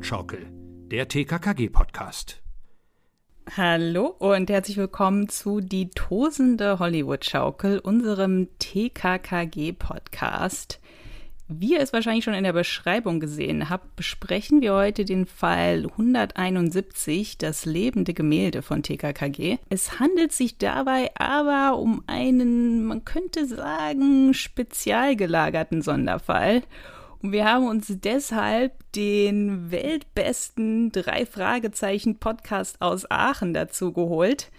Hollywood-Schaukel, der TKKG-Podcast. Hallo und herzlich willkommen zu Die Tosende Hollywood-Schaukel, unserem TKKG-Podcast. Wie ihr es wahrscheinlich schon in der Beschreibung gesehen habt, besprechen wir heute den Fall 171, das lebende Gemälde von TKKG. Es handelt sich dabei aber um einen, man könnte sagen, spezial gelagerten Sonderfall. Und wir haben uns deshalb den weltbesten drei Fragezeichen Podcast aus Aachen dazu geholt.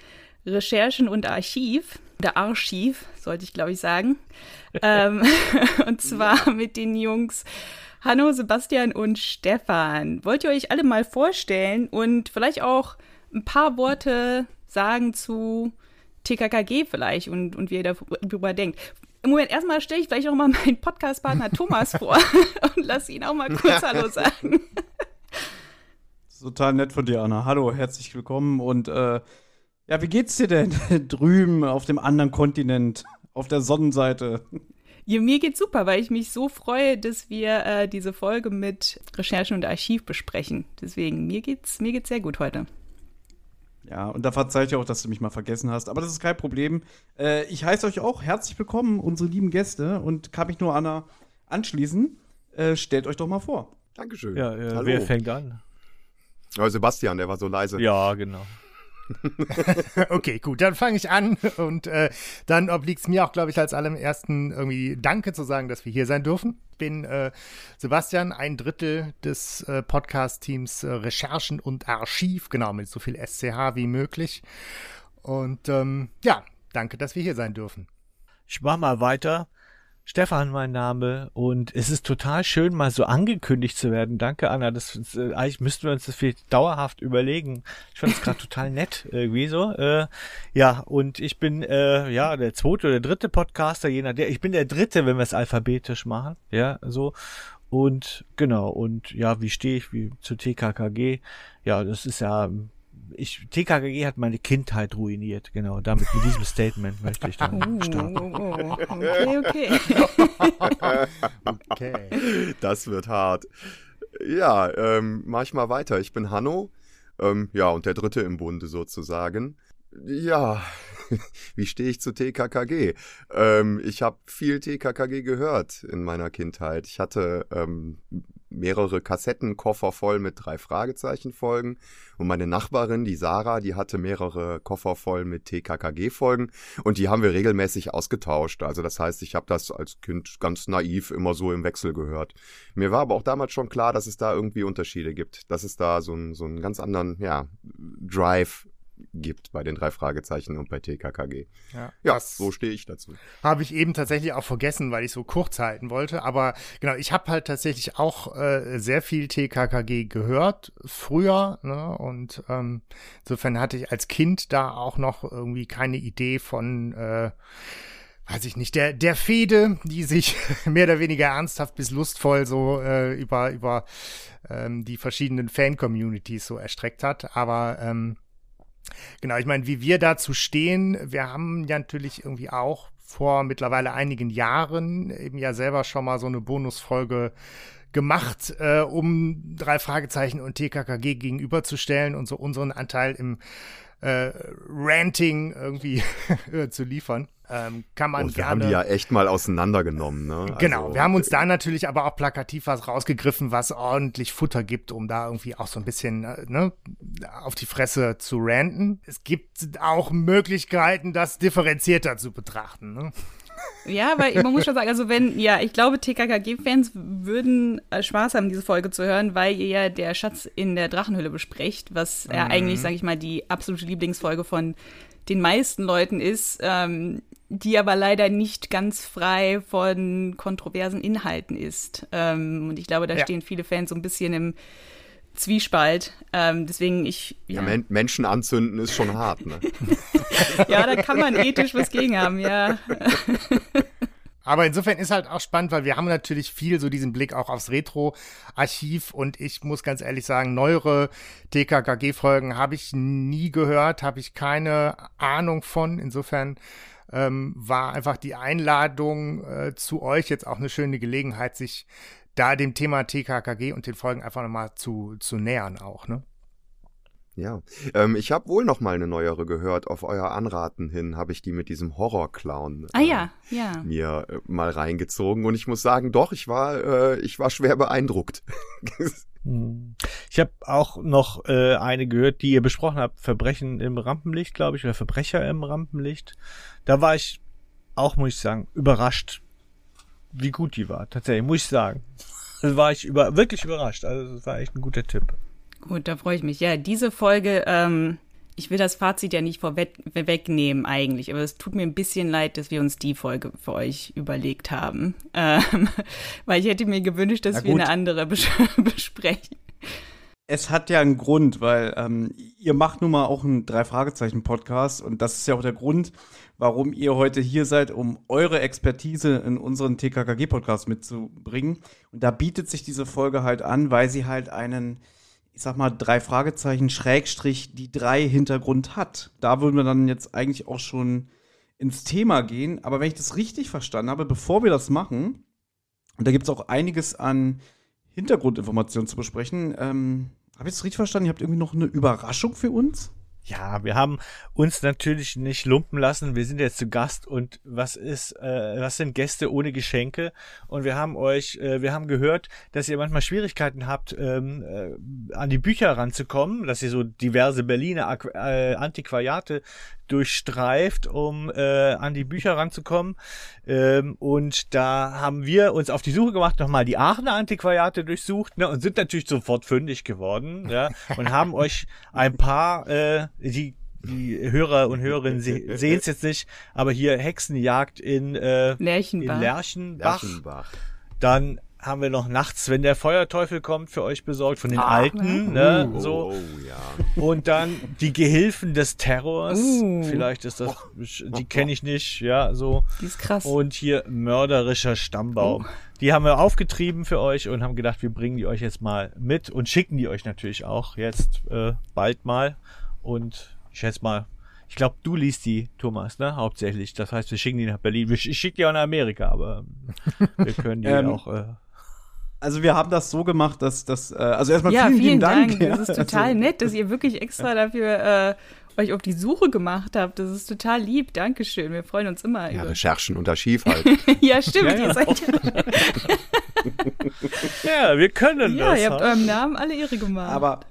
Recherchen und Archiv, oder Archiv, sollte ich glaube ich sagen. ähm, und zwar mit den Jungs Hanno, Sebastian und Stefan. Wollt ihr euch alle mal vorstellen und vielleicht auch ein paar Worte sagen zu TKKG vielleicht und, und wie ihr darüber denkt. Moment, erstmal stelle ich vielleicht auch mal meinen Podcast-Partner Thomas vor und lass ihn auch mal kurz Hallo sagen. Total nett von dir, Anna. Hallo, herzlich willkommen. Und äh, ja, wie geht's dir denn drüben auf dem anderen Kontinent, auf der Sonnenseite? Ja, mir geht's super, weil ich mich so freue, dass wir äh, diese Folge mit Recherchen und Archiv besprechen. Deswegen, mir geht's, mir geht's sehr gut heute. Ja, und da verzeihe ich auch, dass du mich mal vergessen hast. Aber das ist kein Problem. Äh, ich heiße euch auch herzlich willkommen, unsere lieben Gäste, und kann mich nur Anna anschließen. Äh, stellt euch doch mal vor. Dankeschön. Ja, äh, wer fängt an? Oh, Sebastian, der war so leise. Ja, genau. okay, gut, dann fange ich an und äh, dann obliegt es mir auch, glaube ich, als allerersten irgendwie Danke zu sagen, dass wir hier sein dürfen. Ich bin äh, Sebastian, ein Drittel des äh, Podcast-Teams äh, Recherchen und Archiv, genau, mit so viel SCH wie möglich. Und ähm, ja, danke, dass wir hier sein dürfen. Ich mach mal weiter. Stefan mein Name und es ist total schön, mal so angekündigt zu werden. Danke, Anna. Das, das äh, eigentlich müssten wir uns das viel dauerhaft überlegen. Ich fand es gerade total nett irgendwie so. Äh, ja, und ich bin äh, ja der zweite oder dritte Podcaster, je nachdem. Ich bin der dritte, wenn wir es alphabetisch machen. Ja, so. Und genau, und ja, wie stehe ich wie zu TKKG? Ja, das ist ja ich, TKKG hat meine Kindheit ruiniert, genau. Damit, mit diesem Statement möchte ich dann uh, starten. Oh, okay, okay. okay. Das wird hart. Ja, ähm, mach ich mal weiter. Ich bin Hanno. Ähm, ja, und der Dritte im Bunde sozusagen. Ja, wie stehe ich zu TKKG? Ähm, ich habe viel TKKG gehört in meiner Kindheit. Ich hatte ähm, mehrere Kassettenkoffer voll mit drei Fragezeichen-Folgen. Und meine Nachbarin, die Sarah, die hatte mehrere Koffer voll mit TKKG-Folgen. Und die haben wir regelmäßig ausgetauscht. Also das heißt, ich habe das als Kind ganz naiv immer so im Wechsel gehört. Mir war aber auch damals schon klar, dass es da irgendwie Unterschiede gibt. Dass es da so, ein, so einen ganz anderen ja, Drive gibt bei den drei Fragezeichen und bei TKKG. Ja, ja so stehe ich dazu. Habe ich eben tatsächlich auch vergessen, weil ich so kurz halten wollte. Aber genau, ich habe halt tatsächlich auch äh, sehr viel TKKG gehört früher. Ne? Und ähm, insofern hatte ich als Kind da auch noch irgendwie keine Idee von äh, weiß ich nicht, der, der Fehde, die sich mehr oder weniger ernsthaft bis lustvoll so äh, über, über ähm, die verschiedenen Fan-Communities so erstreckt hat. Aber ähm, Genau, ich meine, wie wir dazu stehen, wir haben ja natürlich irgendwie auch vor mittlerweile einigen Jahren eben ja selber schon mal so eine Bonusfolge gemacht, äh, um drei Fragezeichen und TKKG gegenüberzustellen und so unseren Anteil im äh, Ranting irgendwie zu liefern. Ähm, kann man und wir gerne. haben die ja echt mal auseinandergenommen, ne? Genau, also, wir haben uns da natürlich aber auch plakativ was rausgegriffen, was ordentlich Futter gibt, um da irgendwie auch so ein bisschen äh, ne, auf die Fresse zu ranten. Es gibt auch Möglichkeiten, das differenzierter zu betrachten. Ne? Ja, weil man muss schon sagen, also wenn, ja, ich glaube, TKKG-Fans würden äh, Spaß haben, diese Folge zu hören, weil ihr ja der Schatz in der Drachenhülle besprecht, was ja mhm. eigentlich, sage ich mal, die absolute Lieblingsfolge von den meisten Leuten ist, ähm, die aber leider nicht ganz frei von kontroversen Inhalten ist. Ähm, und ich glaube, da ja. stehen viele Fans so ein bisschen im Zwiespalt. Ähm, deswegen ich. Ja, ja Menschen anzünden ist schon hart, ne? ja, da kann man ethisch was gegen haben, ja. Aber insofern ist halt auch spannend, weil wir haben natürlich viel so diesen Blick auch aufs Retro-Archiv und ich muss ganz ehrlich sagen, neuere DKKG-Folgen habe ich nie gehört, habe ich keine Ahnung von. Insofern ähm, war einfach die Einladung äh, zu euch jetzt auch eine schöne Gelegenheit, sich da dem Thema TKKG und den Folgen einfach nochmal zu, zu nähern auch, ne? Ja, ähm, ich habe wohl noch mal eine neuere gehört. Auf euer Anraten hin habe ich die mit diesem Horrorclown ah, ja, äh, ja. mir äh, mal reingezogen und ich muss sagen, doch, ich war, äh, ich war schwer beeindruckt. Hm. Ich habe auch noch äh, eine gehört, die ihr besprochen habt, Verbrechen im Rampenlicht, glaube ich, oder Verbrecher im Rampenlicht. Da war ich auch, muss ich sagen, überrascht, wie gut die war. Tatsächlich, muss ich sagen. Da war ich über, wirklich überrascht. Also, das war echt ein guter Tipp. Gut, da freue ich mich. Ja, diese Folge, ähm, ich will das Fazit ja nicht vorwegnehmen eigentlich, aber es tut mir ein bisschen leid, dass wir uns die Folge für euch überlegt haben. Ähm, weil ich hätte mir gewünscht, dass wir eine andere bes besprechen. Es hat ja einen Grund, weil ähm, ihr macht nun mal auch einen Drei-Fragezeichen-Podcast und das ist ja auch der Grund, warum ihr heute hier seid, um eure Expertise in unseren TKKG-Podcast mitzubringen. Und da bietet sich diese Folge halt an, weil sie halt einen ich sag mal, drei Fragezeichen, Schrägstrich, die drei Hintergrund hat. Da würden wir dann jetzt eigentlich auch schon ins Thema gehen. Aber wenn ich das richtig verstanden habe, bevor wir das machen, und da gibt es auch einiges an Hintergrundinformationen zu besprechen, ähm, habe ich das richtig verstanden? Ihr habt irgendwie noch eine Überraschung für uns? Ja, wir haben uns natürlich nicht lumpen lassen. Wir sind jetzt zu Gast und was ist, äh, was sind Gäste ohne Geschenke? Und wir haben euch, äh, wir haben gehört, dass ihr manchmal Schwierigkeiten habt, ähm, äh, an die Bücher ranzukommen, dass ihr so diverse Berliner Aqu äh, Antiquariate durchstreift, um äh, an die Bücher ranzukommen. Ähm, und da haben wir uns auf die Suche gemacht, nochmal die Aachener Antiquariate durchsucht ne, und sind natürlich sofort fündig geworden ja, und haben euch ein paar, äh, die die Hörer und Hörerinnen se sehen es jetzt nicht, aber hier Hexenjagd in, äh, Lärchenbach. in Lärchenbach. Lärchenbach. Dann haben wir noch nachts, wenn der Feuerteufel kommt, für euch besorgt von den ah, Alten, ne? Uh, so. Oh, ja. Und dann die Gehilfen des Terrors. Uh. Vielleicht ist das, die kenne ich nicht, ja, so. Die ist krass. Und hier mörderischer Stammbaum. Uh. Die haben wir aufgetrieben für euch und haben gedacht, wir bringen die euch jetzt mal mit und schicken die euch natürlich auch jetzt äh, bald mal. Und ich schätze mal, ich glaube, du liest die, Thomas, ne? Hauptsächlich. Das heißt, wir schicken die nach Berlin. Ich schicke die auch nach Amerika, aber wir können die ähm, auch. Äh, also wir haben das so gemacht, dass das, äh, also erstmal ja, vielen, vielen Dank. Dank. Ja. Das ist total also, nett, dass ihr wirklich extra dafür äh, euch auf die Suche gemacht habt. Das ist total lieb. Dankeschön. Wir freuen uns immer. Ja, über Recherchen und Archiv halt. ja, stimmt. Ja, seid ja, wir können ja, das. Ja, ihr habt eurem Namen alle Ehre gemacht. Aber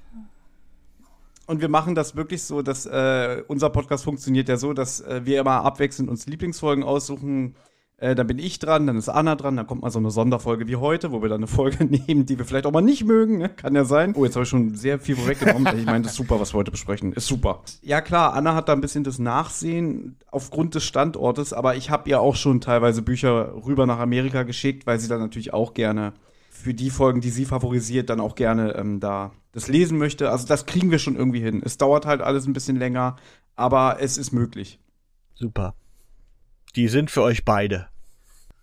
und wir machen das wirklich so, dass äh, unser Podcast funktioniert ja so, dass äh, wir immer abwechselnd uns Lieblingsfolgen aussuchen äh, dann bin ich dran, dann ist Anna dran, dann kommt mal so eine Sonderfolge wie heute, wo wir dann eine Folge nehmen, die wir vielleicht auch mal nicht mögen, ne? kann ja sein. Oh, jetzt habe ich schon sehr viel vorweggenommen. ich meine, das ist super, was wir heute besprechen. Ist super. Ja klar, Anna hat da ein bisschen das Nachsehen aufgrund des Standortes, aber ich habe ihr auch schon teilweise Bücher rüber nach Amerika geschickt, weil sie dann natürlich auch gerne für die Folgen, die sie favorisiert, dann auch gerne ähm, da das lesen möchte. Also das kriegen wir schon irgendwie hin. Es dauert halt alles ein bisschen länger, aber es ist möglich. Super. Die sind für euch beide.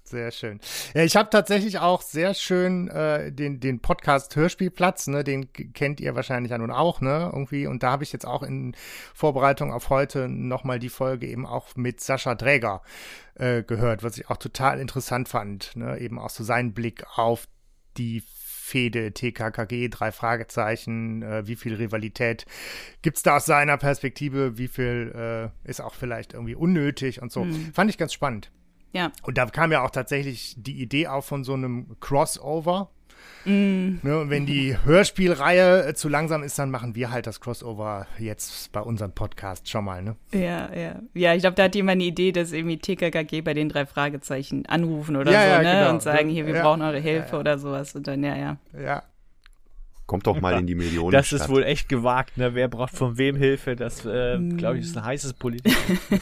Sehr schön. Ja, ich habe tatsächlich auch sehr schön äh, den, den Podcast Hörspielplatz, ne, den kennt ihr wahrscheinlich ja nun auch, ne, irgendwie. Und da habe ich jetzt auch in Vorbereitung auf heute nochmal die Folge eben auch mit Sascha Dräger äh, gehört, was ich auch total interessant fand, ne, eben auch so seinen Blick auf die Fehde TKKG, drei Fragezeichen, äh, wie viel Rivalität gibt's da aus seiner Perspektive, wie viel äh, ist auch vielleicht irgendwie unnötig und so. Mhm. Fand ich ganz spannend. Ja. Und da kam ja auch tatsächlich die Idee auf von so einem Crossover. Mm. Ne, und wenn die Hörspielreihe äh, zu langsam ist, dann machen wir halt das Crossover jetzt bei unserem Podcast schon mal, ne? Ja, ja. Ja, ich glaube, da hat jemand eine Idee, dass irgendwie TKKG bei den drei Fragezeichen anrufen oder ja, so, ja, ne? Genau. Und sagen, hier, wir ja, brauchen eure Hilfe oder sowas. Und dann, ja, ja. Ja, Kommt doch mal in die Millionen. Das ist wohl echt gewagt, ne? Wer braucht von wem Hilfe? Das, äh, glaube ich, ist ein heißes Politik.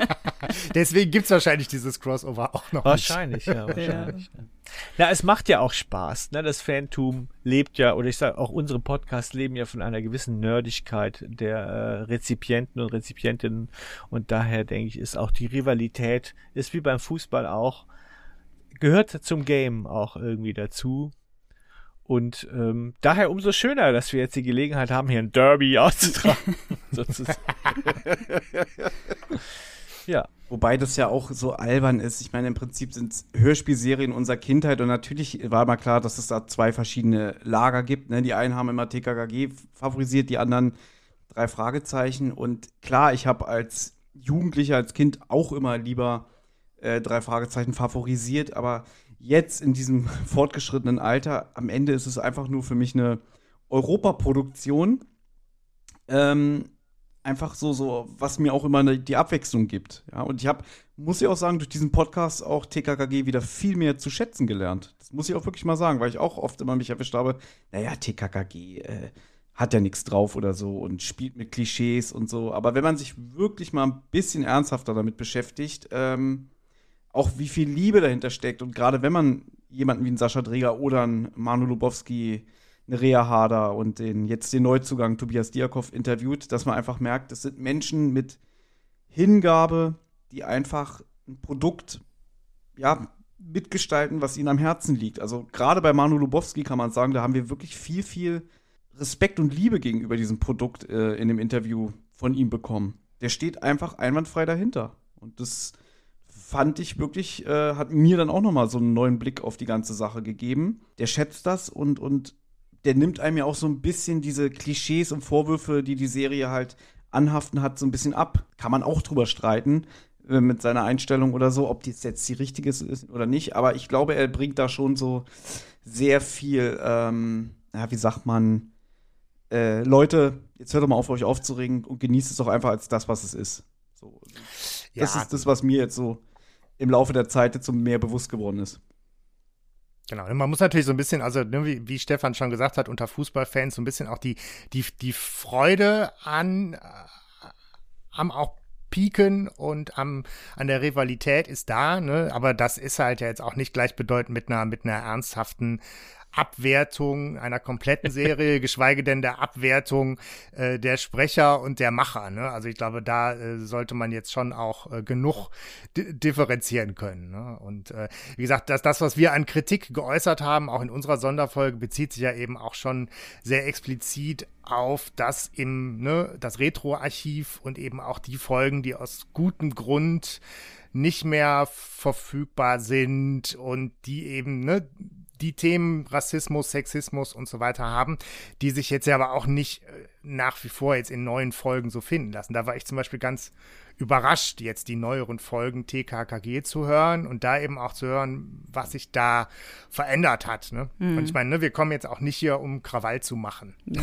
Deswegen gibt es wahrscheinlich dieses Crossover auch noch. Wahrscheinlich, nicht. ja, wahrscheinlich. Ja. Na, es macht ja auch Spaß, ne? Das Fantum lebt ja, oder ich sage auch unsere Podcasts leben ja von einer gewissen Nerdigkeit der äh, Rezipienten und Rezipientinnen. Und daher denke ich, ist auch die Rivalität, ist wie beim Fußball auch, gehört zum Game auch irgendwie dazu. Und ähm, daher umso schöner, dass wir jetzt die Gelegenheit haben, hier ein Derby auszutragen. Ja. Wobei das ja auch so albern ist. Ich meine, im Prinzip sind es Hörspielserien unserer Kindheit und natürlich war mal klar, dass es da zwei verschiedene Lager gibt. Ne? Die einen haben immer TKKG favorisiert, die anderen drei Fragezeichen. Und klar, ich habe als Jugendlicher, als Kind auch immer lieber äh, drei Fragezeichen favorisiert, aber jetzt in diesem fortgeschrittenen Alter, am Ende ist es einfach nur für mich eine Europaproduktion. Ähm, einfach so, so, was mir auch immer die Abwechslung gibt. Ja, und ich habe, muss ich auch sagen, durch diesen Podcast auch TKKG wieder viel mehr zu schätzen gelernt. Das muss ich auch wirklich mal sagen, weil ich auch oft immer mich erwischt habe, naja, TKKG äh, hat ja nichts drauf oder so und spielt mit Klischees und so. Aber wenn man sich wirklich mal ein bisschen ernsthafter damit beschäftigt, ähm, auch wie viel Liebe dahinter steckt und gerade wenn man jemanden wie einen Sascha Dreger oder einen Manu Lubowski eine Rea Harder und den, jetzt den Neuzugang Tobias Diakov interviewt, dass man einfach merkt, das sind Menschen mit Hingabe, die einfach ein Produkt ja, mitgestalten, was ihnen am Herzen liegt. Also gerade bei Manu Lubowski kann man sagen, da haben wir wirklich viel, viel Respekt und Liebe gegenüber diesem Produkt äh, in dem Interview von ihm bekommen. Der steht einfach einwandfrei dahinter. Und das fand ich wirklich, äh, hat mir dann auch nochmal so einen neuen Blick auf die ganze Sache gegeben. Der schätzt das und, und der nimmt einem ja auch so ein bisschen diese Klischees und Vorwürfe, die die Serie halt anhaften hat, so ein bisschen ab. Kann man auch drüber streiten äh, mit seiner Einstellung oder so, ob das jetzt die richtige ist oder nicht. Aber ich glaube, er bringt da schon so sehr viel, ähm, ja, wie sagt man, äh, Leute, jetzt hört doch mal auf, euch aufzuregen und genießt es doch einfach als das, was es ist. So, das ja. ist das, was mir jetzt so im Laufe der Zeit jetzt so mehr bewusst geworden ist. Genau, man muss natürlich so ein bisschen, also ne, wie, wie Stefan schon gesagt hat, unter Fußballfans so ein bisschen auch die, die, die Freude an, äh, am auch Piken und am, an der Rivalität ist da, ne? aber das ist halt ja jetzt auch nicht gleichbedeutend mit einer, mit einer ernsthaften Abwertung einer kompletten Serie, geschweige denn der Abwertung äh, der Sprecher und der Macher. Ne? Also ich glaube, da äh, sollte man jetzt schon auch äh, genug differenzieren können. Ne? Und äh, wie gesagt, das, das, was wir an Kritik geäußert haben, auch in unserer Sonderfolge, bezieht sich ja eben auch schon sehr explizit auf das im, ne, das Retro-Archiv und eben auch die Folgen, die aus gutem Grund nicht mehr verfügbar sind und die eben, ne, die Themen Rassismus, Sexismus und so weiter haben, die sich jetzt ja aber auch nicht äh, nach wie vor jetzt in neuen Folgen so finden lassen. Da war ich zum Beispiel ganz überrascht, jetzt die neueren Folgen TKKG zu hören und da eben auch zu hören, was sich da verändert hat. Ne? Mhm. Und ich meine, ne, wir kommen jetzt auch nicht hier, um Krawall zu machen. Ja.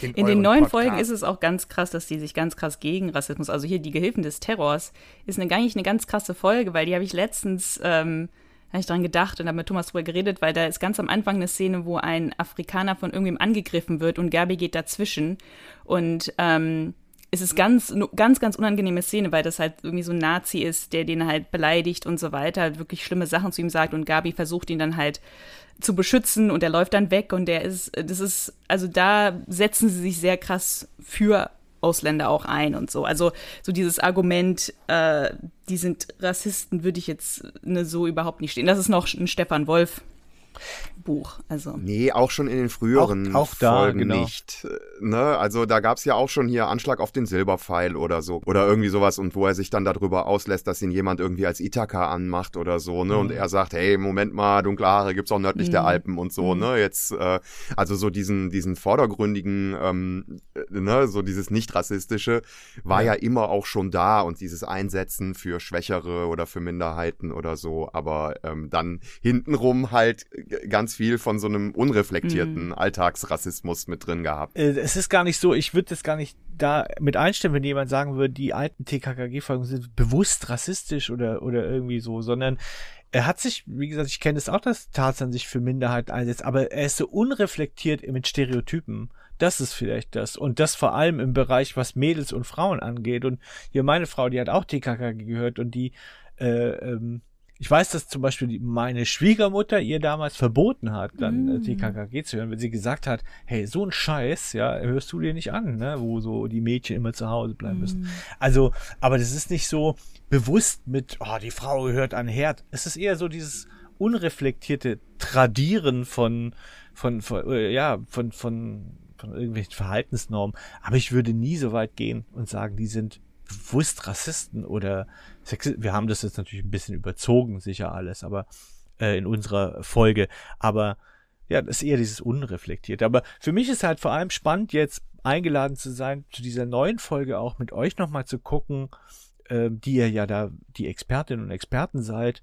In, in den neuen Podcast. Folgen ist es auch ganz krass, dass die sich ganz krass gegen Rassismus, also hier die Gehilfen des Terrors, ist eine, gar nicht eine ganz krasse Folge, weil die habe ich letztens ähm, habe ich dran gedacht und habe mit Thomas drüber geredet, weil da ist ganz am Anfang eine Szene, wo ein Afrikaner von irgendwem angegriffen wird und Gabi geht dazwischen. Und ähm, es ist ganz, ganz, ganz unangenehme Szene, weil das halt irgendwie so ein Nazi ist, der den halt beleidigt und so weiter, wirklich schlimme Sachen zu ihm sagt und Gabi versucht ihn dann halt zu beschützen und er läuft dann weg und der ist, das ist, also da setzen sie sich sehr krass für Ausländer auch ein und so. Also so dieses Argument, äh, die sind Rassisten, würde ich jetzt ne, so überhaupt nicht stehen. Das ist noch ein Stefan Wolf Buch. Also. Nee, auch schon in den früheren auch, auch da, Folgen genau. nicht. Ne? Also da gab's ja auch schon hier Anschlag auf den Silberpfeil oder so. Oder irgendwie sowas und wo er sich dann darüber auslässt, dass ihn jemand irgendwie als Ithaka anmacht oder so, ne? Mhm. Und er sagt, hey, Moment mal, dunkle Haare gibt's auch nördlich mhm. der Alpen und so, mhm. ne? Jetzt, äh, also so diesen, diesen vordergründigen, ähm, ne, so dieses nicht-rassistische war ja. ja immer auch schon da und dieses Einsetzen für Schwächere oder für Minderheiten oder so, aber ähm, dann hintenrum halt ganz viel von so einem unreflektierten mhm. Alltagsrassismus mit drin gehabt. Äh, es ist gar nicht so, ich würde das gar nicht da mit einstimmen, wenn jemand sagen würde, die alten TKKG-Folgen sind bewusst rassistisch oder, oder irgendwie so, sondern er hat sich, wie gesagt, ich kenne es auch, dass Tarzan sich für Minderheiten einsetzt, aber er ist so unreflektiert mit Stereotypen. Das ist vielleicht das. Und das vor allem im Bereich, was Mädels und Frauen angeht. Und hier meine Frau, die hat auch TKKG gehört und die äh, ähm, ich weiß, dass zum Beispiel die, meine Schwiegermutter ihr damals verboten hat, dann mm. die KKG zu hören, wenn sie gesagt hat, hey, so ein Scheiß, ja, hörst du dir nicht an, ne, wo so die Mädchen immer zu Hause bleiben mm. müssen. Also, aber das ist nicht so bewusst mit, oh, die Frau gehört an Herd. Es ist eher so dieses unreflektierte Tradieren von, von, von äh, ja, von, von, von irgendwelchen Verhaltensnormen. Aber ich würde nie so weit gehen und sagen, die sind bewusst Rassisten oder Sexisten. Wir haben das jetzt natürlich ein bisschen überzogen, sicher alles, aber äh, in unserer Folge. Aber ja, das ist eher dieses Unreflektierte. Aber für mich ist halt vor allem spannend, jetzt eingeladen zu sein, zu dieser neuen Folge auch mit euch nochmal zu gucken, äh, die ihr ja da die Expertinnen und Experten seid.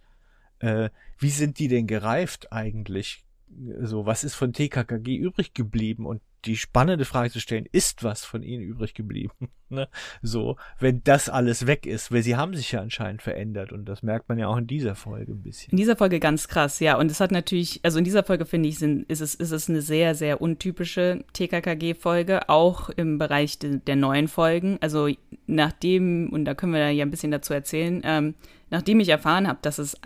Äh, wie sind die denn gereift eigentlich? So, was ist von TKKG übrig geblieben? Und die spannende Frage zu stellen, ist was von ihnen übrig geblieben? ne? So, wenn das alles weg ist, weil sie haben sich ja anscheinend verändert und das merkt man ja auch in dieser Folge ein bisschen. In dieser Folge ganz krass, ja. Und es hat natürlich, also in dieser Folge finde ich, sind, ist, es, ist es eine sehr, sehr untypische TKKG-Folge, auch im Bereich de, der neuen Folgen. Also nachdem, und da können wir ja ein bisschen dazu erzählen, ähm, nachdem ich erfahren habe, dass es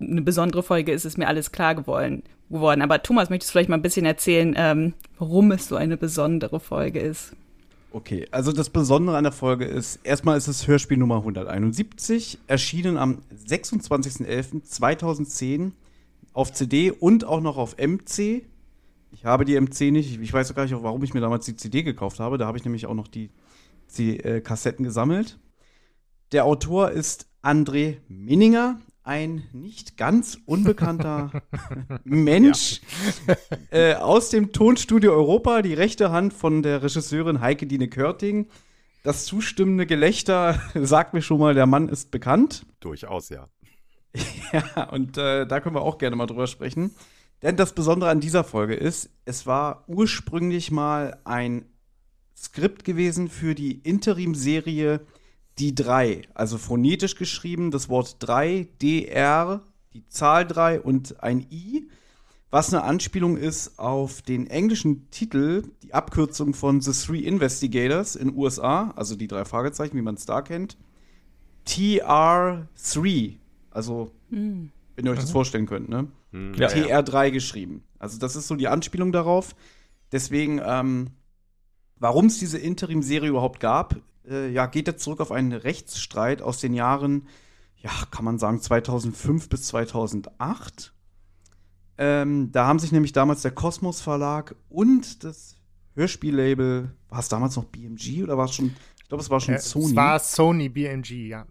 eine besondere Folge ist, ist mir alles klar geworden. Geworden. Aber Thomas, möchtest du vielleicht mal ein bisschen erzählen, ähm, warum es so eine besondere Folge ist? Okay, also das Besondere an der Folge ist, erstmal ist es Hörspiel Nummer 171, erschienen am 26.11.2010 auf CD und auch noch auf MC. Ich habe die MC nicht, ich weiß gar nicht, warum ich mir damals die CD gekauft habe. Da habe ich nämlich auch noch die, die äh, Kassetten gesammelt. Der Autor ist André Minninger, ein nicht ganz unbekannter Mensch äh, aus dem Tonstudio Europa, die rechte Hand von der Regisseurin Heike Dine Körting. Das zustimmende Gelächter sagt mir schon mal, der Mann ist bekannt. Durchaus, ja. ja, und äh, da können wir auch gerne mal drüber sprechen. Denn das Besondere an dieser Folge ist, es war ursprünglich mal ein Skript gewesen für die Interim-Serie die 3, also phonetisch geschrieben, das Wort 3, DR, die Zahl 3 und ein I, was eine Anspielung ist auf den englischen Titel, die Abkürzung von The Three Investigators in USA, also die drei Fragezeichen, wie man es da kennt. TR3, also mhm. wenn ihr euch das mhm. vorstellen könnt, ne? Mhm. Ja, TR3 ja. geschrieben. Also das ist so die Anspielung darauf. Deswegen, ähm, warum es diese Interim-Serie überhaupt gab, äh, ja, geht jetzt zurück auf einen Rechtsstreit aus den Jahren, ja, kann man sagen, 2005 bis 2008. Ähm, da haben sich nämlich damals der Kosmos Verlag und das Hörspiellabel, war es damals noch BMG oder war es schon, ich glaube, es war schon ja, Sony. Es war Sony BMG, ja.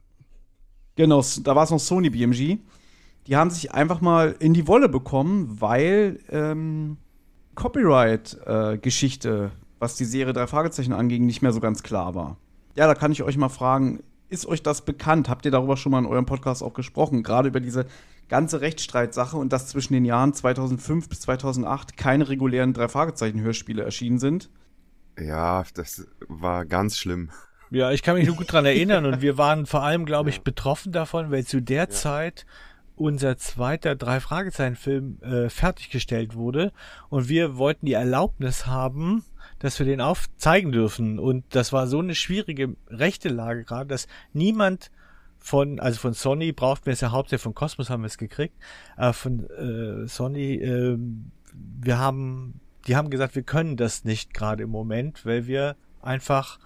Genau, da war es noch Sony BMG. Die haben sich einfach mal in die Wolle bekommen, weil ähm, Copyright-Geschichte, äh, was die Serie drei Fragezeichen anging, nicht mehr so ganz klar war ja, da kann ich euch mal fragen, ist euch das bekannt? Habt ihr darüber schon mal in eurem Podcast auch gesprochen? Gerade über diese ganze Rechtsstreitsache und dass zwischen den Jahren 2005 bis 2008 keine regulären Drei-Fragezeichen-Hörspiele erschienen sind? Ja, das war ganz schlimm. Ja, ich kann mich nur gut dran erinnern und wir waren vor allem, glaube ich, ja. betroffen davon, weil zu der ja. Zeit unser zweiter Drei-Fragezeichen-Film äh, fertiggestellt wurde und wir wollten die Erlaubnis haben, dass wir den aufzeigen dürfen. Und das war so eine schwierige rechte Lage gerade, dass niemand von, also von Sony brauchten wir es ja hauptsächlich von Cosmos haben wir es gekriegt, aber von äh, Sony, äh, wir haben, die haben gesagt, wir können das nicht gerade im Moment, weil wir einfach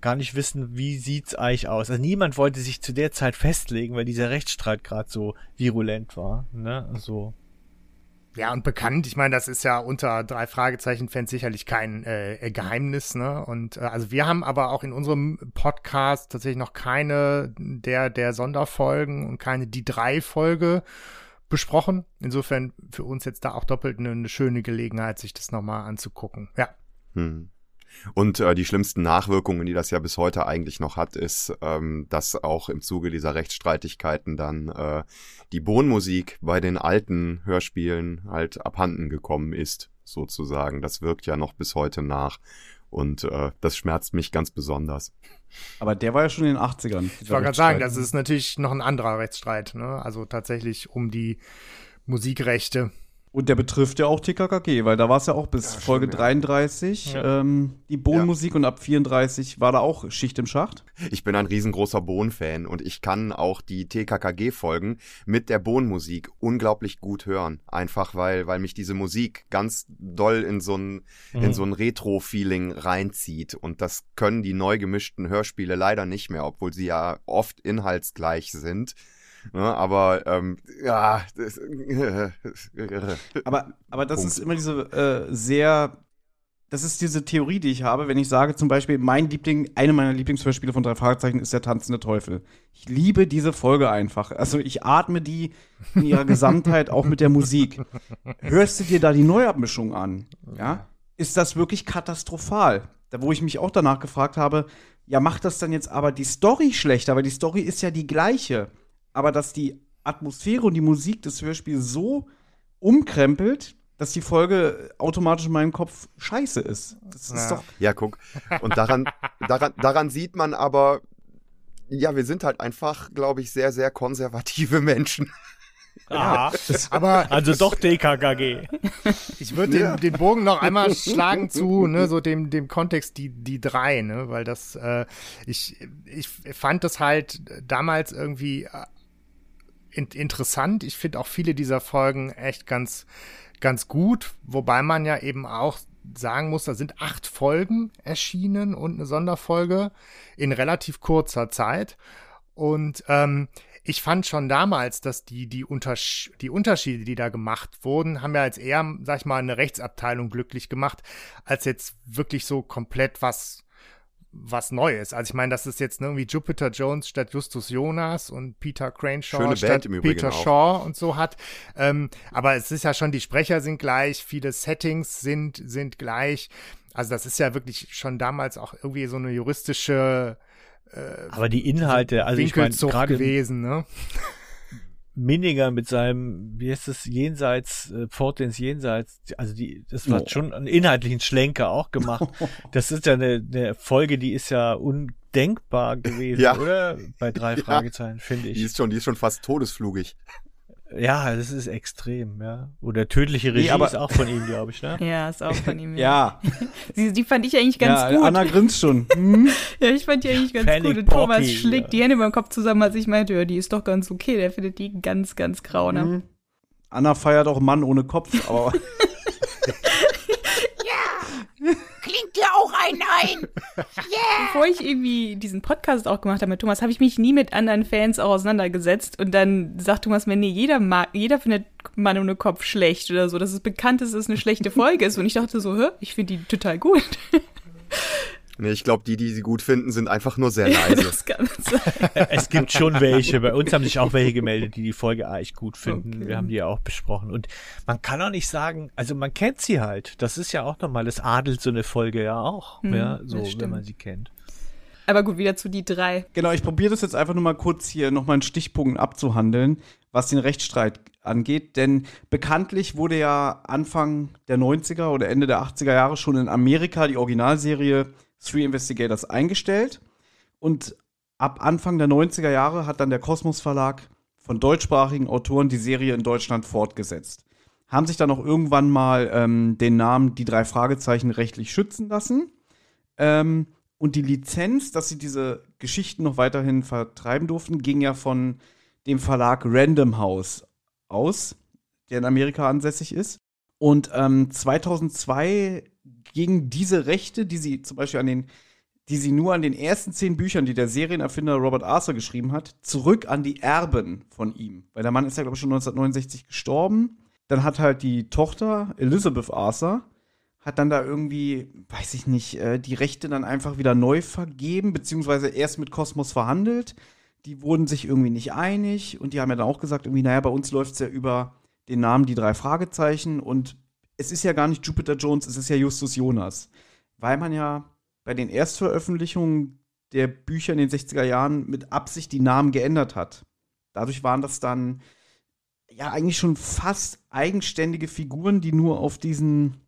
gar nicht wissen, wie sieht's eigentlich aus. Also niemand wollte sich zu der Zeit festlegen, weil dieser Rechtsstreit gerade so virulent war. Ne? Also ja, und bekannt, ich meine, das ist ja unter drei Fragezeichen-Fans sicherlich kein äh, Geheimnis, ne? Und äh, also wir haben aber auch in unserem Podcast tatsächlich noch keine der, der Sonderfolgen und keine die drei Folge besprochen. Insofern für uns jetzt da auch doppelt eine, eine schöne Gelegenheit, sich das nochmal anzugucken. Ja. Hm. Und äh, die schlimmsten Nachwirkungen, die das ja bis heute eigentlich noch hat, ist, ähm, dass auch im Zuge dieser Rechtsstreitigkeiten dann äh, die Bohnmusik bei den alten Hörspielen halt abhanden gekommen ist, sozusagen. Das wirkt ja noch bis heute nach. Und äh, das schmerzt mich ganz besonders. Aber der war ja schon in den 80ern. Ich wollte gerade sagen, das ist natürlich noch ein anderer Rechtsstreit. Ne? Also tatsächlich um die Musikrechte. Und der betrifft ja auch TKKG, weil da war es ja auch bis ja, Folge stimmt, 33 ja. ähm, die Bohnenmusik ja. und ab 34 war da auch Schicht im Schacht. Ich bin ein riesengroßer Bohnen-Fan und ich kann auch die TKKG-Folgen mit der Bohnenmusik unglaublich gut hören. Einfach weil, weil mich diese Musik ganz doll in so ein, mhm. in so ein Retro-Feeling reinzieht. Und das können die neu gemischten Hörspiele leider nicht mehr, obwohl sie ja oft inhaltsgleich sind. Ne, aber ähm, ja. aber, aber das Punkt. ist immer diese äh, sehr das ist diese Theorie, die ich habe, wenn ich sage, zum Beispiel, mein Liebling, eine meiner Lieblingshörspiele von drei Fragezeichen ist der tanzende Teufel. Ich liebe diese Folge einfach. Also ich atme die in ihrer Gesamtheit, auch mit der Musik. Hörst du dir da die Neuabmischung an? Ja? Ist das wirklich katastrophal? Da, wo ich mich auch danach gefragt habe, ja, macht das dann jetzt aber die Story schlechter? Weil die Story ist ja die gleiche. Aber dass die Atmosphäre und die Musik des Hörspiels so umkrempelt, dass die Folge automatisch in meinem Kopf scheiße ist. Das ist doch. Ja, guck. Und daran, daran, daran sieht man aber, ja, wir sind halt einfach, glaube ich, sehr, sehr konservative Menschen. Aha. Aber Also doch DKKG. ich würde den, den Bogen noch einmal schlagen zu, ne, so dem, dem Kontext die, die drei, ne, weil das, äh, ich, ich fand das halt damals irgendwie in, interessant. Ich finde auch viele dieser Folgen echt ganz, ganz gut, wobei man ja eben auch sagen muss, da sind acht Folgen erschienen und eine Sonderfolge in relativ kurzer Zeit. Und ähm, ich fand schon damals, dass die, die, Untersch die Unterschiede, die da gemacht wurden, haben ja als eher, sag ich mal, eine Rechtsabteilung glücklich gemacht, als jetzt wirklich so komplett was was Neues. Also ich meine, das ist jetzt irgendwie Jupiter Jones statt Justus Jonas und Peter Craneshaw Schöne Band statt im Übrigen Peter auch. Shaw und so hat. Ähm, aber es ist ja schon, die Sprecher sind gleich, viele Settings sind, sind gleich. Also das ist ja wirklich schon damals auch irgendwie so eine juristische Aber die Inhalte, also ich meine, gerade gewesen, ne? Minninger mit seinem, wie heißt das, Jenseits, äh, Pforte ins Jenseits, also die, das war Oh. schon einen inhaltlichen Schlenker auch gemacht. Das ist ja eine, eine Folge, die ist ja undenkbar gewesen, Ja. oder? Bei drei Ja. Fragezeichen, finde Die ich. ist schon, die ist schon fast todesflugig. Ja, das ist extrem, ja. Oder tödliche Regie aber- ist auch von ihm, glaube ich, ne? Ja, ist auch von ihm. Ja, Die, die fand ich eigentlich ganz ja gut. Anna grinst schon. Hm? Ja, ich fand die eigentlich ganz Panic gut. Und Thomas Poppy, schlägt ja. die Hände über den Kopf zusammen, als ich meinte, ja, die ist doch ganz okay. Der findet die ganz, ganz grauenhaft. Mhm. Anna feiert auch Mann ohne Kopf, aber Klingt dir auch ein ein. Bevor ich irgendwie diesen Podcast auch gemacht habe mit Thomas, habe ich mich nie mit anderen Fans auch auseinandergesetzt. Und dann sagt Thomas mir, nee, jeder mag, jeder findet Mann ohne Kopf schlecht oder so, dass es bekannt ist, dass es eine schlechte Folge ist. Und ich dachte so, hä, ich finde die total gut. Nee, ich glaube, die, die sie gut finden, sind einfach nur sehr leise. Das kann sein. Es gibt schon welche. Bei uns haben sich auch welche gemeldet, die die Folge eigentlich gut finden. Okay. Wir haben die ja auch besprochen. Und man kann auch nicht sagen, also man kennt sie halt. Das ist ja auch nochmal, das adelt so eine Folge ja auch, Hm, ja, so, wenn man sie kennt. Aber gut, wieder zu die drei. genau, ich probiere das jetzt einfach nur mal kurz hier nochmal in Stichpunkten abzuhandeln, was den Rechtsstreit angeht. Denn bekanntlich wurde ja Anfang der 90er oder Ende der 80er Jahre schon in Amerika die Originalserie Three Investigators eingestellt. Und ab Anfang der 90er Jahre hat dann der Kosmos Verlag von deutschsprachigen Autoren die Serie in Deutschland fortgesetzt. Haben sich dann auch irgendwann mal ähm, den Namen Die drei Fragezeichen rechtlich schützen lassen. Ähm, und die Lizenz, dass sie diese Geschichten noch weiterhin vertreiben durften, ging ja von dem Verlag Random House aus, der in Amerika ansässig ist. Und ähm, 2002 gingen diese Rechte, die sie zum Beispiel an den, die sie nur an den ersten zehn Büchern, die der Serienerfinder Robert Arthur geschrieben hat, zurück an die Erben von ihm. Weil der Mann ist ja, glaube ich, schon 1969 gestorben. Dann hat halt die Tochter Elizabeth Arthur hat dann da irgendwie, weiß ich nicht, äh, die Rechte dann einfach wieder neu vergeben, beziehungsweise erst mit Kosmos verhandelt. Die wurden sich irgendwie nicht einig und die haben ja dann auch gesagt, irgendwie, naja, bei uns läuft es ja über den Namen die drei Fragezeichen und es ist ja gar nicht Jupiter Jones, es ist ja Justus Jonas. Weil man ja bei den Erstveröffentlichungen der Bücher in den 60er Jahren mit Absicht die Namen geändert hat. Dadurch waren das dann ja eigentlich schon fast eigenständige Figuren, die nur auf diesen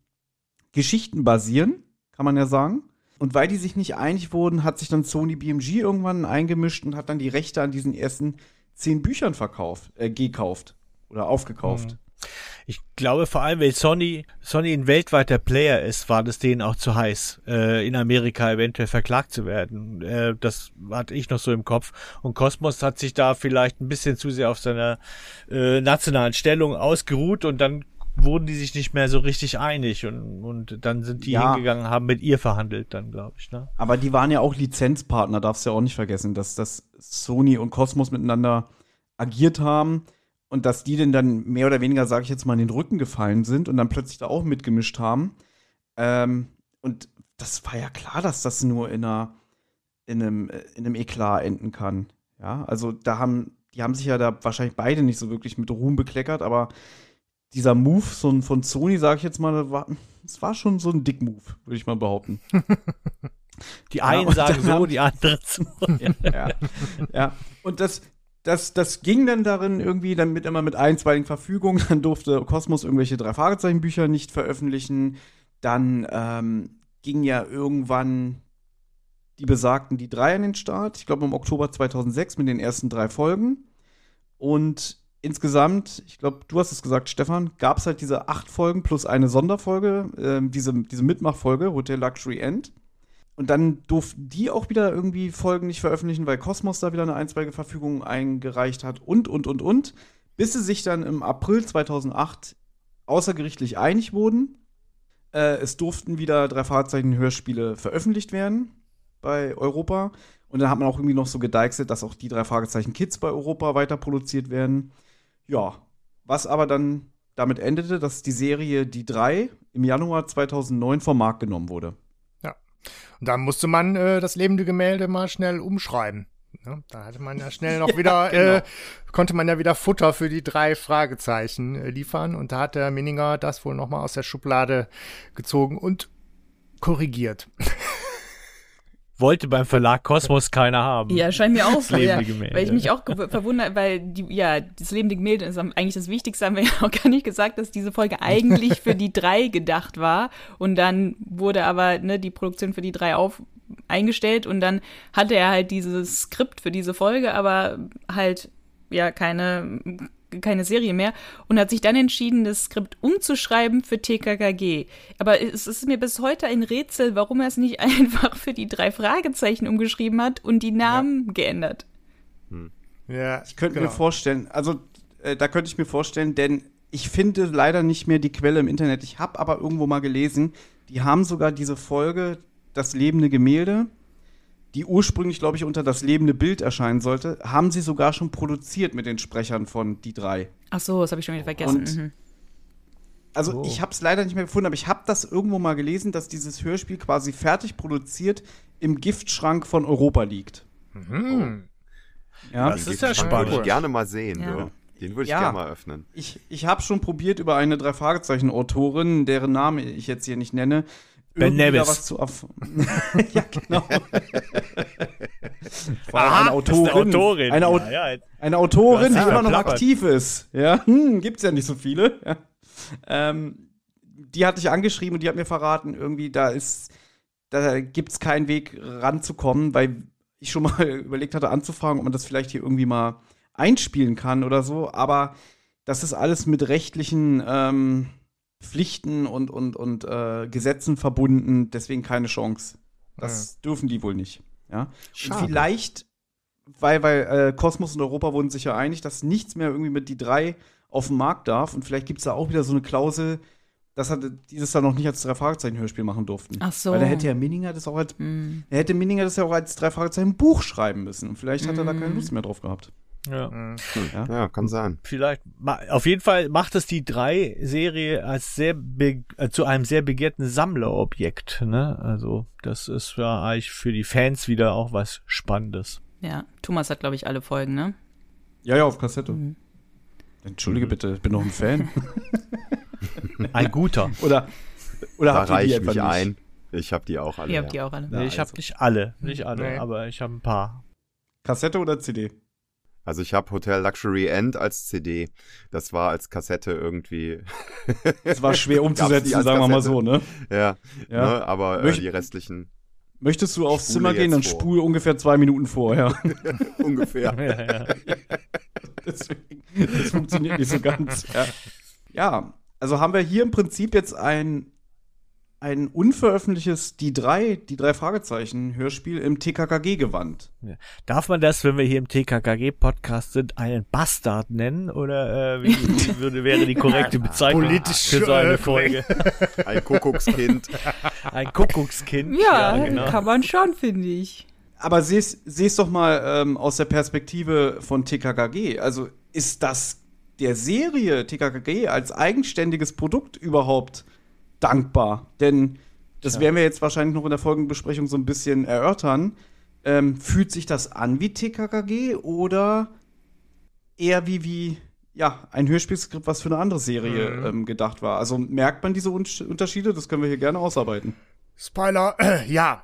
Geschichten basieren, kann man ja sagen. Und weil die sich nicht einig wurden, hat sich dann Sony BMG irgendwann eingemischt und hat dann die Rechte an diesen ersten zehn Büchern verkauft, äh, gekauft oder aufgekauft. Ich glaube vor allem, weil Sony, Sony ein weltweiter Player ist, war das denen auch zu heiß, äh, in Amerika eventuell verklagt zu werden. Äh, das hatte ich noch so im Kopf. Und Cosmos hat sich da vielleicht ein bisschen zu sehr auf seiner äh, nationalen Stellung ausgeruht und dann wurden die sich nicht mehr so richtig einig und, und dann sind die Ja. hingegangen, haben mit ihr verhandelt dann, glaube ich. Ne? Aber die waren ja auch Lizenzpartner, darfst du ja auch nicht vergessen, dass, dass Sony und Cosmos miteinander agiert haben und dass die denn dann mehr oder weniger, sage ich jetzt mal, in den Rücken gefallen sind und dann plötzlich da auch mitgemischt haben. Ähm, und das war ja klar, dass das nur in, einer, in, einem, äh, in einem Eklat enden kann. Ja, also da haben, die haben sich ja da wahrscheinlich beide nicht so wirklich mit Ruhm bekleckert, aber dieser Move so von Sony, sage ich jetzt mal, das war, das war schon so ein Dick-Move, würde ich mal behaupten. Die einen und sagen so, haben- die anderen so. ja, ja. Und das, das, das ging dann darin irgendwie dann mit immer mit einstweiligen Verfügungen. Dann durfte Kosmos irgendwelche drei Fragezeichen-Bücher nicht veröffentlichen. Dann ähm, ging ja irgendwann die besagten die drei an den Start. Ich glaube im Oktober 2006 mit den ersten drei Folgen. Und insgesamt, ich glaube, du hast es gesagt, Stefan, gab es halt diese acht Folgen plus eine Sonderfolge, ähm, diese, diese Mitmachfolge, Hotel Luxury End. Und dann durften die auch wieder irgendwie Folgen nicht veröffentlichen, weil Cosmos da wieder eine einstweilige Verfügung eingereicht hat und, und, und, und. Bis sie sich dann im April 2008 außergerichtlich einig wurden. Äh, es durften wieder drei Fragezeichen-Hörspiele veröffentlicht werden bei Europa. Und dann hat man auch irgendwie noch so gedeichselt, dass auch die drei Fragezeichen Kids bei Europa weiter produziert werden. Ja, was aber dann damit endete, dass die Serie Die drei im Januar 2009 vom Markt genommen wurde. Und da musste man äh, das lebende Gemälde mal schnell umschreiben. Ne? Da hatte man ja schnell noch wieder, äh, konnte man ja wieder Futter für die drei Fragezeichen äh, liefern. Und da hat der Mininger das wohl noch mal aus der Schublade gezogen und korrigiert. Wollte beim Verlag Kosmos keiner haben. Ja, scheint mir auch so, ja. lebende Gemälde. Weil ich mich auch verwundert, weil die, ja, das lebende Gemälde ist eigentlich das Wichtigste, haben wir ja auch gar nicht gesagt, dass diese Folge eigentlich für die drei gedacht war. Und dann wurde aber ne, die Produktion für die drei auf eingestellt und dann hatte er halt dieses Skript für diese Folge, aber halt ja keine keine Serie mehr und hat sich dann entschieden, das Skript umzuschreiben für TKKG. Aber es ist mir bis heute ein Rätsel, warum er es nicht einfach für die drei Fragezeichen umgeschrieben hat und die Namen geändert. Ja, Ich könnte genau. mir vorstellen, also äh, da könnte ich mir vorstellen, denn ich finde leider nicht mehr die Quelle im Internet. Ich habe aber irgendwo mal gelesen, die haben sogar diese Folge Das lebende Gemälde, die ursprünglich, glaube ich, unter das lebende Bild erscheinen sollte, haben sie sogar schon produziert mit den Sprechern von die drei. Ach so, das habe ich schon wieder vergessen. Und- mhm. Also Oh. ich habe es leider nicht mehr gefunden, aber ich habe das irgendwo mal gelesen, dass dieses Hörspiel quasi fertig produziert im Giftschrank von Europa liegt. Hm. Ja, Das Den ist ja Giftschrank würde spannend. ich gerne mal sehen. Ja. So. Den würde ich Ja. gerne mal öffnen. Ich, ich habe schon probiert, über eine Drei-Fragezeichen-Autorin, deren Name ich jetzt hier nicht nenne, Ben Nevis. was zu Ja, genau. Vor allem Aha, eine Autorin. Autorin. Eine, Au ja, ja, eine Autorin, die immer noch aktiv ist. Ja, hm, gibt's ja nicht so viele. Ja. Ähm, die hatte ich angeschrieben und die hat mir verraten, irgendwie, da ist, da gibt's keinen Weg ranzukommen, weil ich schon mal überlegt hatte, anzufragen, ob man das vielleicht hier irgendwie mal einspielen kann oder so, aber das ist alles mit rechtlichen ähm, Pflichten und, und, und äh, Gesetzen verbunden, deswegen keine Chance. Das dürfen die wohl nicht. Ja? Und Schade. vielleicht, weil, weil äh, Kosmos und Europa wurden sich ja einig, dass nichts mehr irgendwie mit die drei auf den Markt darf. Und vielleicht gibt es da auch wieder so eine Klausel, dass er dieses dann noch nicht als Drei-Fragezeichen-Hörspiel machen durften. Ach so. Weil da hätte ja Minninger das auch als, Hm. er hätte Minninger das ja auch als Drei-Fragezeichen-Buch schreiben müssen. Und vielleicht hat er da keine Mm. Lust mehr drauf gehabt. Ja. Ja, kann sein. Vielleicht, auf jeden Fall macht es die drei Serie als sehr äh, zu einem sehr begehrten Sammlerobjekt, ne? Also, das ist ja eigentlich für die Fans wieder auch was Spannendes. Ja, Thomas hat, glaube ich, alle Folgen, ne? Ja, ja, auf Kassette. Mhm. Entschuldige bitte, ich bin noch ein Fan. Ein guter. oder oder Da habt ihr die mich nicht? ein. Ich habe die auch alle. Ihr ja. habt die auch alle. Nee, ich habe also. nicht alle, nicht alle, Nee. aber ich habe ein paar. Kassette oder CD? Also ich habe Hotel Luxury End als CD. Das war als Kassette irgendwie. Es war schwer umzusetzen, sagen wir mal Kassette? so, ne? ja, Ja. Ne, aber äh, Möcht- die restlichen Möchtest du aufs Zimmer gehen, dann vor. spul ungefähr zwei Minuten vorher. ungefähr. Ja, ja. Deswegen, das funktioniert nicht so ganz. Ja. ja, also haben wir hier im Prinzip jetzt ein, ein unveröffentlichtes Die drei, die drei Fragezeichen Hörspiel im TKKG-Gewand. Darf man das, wenn wir hier im TKKG-Podcast sind, einen Bastard nennen? Oder äh, wie, wie würde, wäre die korrekte Bezeichnung Politisch, für so eine Folge? Ein Kuckuckskind. Ein Kuckuckskind. Ja, genau. kann man schon, finde ich. Aber seh's, seh's doch mal ähm, aus der Perspektive von TKKG. Also ist das der Serie TKKG als eigenständiges Produkt überhaupt dankbar? Denn das Ja. werden wir jetzt wahrscheinlich noch in der Folgenbesprechung so ein bisschen erörtern. Ähm, fühlt sich das an wie TKKG oder eher wie, wie ja, ein Hörspielskript, was für eine andere Serie Mhm. ähm, gedacht war? Also merkt man diese Un Unterschiede? Das können wir hier gerne ausarbeiten. Spoiler, ja.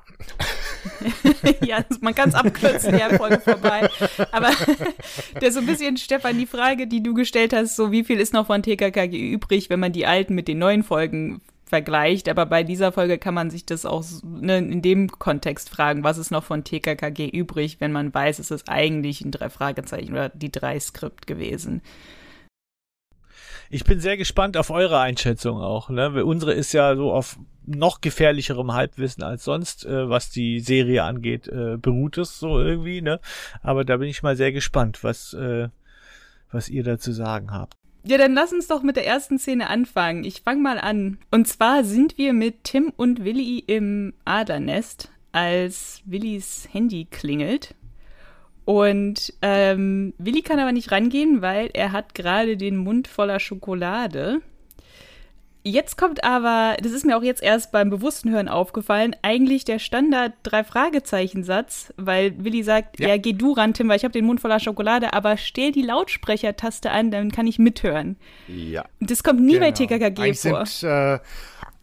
ja, man kann es abkürzen, die Folge vorbei. Aber der so ein bisschen, Stefan, die Frage, die du gestellt hast, so wie viel ist noch von TKKG übrig, wenn man die alten mit den neuen Folgen vergleicht. Aber bei dieser Folge kann man sich das auch ne, in dem Kontext fragen, was ist noch von TKKG übrig, wenn man weiß, es ist eigentlich ein drei Fragezeichen oder die drei Skript gewesen. Ich bin sehr gespannt auf eure Einschätzung auch. Ne? Unsere ist ja so auf noch gefährlicherem Halbwissen als sonst, äh, was die Serie angeht, äh, beruht es so irgendwie. Ne? Aber da bin ich mal sehr gespannt, was, äh, was ihr dazu sagen habt. Ja, dann lass uns doch mit der ersten Szene anfangen. Ich fange mal an. Und zwar sind wir mit Tim und Willi im Adernest, als Willis Handy klingelt. Und ähm, Willi kann aber nicht rangehen, weil er hat gerade den Mund voller Schokolade. Jetzt kommt aber, das ist mir auch jetzt erst beim bewussten Hören aufgefallen, eigentlich der Standard drei Fragezeichen Satz, weil Willi sagt, ja, Ja. geh du ran, Tim, weil ich habe den Mund voller Schokolade, aber stell die Lautsprechertaste an, dann kann ich mithören. Ja. Das kommt nie bei Genau. TKKG Eigentlich vor. Sind, äh,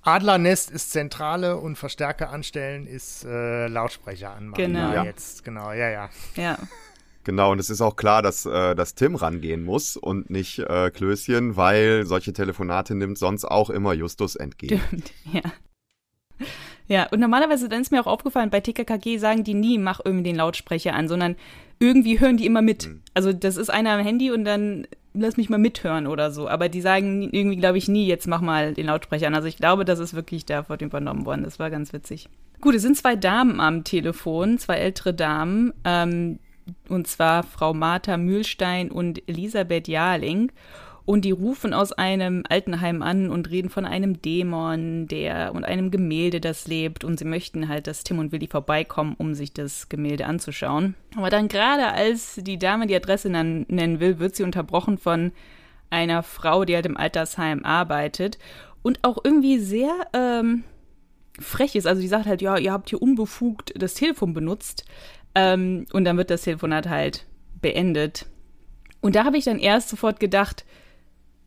Adlernest ist Zentrale und Verstärker anstellen ist äh, Lautsprecher anmachen. Genau. Ja. Jetzt, genau, ja, ja. Ja. Genau, und es ist auch klar, dass, äh, dass Tim rangehen muss und nicht äh, Klößchen, weil solche Telefonate nimmt sonst auch immer Justus entgegen. Stimmt, ja. Ja, und normalerweise, dann ist mir auch aufgefallen, bei TKKG sagen die nie, mach irgendwie den Lautsprecher an, sondern irgendwie hören die immer mit. Mhm. Also das ist einer am Handy und dann lass mich mal mithören oder so. Aber die sagen irgendwie, glaube ich, nie, jetzt mach mal den Lautsprecher an. Also ich glaube, das ist wirklich davon übernommen worden. Das war ganz witzig. Gut, es sind zwei Damen am Telefon, zwei ältere Damen, ähm, und zwar Frau Martha Mühlstein und Elisabeth Jarling. Und die rufen aus einem Altenheim an und reden von einem Dämon, der und einem Gemälde, das lebt. Und sie möchten halt, dass Tim und Willi vorbeikommen, um sich das Gemälde anzuschauen. Aber dann gerade als die Dame die Adresse nennen will, wird sie unterbrochen von einer Frau, die halt im Altersheim arbeitet und auch irgendwie sehr ähm, frech ist. Also die sagt halt, ja, ihr habt hier unbefugt das Telefon benutzt. Ähm, und dann wird das Telefonat halt beendet. Und da habe ich dann erst sofort gedacht,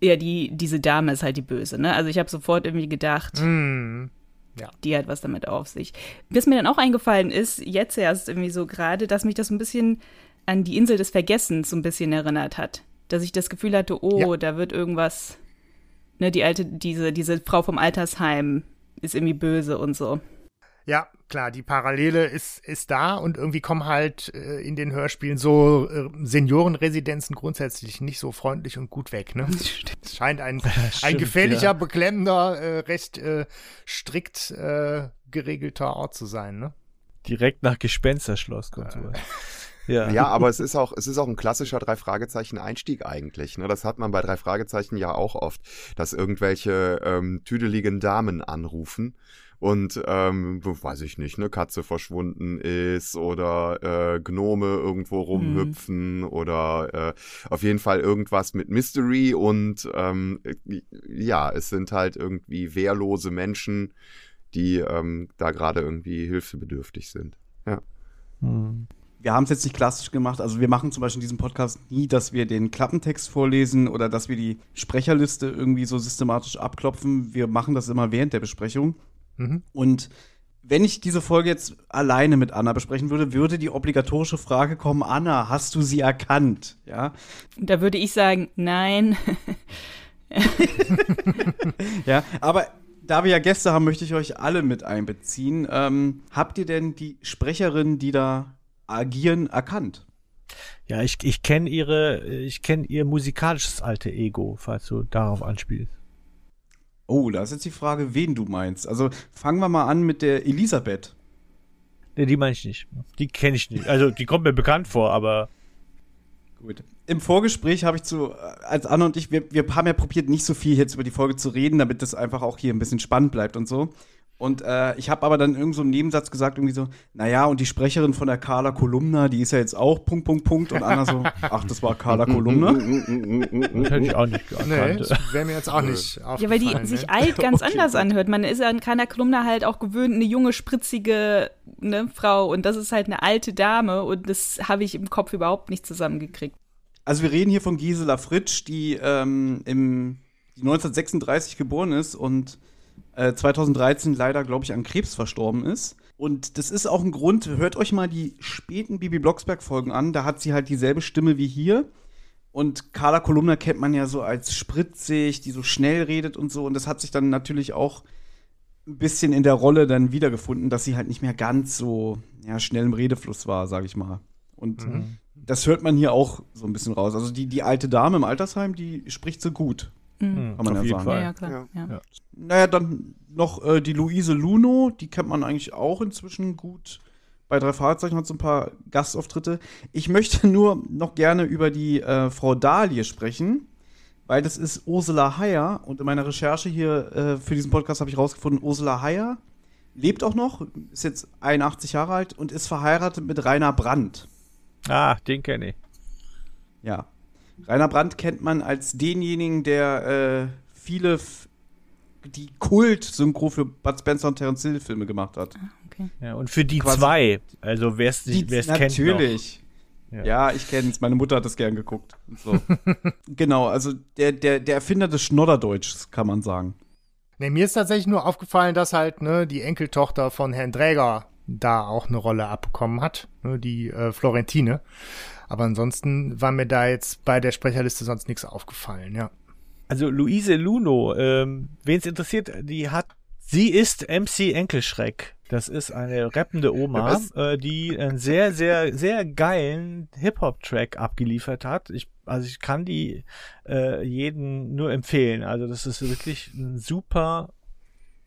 ja, die, diese Dame ist halt die Böse, ne? Also ich habe sofort irgendwie gedacht, Hm. die hat was damit auf sich. Was mir dann auch eingefallen ist, jetzt erst irgendwie so gerade, dass mich das ein bisschen an die Insel des Vergessens so ein bisschen erinnert hat. Dass ich das Gefühl hatte, oh, Ja. da wird irgendwas, ne, die alte, diese, diese Frau vom Altersheim ist irgendwie böse und so. Ja, klar, die Parallele ist, ist da und irgendwie kommen halt äh, in den Hörspielen so äh, Seniorenresidenzen grundsätzlich nicht so freundlich und gut weg. Ne? Es scheint ein, ein stimmt, gefährlicher, ja. beklemmender, äh, recht äh, strikt äh, geregelter Ort zu sein. Ne? Direkt nach Gespensterschloss kommt sowas. Ja. Ja, aber es ist auch, es ist auch ein klassischer drei Fragezeichen Einstieg eigentlich. Ne? Das hat man bei drei Fragezeichen ja auch oft, dass irgendwelche ähm, tüdeligen Damen anrufen und ähm, weiß ich nicht, ne Katze verschwunden ist oder äh, Gnome irgendwo rumhüpfen oder äh, auf jeden Fall irgendwas mit Mystery und ähm, äh, ja, es sind halt irgendwie wehrlose Menschen, die ähm, da gerade irgendwie hilfebedürftig sind. Ja. Hm. Wir haben es jetzt nicht klassisch gemacht. Also wir machen zum Beispiel in diesem Podcast nie, dass wir den Klappentext vorlesen oder dass wir die Sprecherliste irgendwie so systematisch abklopfen. Wir machen das immer während der Besprechung. Mhm. Und wenn ich diese Folge jetzt alleine mit Anna besprechen würde, würde die obligatorische Frage kommen, Anna, hast du sie erkannt? Ja, Und da würde ich sagen, nein. ja, aber da wir ja Gäste haben, möchte ich euch alle mit einbeziehen. Ähm, habt ihr denn die Sprecherin, die da agieren, erkannt? Ja, ich, ich kenne ihre, ich kenne ihr musikalisches alte Ego, falls du darauf anspielst. Oh, da ist jetzt die Frage, wen du meinst. Also fangen wir mal an mit der Elisabeth. Nee, die meine ich nicht. Die kenne ich nicht. Also, die kommt mir bekannt vor, aber Gut. Im Vorgespräch habe ich zu, als Anna und ich, wir, wir haben ja probiert, nicht so viel jetzt über die Folge zu reden, damit das einfach auch hier ein bisschen spannend bleibt und so. Und äh, ich habe aber dann irgend so einen Nebensatz gesagt, irgendwie so, naja, und die Sprecherin von der Carla Kolumna, die ist ja jetzt auch Punkt, Punkt, Punkt. Und Anna so, ach, das war Carla Kolumna. Das hätte ich auch nicht Nee, gekannt. das wäre mir jetzt auch nicht Ja, weil die ne? sich alt ganz anders anhört. Man ist ja an keiner Kolumna halt auch gewöhnt, eine junge, spritzige ne, Frau. Und das ist halt eine alte Dame. Und das habe ich im Kopf überhaupt nicht zusammengekriegt. Also wir reden hier von Gisela Fritsch, die ähm, im die 1936 geboren ist und äh, 2013 leider, glaube ich, an Krebs verstorben ist. Und das ist auch ein Grund, hört euch mal die späten Bibi Blocksberg-Folgen an, da hat sie halt dieselbe Stimme wie hier. Und Carla Kolumna kennt man ja so als spritzig, die so schnell redet und so. Und das hat sich dann natürlich auch ein bisschen in der Rolle dann wiedergefunden, dass sie halt nicht mehr ganz so ja, schnell im Redefluss war, sage ich mal. Und das hört man hier auch so ein bisschen raus. Also die, die alte Dame im Altersheim, die spricht so gut, Mhm. kann man Auf ja jeden sagen. Fall. Ja, ja, klar. Ja. Ja. Naja, dann noch äh, die Luise Luno, die kennt man eigentlich auch inzwischen gut. Bei drei Fahrzeichen hat so ein paar Gastauftritte. Ich möchte nur noch gerne über die äh, Frau Dahlie sprechen, weil das ist Ursula Heyer und in meiner Recherche hier äh, für diesen Podcast habe ich rausgefunden, Ursula Heyer lebt auch noch, ist jetzt 81 Jahre alt und ist verheiratet mit Rainer Brandt. Ah, den kenne ich. Ja. Rainer Brandt kennt man als denjenigen, der äh, viele F die Kult-Synchro für Bud Spencer und Terence Hill Filme gemacht hat. Okay. Ja, und für die Quasi- zwei, also wer es es kennt. Noch. natürlich. Ja. Ja. ich kenne es. Meine Mutter hat das gern geguckt. So. genau, also der, der, der Erfinder des Schnodderdeutschs, kann man sagen. Nee, mir ist tatsächlich nur aufgefallen, dass halt ne, die Enkeltochter von Herrn Dräger da auch eine Rolle abbekommen hat, ne, die äh, Florentine. Aber ansonsten war mir da jetzt bei der Sprecherliste sonst nichts aufgefallen, ja. Also Luise Luno, ähm, wen es interessiert, die hat, sie ist MC Enkelschreck. Das ist eine rappende Oma, äh, die einen sehr, sehr, sehr geilen Hip-Hop-Track abgeliefert hat. Ich, also ich kann die äh, jeden nur empfehlen. Also das ist wirklich ein super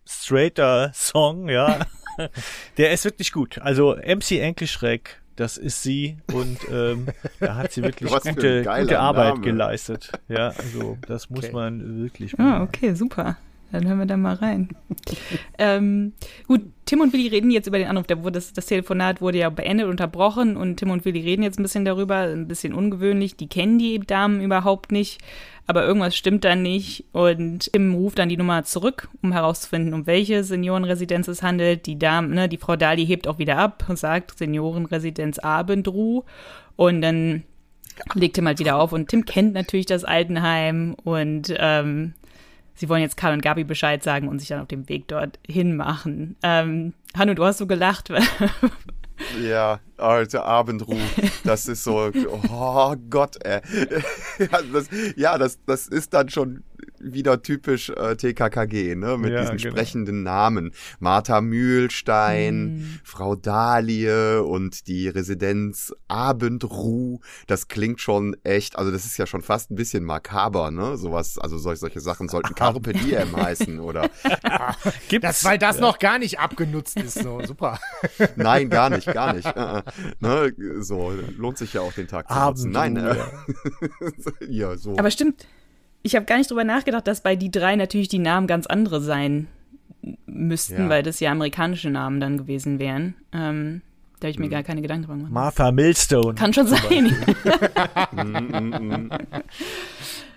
straighter Song, ja. Der ist wirklich gut. Also MC Enkelschreck, das ist sie und ähm, da hat sie wirklich gute, gute Arbeit Name. geleistet. Ja, also das muss Okay. man wirklich Ah, machen. okay, super. Dann hören wir da mal rein. ähm, gut, Tim und Willi reden jetzt über den Anruf. Der wurde, das, das Telefonat wurde ja beendet, unterbrochen und Tim und Willi reden jetzt ein bisschen darüber. Ein bisschen ungewöhnlich. Die kennen die Damen überhaupt nicht, aber irgendwas stimmt da nicht. Und Tim ruft dann die Nummer zurück, um herauszufinden, um welche Seniorenresidenz es handelt. Die Dame, ne, die Frau Dali hebt auch wieder ab und sagt Seniorenresidenz Abendruh. Und dann legt Tim halt wieder auf und Tim kennt natürlich das Altenheim und ähm, sie wollen jetzt Karl und Gabi Bescheid sagen und sich dann auf dem Weg dorthin machen. Ähm, Hanno, du hast so gelacht. Ja, alte Abendruhe, das ist so, oh Gott, ey. Ja, das, ja, das, das ist dann schon wieder typisch äh, TKKG, ne, mit Ja, diesen genau. sprechenden Namen. Martha Mühlstein, Hm. Frau Dahlie und die Residenz Abendruh. Das klingt schon echt, also das ist ja schon fast ein bisschen makaber, ne, sowas, also solche, solche Sachen sollten Carpe Diem heißen oder, Gibt's? Das, weil das noch gar nicht abgenutzt ist, so super. nein, gar nicht, gar nicht. Äh, ne, so, lohnt sich ja auch den Tag zu nutzen. Nein, äh, ja, so. Aber stimmt, ich habe gar nicht drüber nachgedacht, dass bei die drei natürlich die Namen ganz andere sein müssten, Ja. weil das ja amerikanische Namen dann gewesen wären. Ähm, da habe ich mir gar keine Gedanken drüber gemacht. Martha Millstone. Kann schon sein.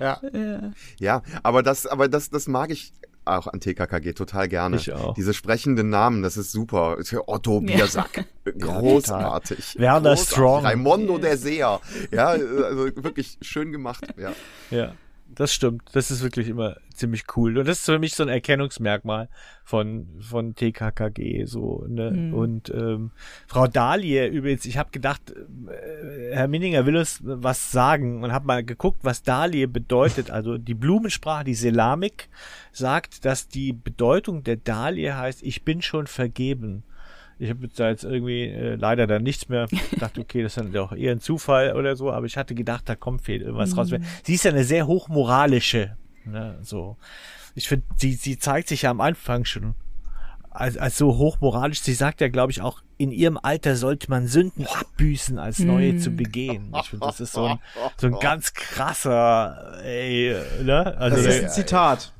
Ja. ja. Ja, aber das, aber das, das mag ich auch an TKKG total gerne. Ich auch. Diese sprechenden Namen, das ist super. Ist ja Otto Ja. Biersack. Großartig. Werner Großartig. Strong. Raimondo der Seher. Ja, also wirklich schön gemacht. Ja. Ja, das stimmt. Das ist wirklich immer ziemlich cool. Und das ist für mich so ein Erkennungsmerkmal von, von TKKG. So, ne? Mhm. Und ähm, Frau Dahlie übrigens, ich habe gedacht, äh, Herr Minninger will uns was sagen und habe mal geguckt, was Dahlie bedeutet. Also die Blumensprache, die Selamik, sagt, dass die Bedeutung der Dahlie heißt, ich bin schon vergeben. Ich habe da jetzt irgendwie äh, leider dann nichts mehr. Dachte, okay, das ist dann auch eher ein Zufall oder so, aber ich hatte gedacht, da kommt viel irgendwas raus. Sie ist ja eine sehr hochmoralische, ne, so. Ich finde, sie, sie zeigt sich ja am Anfang schon als, als so hochmoralisch. Sie sagt ja, glaube ich, auch, in ihrem Alter sollte man Sünden abbüßen, als neue zu begehen. Ich finde, das ist so ein, so ein ganz krasser, ey, ne? Also, Das ist ein Zitat.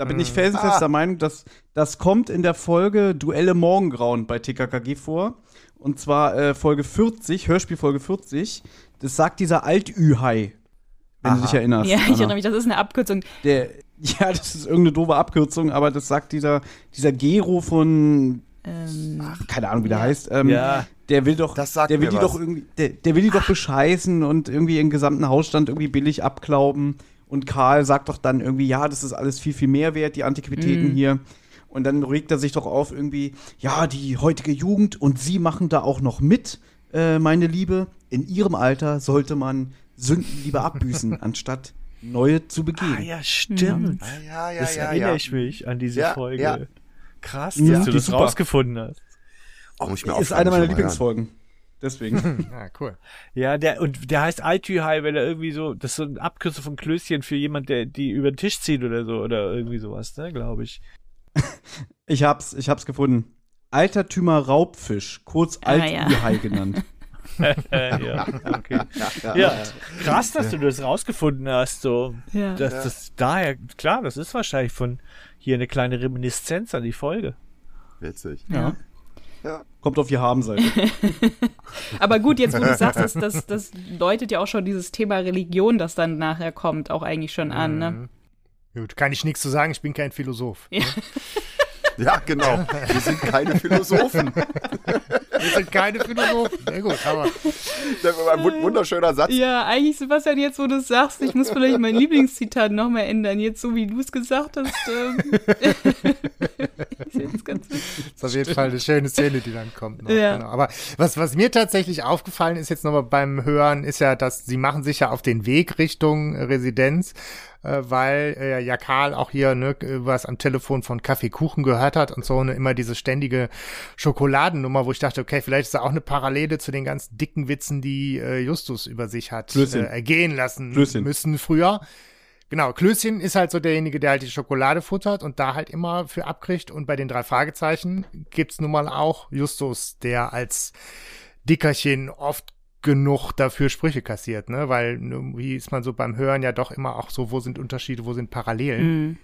Da bin ich felsenfester Meinung, dass das kommt in der Folge Duelle Morgengrauen bei TKKG vor. Und zwar äh, Folge 40, Hörspiel Folge 40. Das sagt dieser Alt-Ü-Hai, wenn du dich erinnerst. Ja, ich erinnere mich, das ist eine Abkürzung. Der, ja, das ist irgendeine doofe Abkürzung, aber das sagt dieser, dieser Gero von, Ähm, keine Ahnung, wie der heißt. Ähm, Ja. Der will doch, Das sagt der will die was. doch irgendwie, der, der will die doch bescheißen und irgendwie ihren gesamten Hausstand irgendwie billig abklauben. Und Karl sagt doch dann irgendwie, ja, das ist alles viel, viel mehr wert, die Antiquitäten Mhm. hier. Und dann regt er sich doch auf irgendwie, ja, die heutige Jugend und sie machen da auch noch mit, äh, meine Liebe. In ihrem Alter sollte man Sünden lieber abbüßen, anstatt neue zu begehen. Ah ja, stimmt. Ah, ja, ja, das ja, erinnere ja. ich mich an diese Ja, Folge. ja. Krass, Ja, dass du die das super. rausgefunden hast. Oh, muss ich mir ist eine meiner. Lieblingsfolgen. Deswegen. Ja, cool. Ja, der und der heißt Altühai, weil er irgendwie so, das ist so ein Abkürzung von Klößchen für jemand, der die über den Tisch zieht oder so oder irgendwie sowas, ne, glaube ich. Ich hab's, ich hab's gefunden. Altertümer Raubfisch, kurz Ah, ja. Alt-Hai genannt. Ja, okay. Ja, krass, dass du das rausgefunden hast, so. ja. Das, das daher, klar, das ist wahrscheinlich von hier eine kleine Reminiszenz an die Folge. Witzig. Ja. Ja. Kommt auf die Habenseite. Aber gut, jetzt wo du sagst, das, das, das deutet ja auch schon dieses Thema Religion, das dann nachher kommt, auch eigentlich schon an. Ne? Gut, kann ich nichts zu sagen, ich bin kein Philosoph. Ja, genau. Wir sind keine Philosophen. Wir sind keine Philosophen. Sehr gut, aber Das war ein wun- wunderschöner Satz. Ja, eigentlich, Sebastian, jetzt wo du es sagst, ich muss vielleicht mein Lieblingszitat nochmal ändern. Jetzt so wie du es gesagt hast. Ähm, ist ganz witzig. ist auf jeden Fall eine schöne Szene, die dann kommt. Noch. Ja. Genau. Aber was, was mir tatsächlich aufgefallen ist jetzt nochmal beim Hören, ist ja, dass sie machen sich ja auf den Weg Richtung Residenz, weil äh, ja Karl auch hier ne, was am Telefon von Kaffeekuchen gehört hat und so ne, immer diese ständige Schokoladennummer, wo ich dachte, okay, vielleicht ist da auch eine Parallele zu den ganz dicken Witzen, die äh, Justus über sich hat äh, ergehen lassen Klößchen. müssen früher. Genau, Klößchen ist halt so derjenige, der halt die Schokolade futtert und da halt immer für abkriegt. Und bei den drei Fragezeichen gibt's nun mal auch Justus, der als Dickerchen oft genug dafür Sprüche kassiert, ne? Weil irgendwie ist man so beim Hören ja doch immer auch so, wo sind Unterschiede, wo sind Parallelen. Mhm.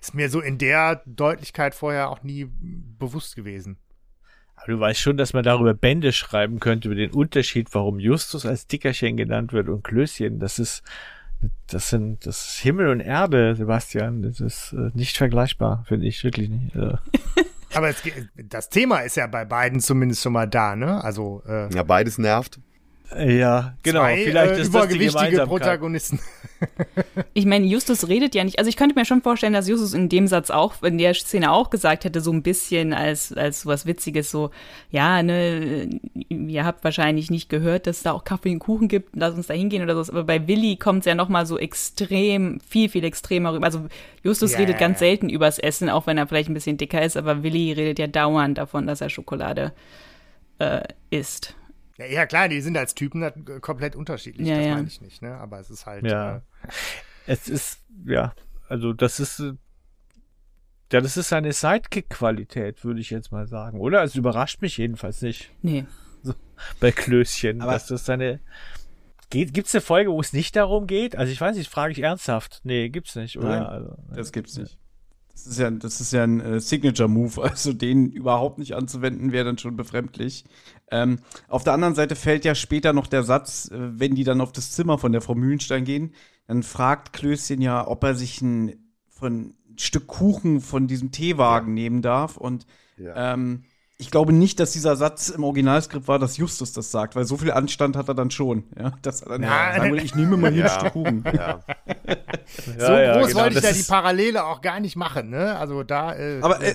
Ist mir so in der Deutlichkeit vorher auch nie bewusst gewesen. Aber du weißt schon, dass man darüber Bände schreiben könnte, über den Unterschied, warum Justus als Dickerchen genannt wird und Klößchen. Das ist, das sind, das ist Himmel und Erde, Sebastian. Das ist äh, nicht vergleichbar, finde ich wirklich nicht. Äh, Aber es, das Thema ist ja bei beiden zumindest schon mal da, ne? Also äh, Ja, beides nervt. Ja, genau. zwei Vielleicht äh, ist das die Gemeinsamkeit. Protagonisten. Ich meine, Justus redet ja nicht. Also ich könnte mir schon vorstellen, dass Justus in dem Satz auch, in der Szene auch gesagt hätte, so ein bisschen als, als was Witziges, so, ja, ne, ihr habt wahrscheinlich nicht gehört, dass es da auch Kaffee und Kuchen gibt, lass uns da hingehen oder so. Aber bei Willi kommt es ja nochmal so extrem, viel, viel extremer rüber. Also Justus Ja, redet ja, ganz ja. selten übers Essen, auch wenn er vielleicht ein bisschen dicker ist, aber Willi redet ja dauernd davon, dass er Schokolade äh, isst. Ja, ja, klar, die sind als Typen halt, äh, komplett unterschiedlich, Ja, das ja. meine ich nicht, ne? Aber es ist halt. Ja. Äh, Es ist, ja, also das ist, äh, ja, das ist eine Sidekick-Qualität, würde ich jetzt mal sagen, oder? Es überrascht mich jedenfalls nicht Nee. bei Klößchen, Aber- dass das seine. Geht, gibt's eine Folge, wo es nicht darum geht? Also ich weiß nicht, frage ich ernsthaft. Nee, gibt's nicht, oder? Nein, also, Das gibt's nicht. Das ist ja, das ist ja ein äh, Signature-Move, also den überhaupt nicht anzuwenden, wäre dann schon befremdlich. Ähm, auf der anderen Seite fällt ja später noch der Satz, äh, wenn die dann auf das Zimmer von der Frau Mühlenstein gehen, dann fragt Klößchen ja, ob er sich ein, von, ein Stück Kuchen von diesem Teewagen nehmen darf. Und Ja. ähm, ich glaube nicht, dass dieser Satz im Originalskript war, dass Justus das sagt, weil so viel Anstand hat er dann schon, ja, dass er dann Na, sagen würde, ich nehme mal hier Ja. ein Stück Kuchen. Ja. so ja, groß genau, wollte ich das ja die Parallele auch gar nicht machen, ne? Also da. Äh, Aber, äh.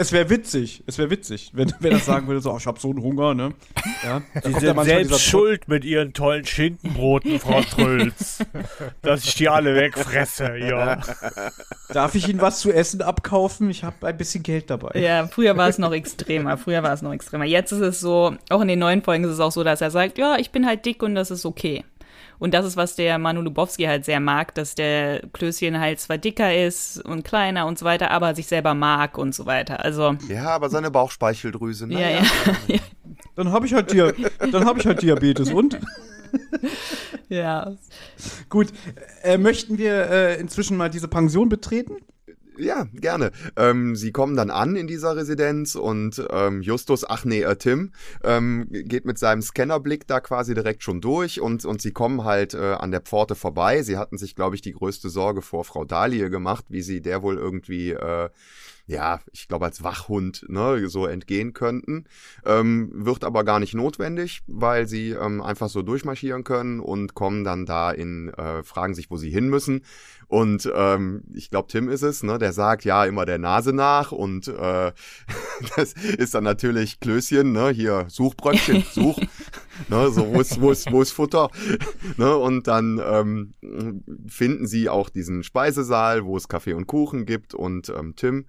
Es wäre witzig, es wäre witzig, wenn, wenn er sagen würde, so, oh, ich habe so einen Hunger, ne? Ja, Sie kommt ja sind selbst schuld mit ihren tollen Schinkenbroten, Frau Trülz. dass ich die alle wegfresse, ja. Darf ich Ihnen was zu essen abkaufen? Ich habe ein bisschen Geld dabei. Ja, früher war es noch extremer. Früher war es noch extremer. Jetzt ist es so, auch in den neuen Folgen ist es auch so, dass er sagt, ja, ich bin halt dick und das ist okay. Und das ist, was der Manu Lubowski halt sehr mag, dass der Klößchen halt zwar dicker ist und kleiner und so weiter, aber sich selber mag und so weiter. Also, ja, aber seine Bauchspeicheldrüse, ne? ja, ja. Dann habe ich halt Dia dann habe ich halt Diabetes und Ja. Gut, äh, möchten wir äh, inzwischen mal diese Pension betreten? Ja, gerne. Ähm, sie kommen dann an in dieser Residenz und ähm, Justus, ach nee, äh, Tim, ähm, geht mit seinem Scannerblick da quasi direkt schon durch und, und sie kommen halt äh, an der Pforte vorbei. Sie hatten sich, glaube ich, die größte Sorge vor Frau Dahlie gemacht, wie sie der wohl irgendwie äh, ja, ich glaube als Wachhund ne, so entgehen könnten. Ähm, wird aber gar nicht notwendig, weil sie ähm, einfach so durchmarschieren können und kommen dann da in, äh, fragen sich, wo sie hin müssen. Und ähm, ich glaube, Tim ist es, ne, der sagt ja immer der Nase nach und äh, das ist dann natürlich Klößchen, ne, hier Suchbröckchen, such, ne, so wo ist, wo ist, wo ist Futter, ne, und dann ähm, finden sie auch diesen Speisesaal, wo es Kaffee und Kuchen gibt und ähm, Tim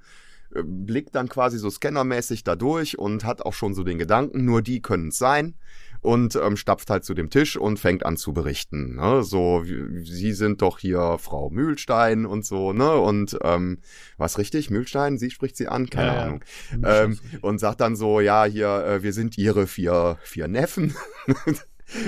äh, blickt dann quasi so scannermäßig da durch und hat auch schon so den Gedanken, nur die können es sein und ähm, stapft halt zu dem Tisch und fängt an zu berichten. Ne? So, Sie sind doch hier Frau Mühlstein und so, ne? Und ähm, was richtig? Mühlstein? Sie spricht sie an? Keine Ja, ja. Ahnung. Ähm, und sagt dann so, ja, hier, äh, wir sind ihre vier, vier Neffen.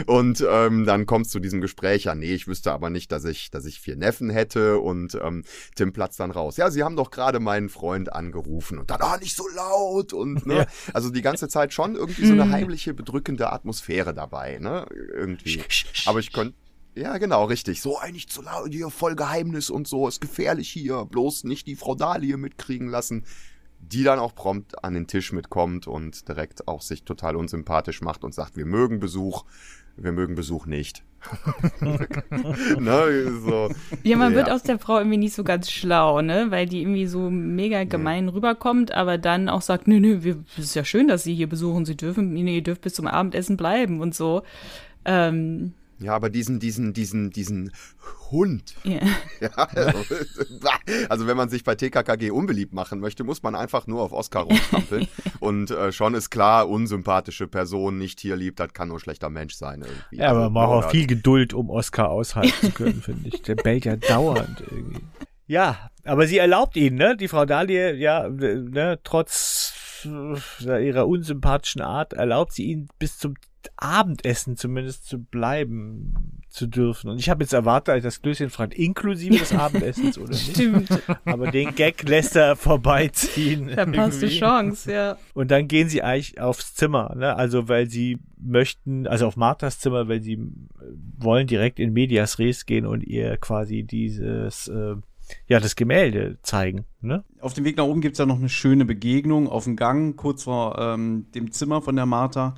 Und ähm, dann kommt es zu diesem Gespräch, ja, nee, ich wüsste aber nicht, dass ich, dass ich vier Neffen hätte. Und ähm, Tim platzt dann raus. Ja, sie haben doch gerade meinen Freund angerufen und dann, ah, nicht so laut. Und ne, also die ganze Zeit schon irgendwie so eine heimliche, bedrückende Atmosphäre dabei, ne? Irgendwie. Aber ich könnte. Ja, genau, richtig. So, nicht zu laut, hier voll Geheimnis und so, ist gefährlich hier, bloß nicht die Frau Dahlie mitkriegen lassen. Die dann auch prompt an den Tisch mitkommt und direkt auch sich total unsympathisch macht und sagt, wir mögen Besuch, wir mögen Besuch nicht. ne, so. Ja, man wird Ja. aus der Frau irgendwie nicht so ganz schlau, ne? Weil die irgendwie so mega gemein rüberkommt, aber dann auch sagt, nö, nö, wir, es ist ja schön, dass Sie hier besuchen. Sie dürfen, nee, ihr dürft bis zum Abendessen bleiben und so. Ähm, Ja, aber diesen, diesen, diesen, diesen Hund. ja. Ja, also, also wenn man sich bei TKKG unbeliebt machen möchte, muss man einfach nur auf Oscar rumtrampeln. Und äh, schon ist klar, unsympathische Person nicht hier liebt, das kann nur ein schlechter Mensch sein irgendwie. Ja, aber Also, man braucht auch viel Geduld, um Oscar aushalten zu können, finde ich. Der bellt ja dauernd irgendwie. Ja, aber sie erlaubt ihn, ne? Die Frau Dahlie, ja, ne, trotz äh, ihrer unsympathischen Art erlaubt sie ihn bis zum Abendessen zumindest zu bleiben zu dürfen. Und ich habe jetzt erwartet, dass Klößchen fragt, inklusive des Abendessens oder nicht. Stimmt, Aber den Gag lässt er vorbeiziehen. verpasste irgendwie. Chance, ja. Und dann gehen sie eigentlich aufs Zimmer, ne? Also weil sie möchten, also auf Marthas Zimmer, weil sie äh, wollen direkt in Medias Res gehen und ihr quasi dieses, äh, ja, das Gemälde zeigen, ne? Auf dem Weg nach oben gibt es ja noch eine schöne Begegnung auf dem Gang, kurz vor ähm, dem Zimmer von der Martha.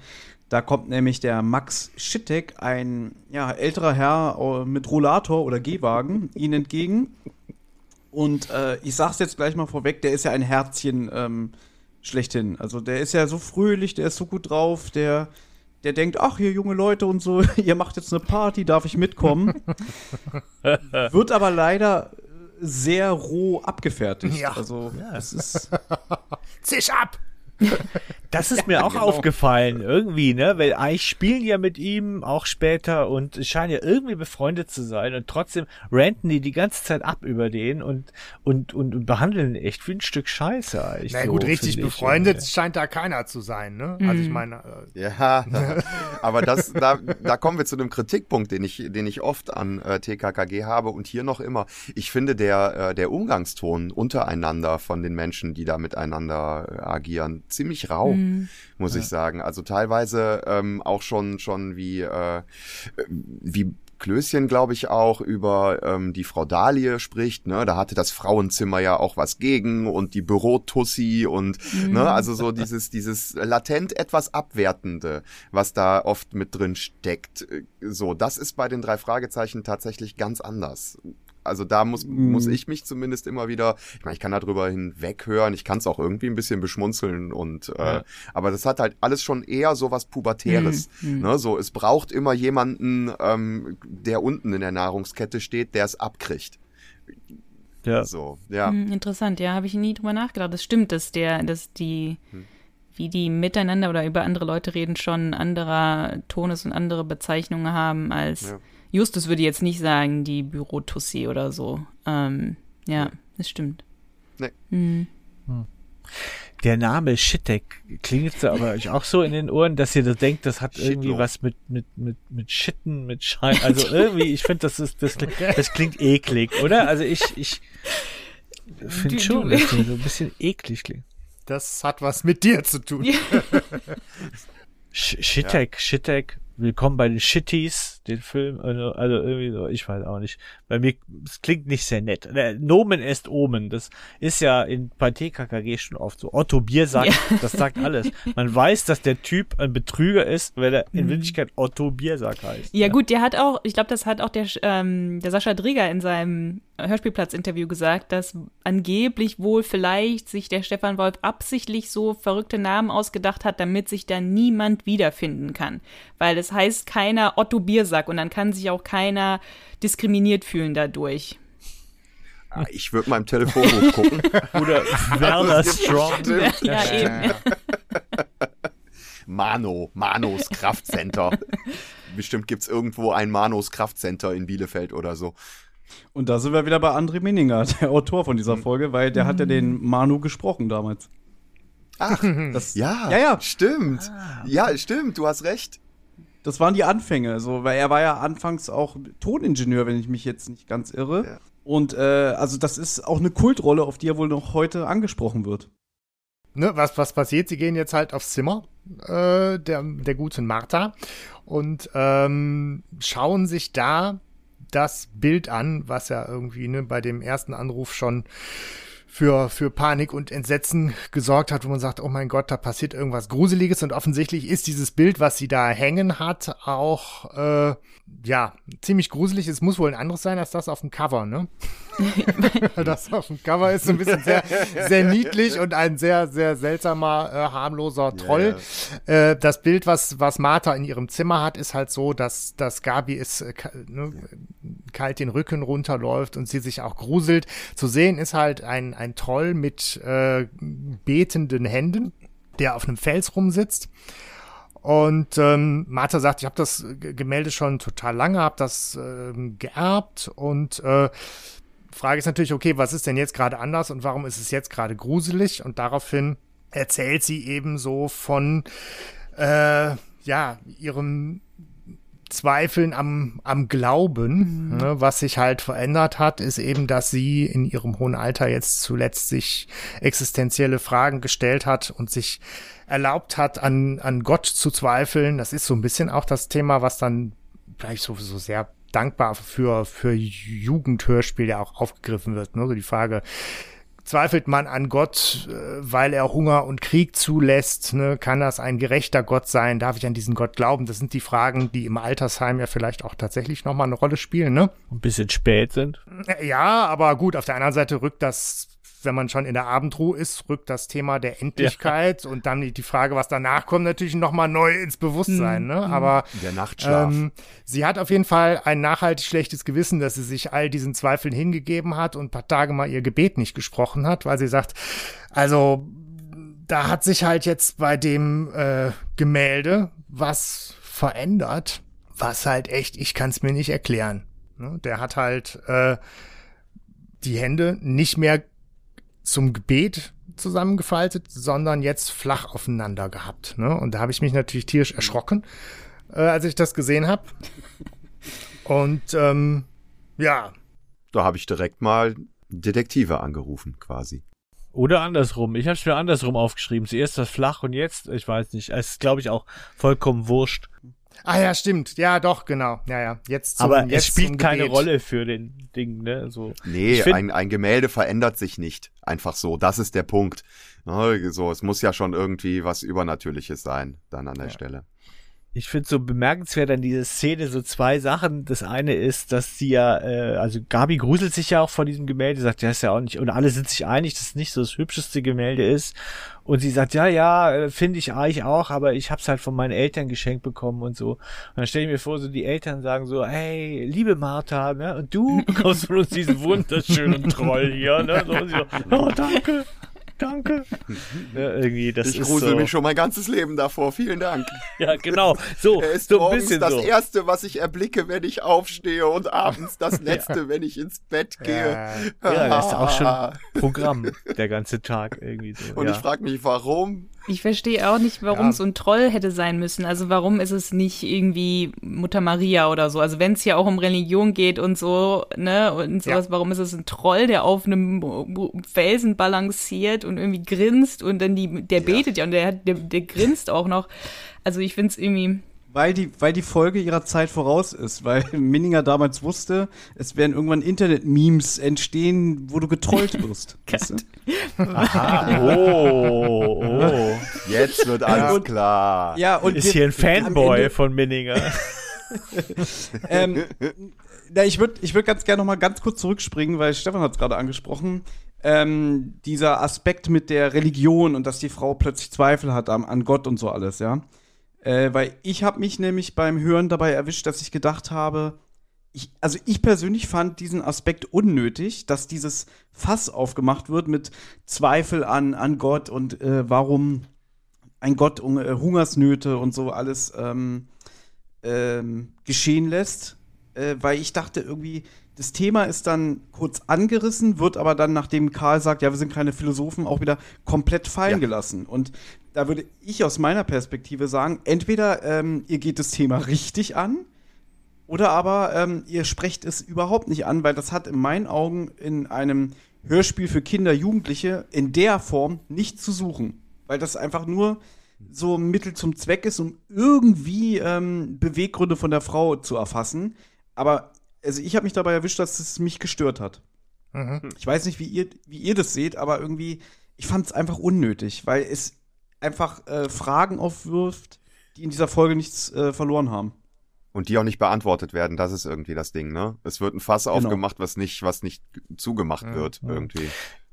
Da kommt nämlich der Max Schittek, ein ja, älterer Herr mit Rollator oder Gehwagen, ihnen entgegen. Und äh, ich sag's jetzt gleich mal vorweg, der ist ja ein Herzchen ähm, schlechthin. Also der ist ja so fröhlich, der ist so gut drauf, der, der denkt, ach, hier junge Leute und so, ihr macht jetzt eine Party, darf ich mitkommen? Wird aber leider sehr roh abgefertigt. Ja. Also es ist Zisch ab! Das ist mir auch genau. aufgefallen, irgendwie, ne? Weil eigentlich spielen ja mit ihm auch später und es scheinen ja irgendwie befreundet zu sein und trotzdem ranten die die ganze Zeit ab über den und, und, und, und behandeln ihn echt wie ein Stück Scheiße eigentlich. Na so, gut, richtig befreundet irgendwie. scheint da keiner zu sein, ne? Also ich meine, äh, Ja, aber das, da, da kommen wir zu einem Kritikpunkt, den ich, den ich oft an äh, TKKG habe und hier noch immer. Ich finde, der, äh, der Umgangston untereinander von den Menschen, die da miteinander äh, agieren, ziemlich rau, muss ich sagen. Also teilweise ähm, auch schon, schon wie, äh, wie Klößchen, glaube ich, auch über ähm, die Frau Dahlie spricht, ne? Da hatte das Frauenzimmer ja auch was gegen und die Bürotussi und ne, also so dieses, dieses latent etwas Abwertende, was da oft mit drin steckt. Äh, So, das ist bei den drei Fragezeichen tatsächlich ganz anders. Also da muss, muss ich mich zumindest immer wieder, ich meine, ich kann da drüber hinweghören, ich kann es auch irgendwie ein bisschen beschmunzeln und äh, aber das hat halt alles schon eher so was Pubertäres. Ne? So, es braucht immer jemanden, ähm, der unten in der Nahrungskette steht, der es abkriegt. Ja. So, ja. Hm, interessant, ja, habe ich nie drüber nachgedacht. Das stimmt, dass der, dass die, wie die miteinander oder über andere Leute reden, schon anderer Ton ist und andere Bezeichnungen haben als Ja. Justus würde jetzt nicht sagen, die Bürotussi oder so. Ähm, ja, das stimmt. Nee. Hm. Der Name Shittek klingt so aber euch auch so in den Ohren, dass ihr das denkt, das hat irgendwie was mit, mit, mit, mit Schitten, mit Schein, also irgendwie, ich finde, das ist, das, klingt- das klingt eklig, oder? Also ich, ich finde schon, dass das so ein bisschen eklig klingt. Das hat was mit dir zu tun. Sh- Shittek, Shittek, willkommen bei den Shitties, den Film, also, also irgendwie so, ich weiß auch nicht. Bei mir, es klingt nicht sehr nett. Äh, Nomen est Omen, das ist ja in, bei TKKG schon oft so. Otto Bier sagt, das sagt alles. Man weiß, dass der Typ ein Betrüger ist, weil er in Wirklichkeit Otto Biersack heißt. Ja, gut, der hat auch, ich glaube, das hat auch der, ähm, der Sascha Drieger in seinem Hörspielplatz-Interview gesagt, dass angeblich wohl vielleicht sich der Stefan Wolf absichtlich so verrückte Namen ausgedacht hat, damit sich da niemand wiederfinden kann. Weil es heißt keiner Otto Biersack und dann kann sich auch keiner diskriminiert fühlen dadurch. Ah, Ich würde mal im Telefonbuch gucken. Oder Werner es gibt Strong. bestimmt Ja, eben. Mano, Manos Kraftcenter. Bestimmt gibt's irgendwo ein Manos Kraftcenter in Bielefeld oder so. Und da sind wir wieder bei André Minninger, der Autor von dieser Folge, weil der hat ja den Manu gesprochen damals. Ach, Das, ja, Ja, ja. stimmt. Ja, stimmt, du hast recht. Das waren die Anfänge, so, weil er war ja anfangs auch Toningenieur, wenn ich mich jetzt nicht ganz irre. Ja. Und äh, also das ist auch eine Kultrolle, auf die er wohl noch heute angesprochen wird. ne, was, was passiert? Sie gehen jetzt halt aufs Zimmer äh, der, der guten Martha und ähm, schauen sich da das Bild an, was ja irgendwie ne, bei dem ersten Anruf schon für, für Panik und Entsetzen gesorgt hat, wo man sagt, oh mein Gott, da passiert irgendwas Gruseliges und offensichtlich ist dieses Bild, was sie da hängen hat, auch äh, ja, ziemlich gruselig. Es muss wohl ein anderes sein als das auf dem Cover, ne? das auf dem Cover ist so ein bisschen sehr, sehr niedlich und ein sehr, sehr seltsamer, äh, harmloser Troll. Äh, das Bild, was, was Martha in ihrem Zimmer hat, ist halt so, dass, dass Gabi ist, äh, ne, kalt den Rücken runterläuft und sie sich auch gruselt. Zu sehen ist halt ein, ein Troll mit äh, betenden Händen, der auf einem Fels rumsitzt. Und ähm, Martha sagt, ich habe das Gemälde schon total lange, habe das ähm, geerbt und äh, Frage ist natürlich, okay, was ist denn jetzt gerade anders und warum ist es jetzt gerade gruselig? Und daraufhin erzählt sie eben so von äh, ja ihrem Zweifeln am, am Glauben. Ne? Was sich halt verändert hat, ist eben, dass sie in ihrem hohen Alter jetzt zuletzt sich existenzielle Fragen gestellt hat und sich erlaubt hat, an, an Gott zu zweifeln. Das ist so ein bisschen auch das Thema, was dann vielleicht so, so sehr dankbar für, für Jugendhörspiel ja auch aufgegriffen wird. Ne? So die Frage, zweifelt man an Gott, äh, weil er Hunger und Krieg zulässt? Ne? Kann das ein gerechter Gott sein? Darf ich an diesen Gott glauben? Das sind die Fragen, die im Altersheim ja vielleicht auch tatsächlich nochmal eine Rolle spielen. Ne? Ein bisschen spät sind. Ja, aber gut, auf der anderen Seite rückt das, wenn man schon in der Abendruhe ist, rückt das Thema der Endlichkeit und dann die, die Frage, was danach kommt, natürlich nochmal neu ins Bewusstsein. Ne? Aber Der Nachtschlaf. ähm, sie hat auf jeden Fall ein nachhaltig schlechtes Gewissen, dass sie sich all diesen Zweifeln hingegeben hat und ein paar Tage mal ihr Gebet nicht gesprochen hat, weil sie sagt, also da hat sich halt jetzt bei dem äh, Gemälde was verändert, was halt echt, ich kann es mir nicht erklären. Ne? Der hat halt äh, die Hände nicht mehr zum Gebet zusammengefaltet, sondern jetzt flach aufeinander gehabt. Ne? Und da habe ich mich natürlich tierisch erschrocken, äh, als ich das gesehen habe. Und ähm, ja, Da habe ich direkt mal Detektive angerufen, quasi. Oder andersrum. Ich habe es mir andersrum aufgeschrieben. Zuerst das flach und jetzt, ich weiß nicht. Es ist, glaube ich, auch vollkommen wurscht. Ah ja, stimmt, ja doch, genau, ja ja. Jetzt zum, Aber jetzt es spielt keine Gebet. Rolle für den Ding, ne? So. Nee, Ich find- ein, ein Gemälde verändert sich nicht. Einfach so. Das ist der Punkt. Ne, So, es muss ja schon irgendwie was Übernatürliches sein, dann an der Stelle. Ich finde so bemerkenswert an dieser Szene so zwei Sachen. Das eine ist, dass sie ja, äh, also Gabi gruselt sich ja auch vor diesem Gemälde, sagt, ja, ist ja auch nicht, und alle sind sich einig, dass es nicht so das hübscheste Gemälde ist. Und sie sagt, ja, ja, äh, finde ich eigentlich auch, aber ich hab's halt von meinen Eltern geschenkt bekommen und so. Und dann stelle ich mir vor, so die Eltern sagen so, hey, liebe Martha, ne, und du bekommst von uns diesen wunderschönen Troll hier, ne, so, und sie so, oh, danke. Danke. Ja, irgendwie, das ich ist grusel so. mich schon mein ganzes Leben davor. Vielen Dank. Ja, genau. So, Er ist so morgens das so. Erste, was ich erblicke, wenn ich aufstehe und abends das Letzte, wenn ich ins Bett gehe. Äh, Ja, das ist auch schon Programm der ganze Tag irgendwie so. Und ja. ich frage mich, warum? Ich verstehe auch nicht, warum Ja. es so ein Troll hätte sein müssen. Also warum ist es nicht irgendwie Mutter Maria oder so? Also wenn es ja auch um Religion geht und so, ne, und sowas, Ja. warum ist es ein Troll, der auf einem Felsen balanciert und irgendwie grinst und dann die, der betet ja und der, hat- der, der grinst auch noch. Also ich finde es irgendwie, Weil die, weil die Folge ihrer Zeit voraus ist, weil Minninger damals wusste, es werden irgendwann Internet-Memes entstehen, wo du getrollt wirst. weißt du? Ah, oh, oh. Jetzt wird alles klar. Ja, und Ist wir- hier ein Fanboy von Minninger. ähm, na, ich würde ich würd ganz gerne noch mal ganz kurz zurückspringen, weil Stefan hat es gerade angesprochen. Ähm, dieser Aspekt mit der Religion und dass die Frau plötzlich Zweifel hat an, an Gott und so alles, ja. Äh, weil ich habe mich nämlich beim Hören dabei erwischt, dass ich gedacht habe, ich, also ich persönlich fand diesen Aspekt unnötig, dass dieses Fass aufgemacht wird mit Zweifel an, an Gott und äh, warum ein Gott um, äh, Hungersnöte und so alles ähm, ähm, geschehen lässt, äh, weil ich dachte irgendwie, das Thema ist dann kurz angerissen, wird aber dann, nachdem Karl sagt, ja, wir sind keine Philosophen, auch wieder komplett fallen Ja. gelassen. Und da würde ich aus meiner Perspektive sagen, entweder ähm, ihr geht das Thema richtig an, oder aber ähm, ihr sprecht es überhaupt nicht an, weil das hat in meinen Augen in einem Hörspiel für Kinder, Jugendliche in der Form nicht zu suchen. Weil das einfach nur so ein Mittel zum Zweck ist, um irgendwie ähm, Beweggründe von der Frau zu erfassen. Aber also ich habe mich dabei erwischt, dass es mich gestört hat. mhm. Ich weiß nicht, wie ihr, wie ihr das seht, aber irgendwie, ich fand es einfach unnötig, weil es einfach äh, Fragen aufwirft, die in dieser Folge nichts äh, verloren haben. Und die auch nicht beantwortet werden, das ist irgendwie das Ding, ne? Es wird ein Fass Genau. aufgemacht, was nicht, was nicht zugemacht Mhm. wird, irgendwie.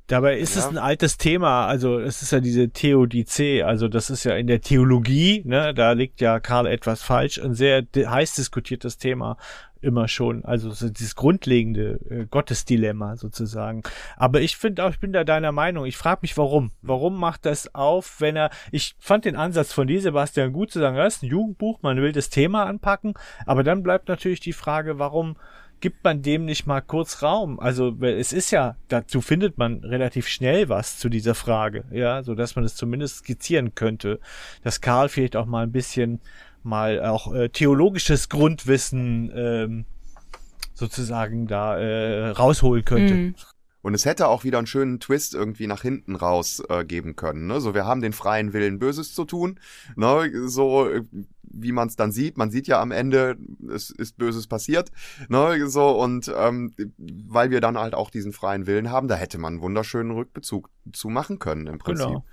Dabei ist es Ja. ein altes Thema, also es ist ja diese Theodizee, also das ist ja in der Theologie, ne, da liegt ja Karl etwas falsch, ein sehr heiß diskutiertes Thema immer schon, also so dieses grundlegende äh, Gottesdilemma sozusagen. Aber ich finde auch, ich bin da deiner Meinung, ich frage mich warum. Warum macht das auf, wenn er, ich fand den Ansatz von dir, Sebastian, gut zu sagen, das ist ein Jugendbuch, man will das Thema anpacken, aber dann bleibt natürlich die Frage, warum gibt man dem nicht mal kurz Raum? Also es ist ja, dazu findet man relativ schnell was zu dieser Frage, ja, so dass man es zumindest skizzieren könnte, dass Karl vielleicht auch mal ein bisschen mal auch äh, theologisches Grundwissen ähm, sozusagen da äh, rausholen könnte. mm, Und es hätte auch wieder einen schönen Twist irgendwie nach hinten raus äh, geben können. Ne? So, wir haben den freien Willen, Böses zu tun. Ne? So, wie man es dann sieht. Man sieht ja am Ende, es ist Böses passiert. Ne? So, und ähm, weil wir dann halt auch diesen freien Willen haben, da hätte man einen wunderschönen Rückbezug zu machen können im Prinzip. Genau.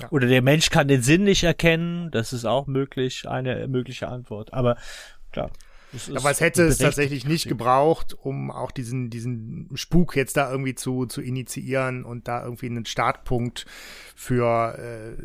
Ja. Oder der Mensch kann den Sinn nicht erkennen, das ist auch möglich, eine mögliche Antwort. Aber klar. Aber es hätte es tatsächlich nicht gebraucht, um auch diesen, diesen Spuk jetzt da irgendwie zu, zu initiieren und da irgendwie einen Startpunkt für, äh,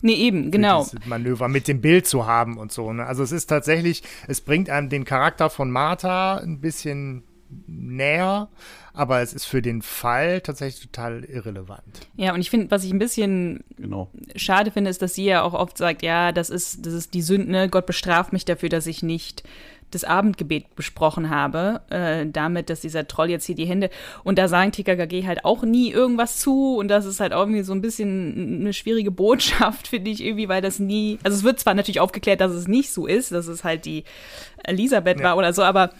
nee, eben, für genau. dieses Manöver mit dem Bild zu haben und so. Ne? Also es ist tatsächlich, es bringt einem den Charakter von Martha ein bisschen näher, aber es ist für den Fall tatsächlich total irrelevant. Ja, und ich finde, was ich ein bisschen Genau. schade finde, ist, dass sie ja auch oft sagt, ja, das ist, das ist die Sünde, Gott bestraft mich dafür, dass ich nicht das Abendgebet besprochen habe, äh, damit, dass dieser Troll jetzt hier die Hände und da sagen TKKG halt auch nie irgendwas zu und das ist halt auch irgendwie so ein bisschen eine schwierige Botschaft, finde ich irgendwie, weil das nie, also es wird zwar natürlich aufgeklärt, dass es nicht so ist, dass es halt die Elisabeth Ja. war oder so, aber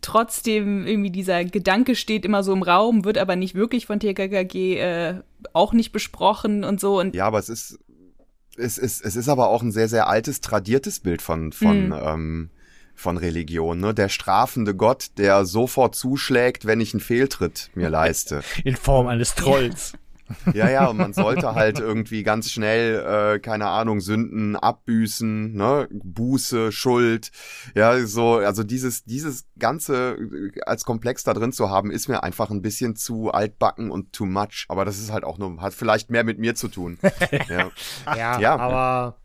trotzdem irgendwie dieser Gedanke steht immer so im Raum, wird aber nicht wirklich von TKKG äh, auch nicht besprochen und so und Ja, aber es ist, es ist, es ist aber auch ein sehr, sehr altes, tradiertes Bild von, von, Mhm. ähm, von Religion, ne? Der strafende Gott, der sofort zuschlägt, wenn ich einen Fehltritt mir leiste. in Form eines Trolls. Ja, ja, und man sollte halt irgendwie ganz schnell, äh, keine Ahnung, Sünden abbüßen, ne, Buße, Schuld, ja, so, also dieses, dieses Ganze äh, als Komplex da drin zu haben, ist mir einfach ein bisschen zu altbacken und too much. Aber das ist halt auch nur, hat vielleicht mehr mit mir zu tun. ja. Ja, Ja. aber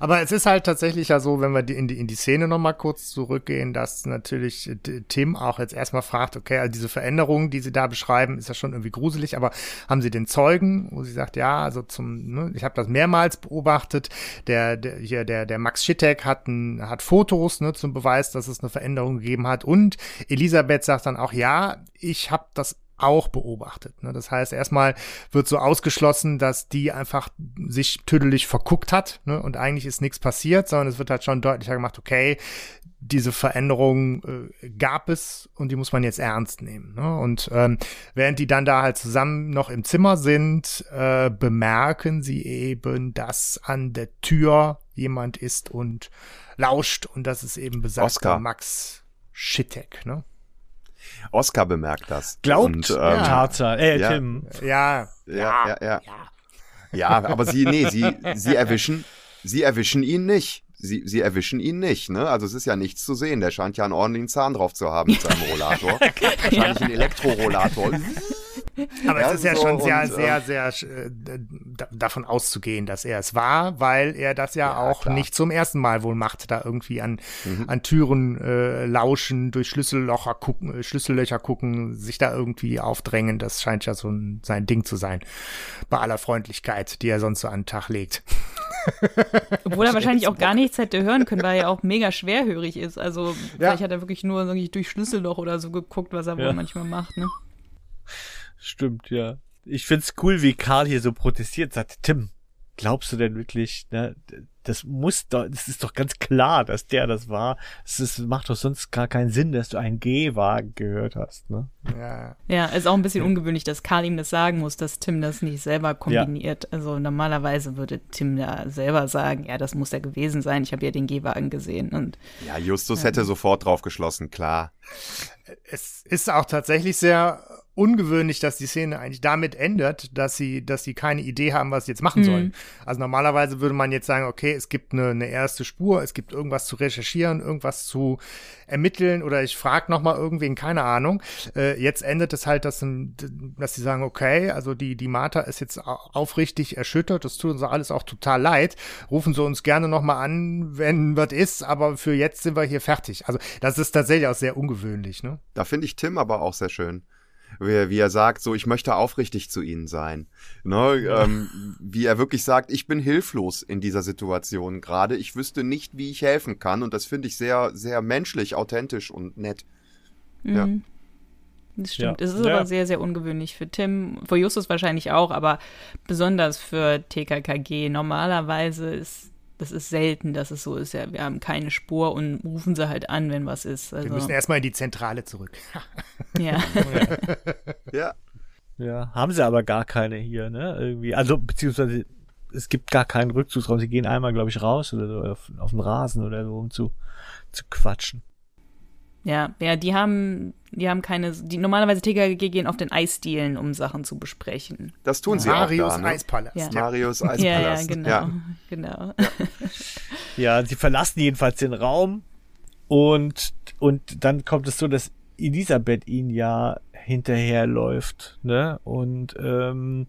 Aber es ist halt tatsächlich ja so, wenn wir die, in, die, in die Szene nochmal kurz zurückgehen, dass natürlich Tim auch jetzt erstmal fragt, okay, also diese Veränderung, die sie da beschreiben, ist ja schon irgendwie gruselig, aber haben sie den Zeugen, wo sie sagt, ja, also zum, ne, ich habe das mehrmals beobachtet, der, der hier der der Max Schittek hat ein, hat Fotos ne, zum Beweis, dass es eine Veränderung gegeben hat. Und Elisabeth sagt dann auch, ja, ich habe das auch beobachtet. Ne? Das heißt, erstmal wird so ausgeschlossen, dass die einfach sich tüdelig verguckt hat ne? und eigentlich ist nichts passiert, sondern es wird halt schon deutlicher gemacht, okay, diese Veränderung äh, gab es und die muss man jetzt ernst nehmen. Ne? Und ähm, während die dann da halt zusammen noch im Zimmer sind, äh, bemerken sie eben, dass an der Tür jemand ist und lauscht und das ist eben besagter Oscar. Max Schittek. Ne? Oscar bemerkt das. Glaubt Und, ähm, Tarzan, äh, ja. Tim. Ja, Ja, ja, ja. Ja, aber sie, nee, sie, sie erwischen, sie erwischen ihn nicht. Sie, sie erwischen ihn nicht, ne? Also es ist ja nichts zu sehen. Der scheint ja einen ordentlichen Zahn drauf zu haben mit seinem Rollator. Wahrscheinlich ein Elektrorollator. Aber Ja, es ist ja so, schon sehr, und, sehr, sehr äh, da, davon auszugehen, dass er es war, weil er das ja, Ja, auch klar. nicht zum ersten Mal wohl macht, da irgendwie an, Mhm. an Türen äh, lauschen, durch Schlüssellocher gucken, äh, Schlüssellöcher gucken, sich da irgendwie aufdrängen. Das scheint ja so ein, sein Ding zu sein. Bei aller Freundlichkeit, die er sonst so an den Tag legt. Obwohl er wahrscheinlich auch gar nichts hätte hören können, weil er ja auch mega schwerhörig ist. Also vielleicht hat er wirklich nur durch Schlüsselloch oder so geguckt, was er wohl Ja. manchmal macht, ne? Stimmt, ja. Ich find's cool, wie Karl hier so protestiert, sagt, Tim, glaubst du denn wirklich, ne, das muss doch, das ist doch ganz klar, dass der das war. Es ist, macht doch sonst gar keinen Sinn, dass du einen G-Wagen gehört hast, ne? Ja. Ja, ist auch ein bisschen ungewöhnlich, dass Karl ihm das sagen muss, dass Tim das nicht selber kombiniert. Also normalerweise würde Tim da selber sagen, ja, das muss er gewesen sein. Ich habe ja den Gehwagen gesehen und Ja, Justus hätte sofort drauf geschlossen, klar. Es ist auch tatsächlich sehr ungewöhnlich, dass die Szene eigentlich damit endet, dass sie, dass sie keine Idee haben, was sie jetzt machen sollen. Also normalerweise würde man jetzt sagen, okay, es gibt eine, eine erste Spur, es gibt irgendwas zu recherchieren, irgendwas zu ermitteln oder ich frage noch mal irgendwen, keine Ahnung. Äh, jetzt endet es halt, dass, dass sie sagen, okay, also die, die Martha ist jetzt au- aufrichtig erschüttert, das tut uns alles auch total leid. Rufen Sie uns gerne noch mal an, wenn was ist, aber für jetzt sind wir hier fertig. Also das ist tatsächlich auch sehr ungewöhnlich, ne? Da finde ich Tim aber auch sehr schön. Wie, wie er sagt, so, ich möchte aufrichtig zu ihnen sein. Ne, ähm, wie er wirklich sagt, ich bin hilflos in dieser Situation gerade. Ich wüsste nicht, wie ich helfen kann. Und das finde ich sehr, sehr menschlich, authentisch und nett. Ja. Mhm. Das stimmt. Ja. Es ist Ja. aber sehr, sehr ungewöhnlich für Tim, für Justus wahrscheinlich auch, aber besonders für TKKG. Normalerweise ist das ist selten, dass es so ist. Ja, wir haben keine Spur und rufen sie halt an, wenn was ist. Wir Also, müssen erstmal in die Zentrale zurück. ja. Ja. Ja, haben sie aber gar keine hier, ne? Irgendwie. Also, beziehungsweise es gibt gar keinen Rückzugsraum. Sie gehen einmal, glaube ich, raus oder so auf, auf den Rasen oder so, um zu, zu quatschen. Ja, ja, die haben, die haben keine, die normalerweise TKG gehen auf den Eisdielen, um Sachen zu besprechen. Das tun sie Marius auch da, ne? Eispalast. Ja. Marius Ja, ja, Eispalast. genau, Ja. genau. Ja, sie verlassen jedenfalls den Raum und, und dann kommt es so, dass Elisabeth ihn ja hinterherläuft, ne? Und, ähm,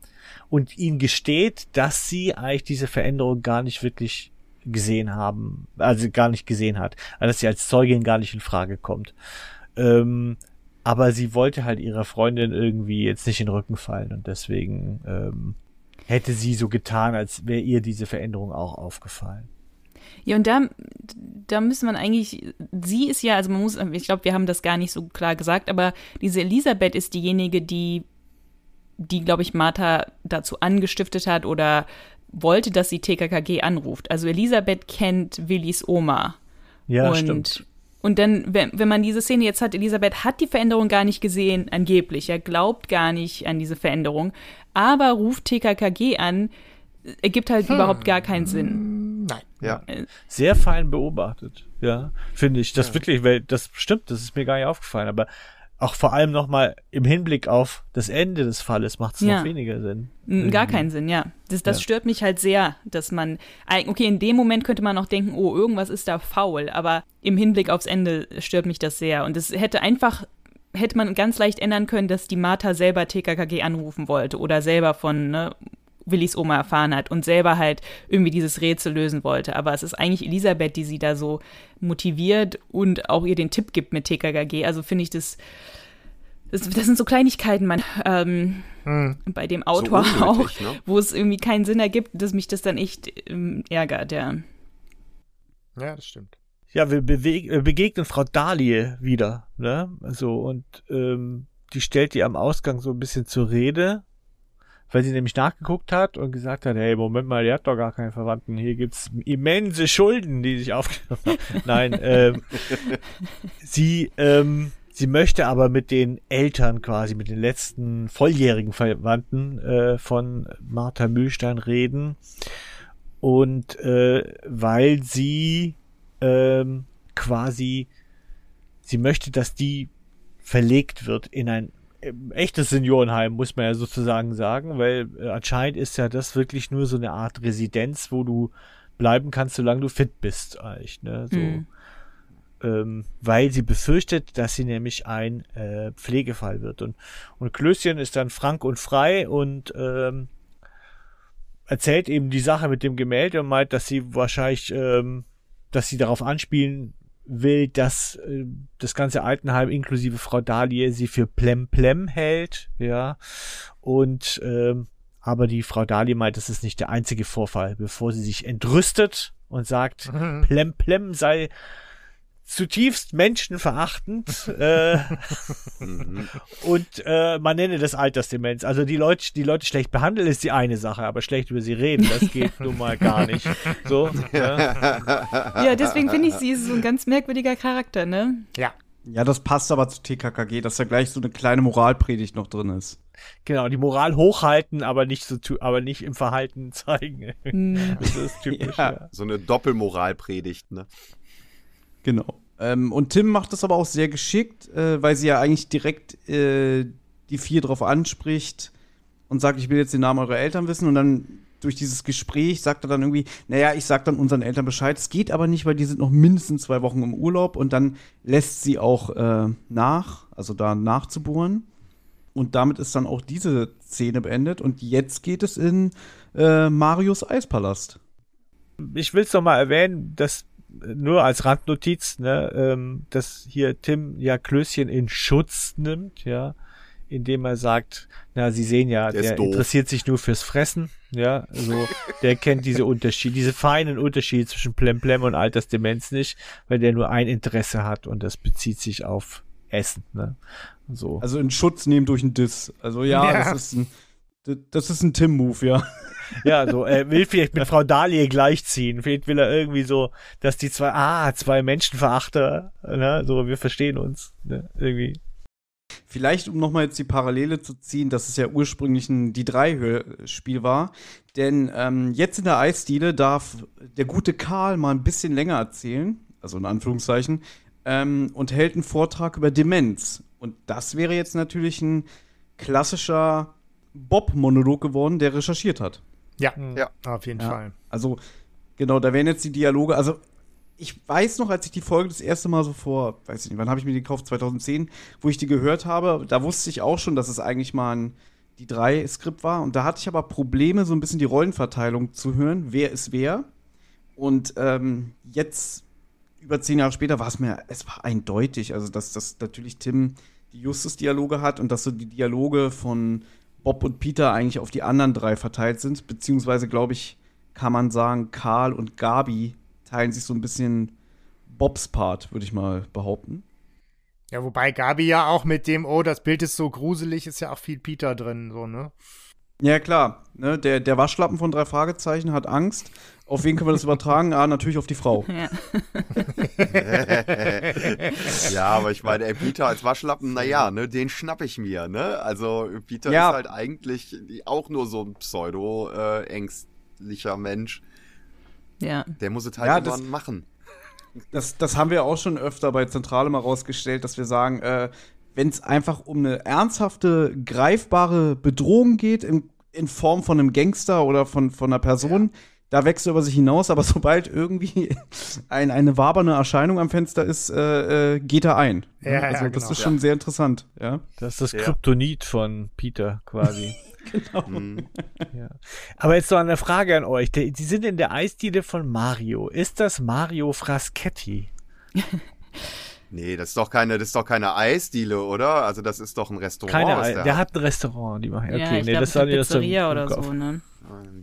und ihn gesteht, dass sie eigentlich diese Veränderung gar nicht wirklich gesehen haben, also gar nicht gesehen hat, also dass sie als Zeugin gar nicht in Frage kommt. Ähm, aber sie wollte halt ihrer Freundin irgendwie jetzt nicht in den Rücken fallen und deswegen ähm, hätte sie so getan, als wäre ihr diese Veränderung auch aufgefallen. Ja, und da, da müsste man eigentlich, sie ist ja, also man muss, ich glaube, wir haben das gar nicht so klar gesagt, aber diese Elisabeth ist diejenige, die, die, glaube ich, Martha dazu angestiftet hat oder wollte, dass sie TKKG anruft. Also Elisabeth kennt Willis Oma. Ja, und, stimmt. Und dann, wenn, wenn man diese Szene jetzt hat, Elisabeth hat die Veränderung gar nicht gesehen, angeblich. Er glaubt gar nicht an diese Veränderung, aber ruft TKKG an, ergibt halt überhaupt gar keinen Sinn. Nein. Ja. Sehr fein beobachtet, ja, finde ich. Das wirklich, weil das stimmt, das ist mir gar nicht aufgefallen, aber auch vor allem nochmal im Hinblick auf das Ende des Falles macht es Ja. noch weniger Sinn. Gar keinen Sinn, ja. Das, das Ja. stört mich halt sehr, dass man, okay, in dem Moment könnte man auch denken, oh, irgendwas ist da faul, aber im Hinblick aufs Ende stört mich das sehr. Und es hätte einfach, hätte man ganz leicht ändern können, dass die Martha selber TKKG anrufen wollte oder selber von ne, Willys Oma erfahren hat und selber halt irgendwie dieses Rätsel lösen wollte. Aber es ist eigentlich Elisabeth, die sie da so motiviert und auch ihr den Tipp gibt mit TKKG. Also finde ich das, das, das sind so Kleinigkeiten, man, ähm, Hm. bei dem Autor unnötig, auch, ne? wo es irgendwie keinen Sinn ergibt, dass mich das dann echt ähm, ärgert, ja. Ja, das stimmt. Ja, wir äh, begegnen Frau Dahlie wieder, ne? So, und ähm, die stellt die am Ausgang so ein bisschen zur Rede, weil sie nämlich nachgeguckt hat und gesagt hat, hey, Moment mal, der hat doch gar keine Verwandten. Hier gibt's immense Schulden, die sich aufgenommen haben. Nein, ähm, sie, ähm, sie möchte aber mit den Eltern quasi, mit den letzten volljährigen Verwandten äh, von Martha Mühlstein reden. Und äh, weil sie ähm, quasi, sie möchte, dass die verlegt wird in ein ähm, echtes Seniorenheim, muss man ja sozusagen sagen, weil äh, anscheinend ist ja das wirklich nur so eine Art Residenz, wo du bleiben kannst, solange du fit bist, eigentlich, ne? So. Hm. Ähm, weil sie befürchtet, dass sie nämlich ein äh, Pflegefall wird. Und, und Klößchen ist dann frank und frei und ähm, erzählt eben die Sache mit dem Gemälde und meint, dass sie wahrscheinlich, ähm, dass sie darauf anspielen will, dass äh, das ganze Altenheim inklusive Frau Dahlie sie für Plemplem hält, ja. Und ähm, aber die Frau Dahlie meint, das ist nicht der einzige Vorfall, bevor sie sich entrüstet und sagt, Plemplem sei zutiefst menschenverachtend äh, und äh, man nenne das Altersdemenz. Also die Leute, die Leute schlecht behandeln ist die eine Sache, aber schlecht über sie reden, das geht nun mal gar nicht. So, ja. Ja, deswegen finde ich, sie ist so ein ganz merkwürdiger Charakter, ne? Ja. Ja, das passt aber zu TKKG, dass da gleich so eine kleine Moralpredigt noch drin ist. genau, die Moral hochhalten, aber nicht so, aber nicht im Verhalten zeigen. Hm. Das ist typisch. Ja. ja. So eine Doppelmoralpredigt, ne? Genau. Ähm, und Tim macht das aber auch sehr geschickt, äh, weil sie ja eigentlich direkt äh, die vier drauf anspricht und sagt, ich will jetzt den Namen eurer Eltern wissen. Und dann durch dieses Gespräch sagt er dann irgendwie, naja, ich sag dann unseren Eltern Bescheid. Es geht aber nicht, weil die sind noch mindestens zwei Wochen im Urlaub und dann lässt sie auch äh, nach, also da nachzubohren. Und damit ist dann auch diese Szene beendet. Und jetzt geht es in äh, Marius Eispalast. ich will es noch mal erwähnen, dass nur als Randnotiz, ne, ähm, dass hier Tim ja Klößchen in Schutz nimmt, ja, indem er sagt, na, Sie sehen ja, Der der, interessiert sich nur fürs Fressen, ja, also der kennt diese Unterschiede, diese feinen Unterschiede zwischen Plemplem und Altersdemenz nicht, weil der nur ein Interesse hat und das bezieht sich auf Essen, ne, so. Also in Schutz nehmen durch einen Diss. Also ja, Ja. das ist ein das ist ein Tim-Move, ja. Ja, so, er will vielleicht mit Frau Dahlie gleichziehen. Vielleicht will er irgendwie so, dass die zwei, ah, zwei Menschenverachter, ne, so, wir verstehen uns, ne, irgendwie. Vielleicht, um nochmal jetzt die Parallele zu ziehen, dass es ja ursprünglich ein die drei Hörspiel war. Denn ähm, jetzt in der Eisdiele darf der gute Karl mal ein bisschen länger erzählen, also in Anführungszeichen, ähm, und hält einen Vortrag über Demenz. Und das wäre jetzt natürlich ein klassischer Bob-Monolog geworden, der recherchiert hat. Ja, Ja. auf jeden Ja. Fall. Also, genau, da wären jetzt die Dialoge. Also, ich weiß noch, als ich die Folge das erste Mal so vor, weiß ich nicht, wann habe ich mir die gekauft? 2010, wo ich die gehört habe, da wusste ich auch schon, dass es eigentlich mal ein die drei Skript war. Und da hatte ich aber Probleme, so ein bisschen die Rollenverteilung zu hören. Wer ist wer? Und ähm, jetzt, über zehn Jahre später, war es mir, es war eindeutig, also dass, dass natürlich Tim die Justus-Dialoge hat und dass so die Dialoge von Bob und Peter eigentlich auf die anderen drei verteilt sind. Beziehungsweise, glaube ich, kann man sagen, Karl und Gabi teilen sich so ein bisschen Bobs Part, würde ich mal behaupten. Ja, wobei Gabi ja auch mit dem, oh, das Bild ist so gruselig, ist ja auch viel Peter drin, so, ne? Ja, klar. Ne, der, der Waschlappen von drei Fragezeichen hat Angst. Auf wen können wir das übertragen? Ah, natürlich auf die Frau. Ja. ja, aber ich meine, ey, Peter als Waschlappen, naja, ne, den schnapp ich mir, ne? Also Peter Ja. ist halt eigentlich auch nur so ein pseudo-ängstlicher Mensch. ja. Der muss es halt Ja, das- irgendwann machen. Das, das haben wir auch schon öfter bei Zentrale mal rausgestellt, dass wir sagen, äh, wenn es einfach um eine ernsthafte, greifbare Bedrohung geht, in, in Form von einem Gangster oder von, von einer Person, da wächst er über sich hinaus, aber sobald irgendwie ein, eine wabernde Erscheinung am Fenster ist, äh, äh, geht er ein. Ja, ja, also das genau. ist schon sehr interessant, ja. Das ist das Ja. Kryptonit von Peter quasi. Hm. Ja. Aber jetzt noch eine Frage an euch. Die, die sind in der Eisdiele von Mario. Ist das Mario Fraschetti? Nee, das ist doch keine, das ist doch keine Eisdiele, oder? Also das ist doch ein Restaurant. Keine der der hat. ein Restaurant, die machen. Okay, ja, ich nee, glaube, das das ist das so im- Pizzeria oder so, ne?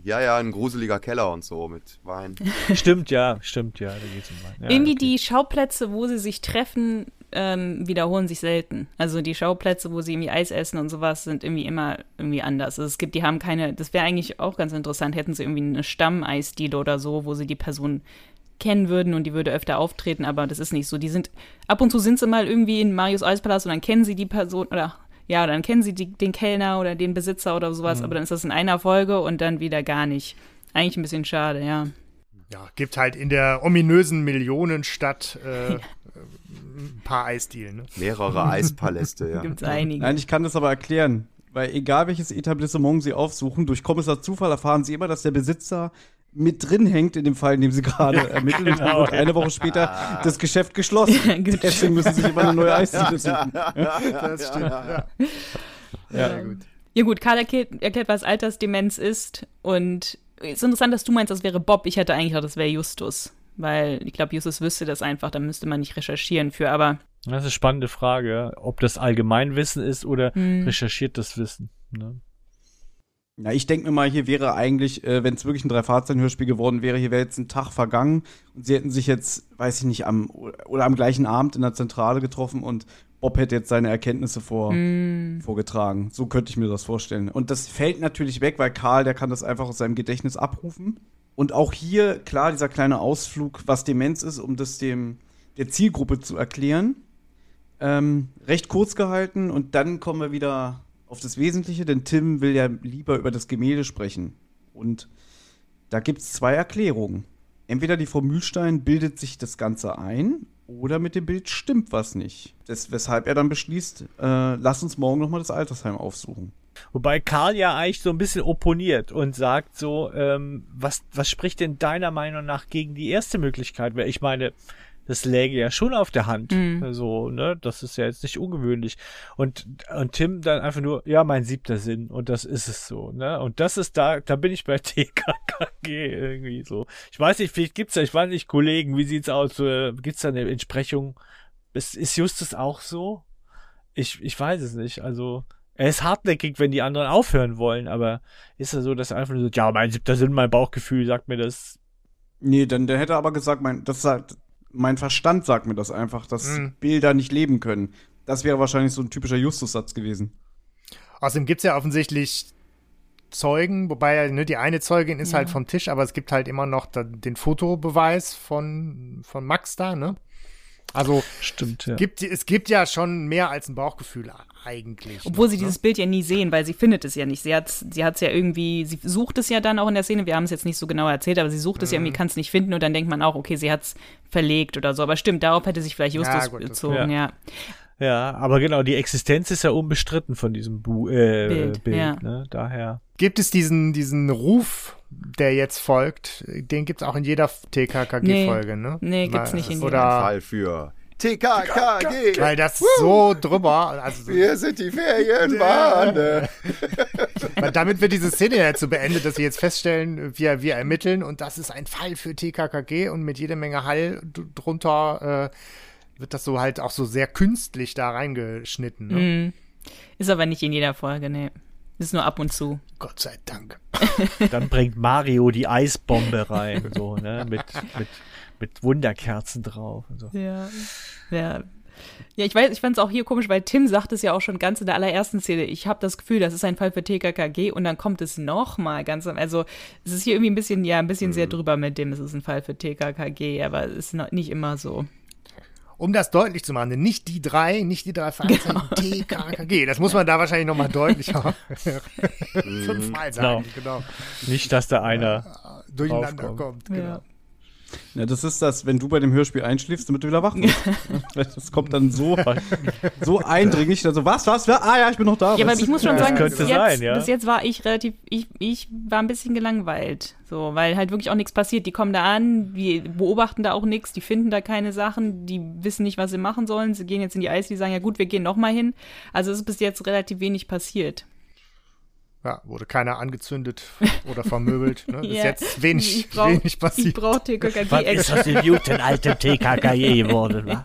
Ja, ja, ein gruseliger Keller und so mit Wein. Stimmt, ja, stimmt, ja, da geht's um Wein. Ja, Irgendwie okay. die Schauplätze, wo sie sich treffen, ähm, wiederholen sich selten. Also die Schauplätze, wo sie irgendwie Eis essen und sowas, sind irgendwie immer irgendwie anders. Also es gibt, die haben keine, das wäre eigentlich auch ganz interessant, hätten sie irgendwie eine Stammeisdiele oder so, wo sie die Person kennen würden und die würde öfter auftreten, aber das ist nicht so. Die sind, ab und zu sind sie mal irgendwie in Marius Eispalast und dann kennen sie die Person oder ja, dann kennen sie die, den Kellner oder den Besitzer oder sowas, aber dann ist das in einer Folge und dann wieder gar nicht. Eigentlich ein bisschen schade, ja. Ja, gibt halt in der ominösen Millionenstadt äh, ein paar Eisdielen. Ne? Mehrere Eispaläste, ja. Gibt es einige. Nein, ich kann das aber erklären. Weil egal welches Etablissement Sie aufsuchen, durch Kommissar Zufall erfahren Sie immer, dass der Besitzer mit drin hängt in dem Fall, in dem Sie gerade ermitteln. Und dann wird eine Woche später das Geschäft geschlossen. Deswegen müssen Sie sich immer eine neue Eisdiele suchen. Das stimmt. Ja. Ja. gut. Ja gut, Karl erklärt, erklärt, was Altersdemenz ist. Und es ist interessant, dass du meinst, das wäre Bob. Ich hätte eigentlich gedacht, das wäre Justus. Weil ich glaube, Justus wüsste das einfach, da müsste man nicht recherchieren für. Aber Das ist eine spannende Frage, ob das Allgemeinwissen ist oder Hm. recherchiertes Wissen. Ne? Ja, ich denke mir mal, hier wäre eigentlich, äh, wenn es wirklich ein Drei-Fahrzeichen-Hörspiel geworden wäre, hier wäre jetzt ein Tag vergangen und sie hätten sich jetzt, weiß ich nicht, am oder am gleichen Abend in der Zentrale getroffen und Bob hätte jetzt seine Erkenntnisse vor, hm, vorgetragen. So könnte ich mir das vorstellen. Und das fällt natürlich weg, weil Karl, der kann das einfach aus seinem Gedächtnis abrufen. Und auch hier, klar, dieser kleine Ausflug, was Demenz ist, um das dem der Zielgruppe zu erklären. Ähm, recht kurz gehalten und dann kommen wir wieder auf das Wesentliche, denn Tim will ja lieber über das Gemälde sprechen. Und da gibt es zwei Erklärungen. Entweder die Frau Mühlstein bildet sich das Ganze ein oder mit dem Bild stimmt was nicht. Das, weshalb er dann beschließt, äh, lass uns morgen nochmal das Altersheim aufsuchen. Wobei Karl ja eigentlich so ein bisschen opponiert und sagt so, ähm, was, was spricht denn deiner Meinung nach gegen die erste Möglichkeit? Weil ich meine, das läge ja schon auf der Hand. Mhm. So, ne? Das ist ja jetzt nicht ungewöhnlich. Und, und Tim dann einfach nur, ja, mein siebter Sinn. Und das ist es so, ne? Und das ist da, da bin ich bei TKKG irgendwie so. Ich weiß nicht, vielleicht gibt's da, ich weiß nicht, Kollegen, wie sieht's aus? Äh, gibt's da eine Entsprechung? Ist, ist Justus auch so? Ich, ich weiß es nicht. Also, er ist hartnäckig, wenn die anderen aufhören wollen, aber ist er so, dass er einfach nur so, ja, mein siebter Sinn, mein Bauchgefühl sagt mir das. Nee, dann der hätte aber gesagt, mein, das sagt, mein Verstand sagt mir das einfach, dass Mhm. Bilder nicht leben können. Das wäre wahrscheinlich so ein typischer Justus-Satz gewesen. Außerdem gibt es ja offensichtlich Zeugen, wobei ne, die eine Zeugin ist Ja. halt vom Tisch, aber es gibt halt immer noch da, den Fotobeweis von, von Max da, ne? Also Stimmt, ja. gibt, es gibt ja schon mehr als ein Bauchgefühl eigentlich. obwohl noch, sie ne? dieses Bild ja nie sehen, weil sie findet es ja nicht. Sie hat sie hat's ja irgendwie, sie sucht es ja dann auch in der Szene, wir haben es jetzt nicht so genau erzählt, aber sie sucht es ja Mhm. irgendwie, kann es nicht finden und dann denkt man auch, okay, sie hat es verlegt oder so. Aber stimmt, darauf hätte sich vielleicht Ja, Justus gut, das- bezogen, ja. ja. Ja, aber genau, die Existenz ist ja unbestritten von diesem Bu äh, Bild, Bild, ja. ne? Daher. Gibt es diesen, diesen Ruf, der jetzt folgt, den gibt es auch in jeder TKKG-Folge, ne? Nee, gibt's Weil- nicht in jeder. Oder, Fall für TKKG. weil das so drüber, also so, Wir sind die Ferienbande. Weil damit wird diese Szene jetzt so beendet, dass wir jetzt feststellen, wir, wir ermitteln und das ist ein Fall für TKKG und mit jeder Menge Hall drunter äh, wird das so halt auch so sehr künstlich da reingeschnitten. Ne? Mhm. Ist aber nicht in jeder Folge, nee. Ist nur ab und zu. Gott sei Dank. Dann bringt Mario die Eisbombe rein, so, ne? Mit, mit, mit Wunderkerzen drauf und so. Ja. Ja. Ja, ich weiß, ich fand es auch hier komisch, weil Tim sagt es ja auch schon ganz in der allerersten Szene. Ich habe das Gefühl, das ist ein Fall für TKKG und dann kommt es noch mal ganz am, also es ist hier irgendwie ein bisschen, ja, ein bisschen sehr drüber mit dem, es ist ein Fall für TKKG, aber es ist noch nicht immer so. Um das deutlich zu machen, denn nicht die drei, nicht die drei Vereinszeichen, TKKG. Das muss man da wahrscheinlich nochmal deutlicher fünfmal sagen. Genau. Nicht, dass da einer. Durcheinander kommt. Genau. Ja. Ja, das ist das, wenn du bei dem Hörspiel einschläfst, damit du wieder wach wirst. das kommt dann so, so eindringlich, dann so, was, was, wer? Ah ja, ich bin noch da. Ja, aber ich muss schon sagen, könnte bis, jetzt, sein, ja. bis jetzt war ich relativ, ich, ich war ein bisschen gelangweilt. So, weil halt wirklich auch nichts passiert. Die kommen da an, die beobachten da auch nichts, die finden da keine Sachen, die wissen nicht, was sie machen sollen. Sie gehen jetzt in die Eis, die sagen, ja gut, wir gehen noch mal hin. Also es ist bis jetzt relativ wenig passiert. Ja, wurde keiner angezündet oder vermöbelt. Ne? Bis Ja. jetzt wenig, ich brauch, wenig Ich passiert. brauche TKKG Was ist aus dem guten alten TKKG geworden, wa?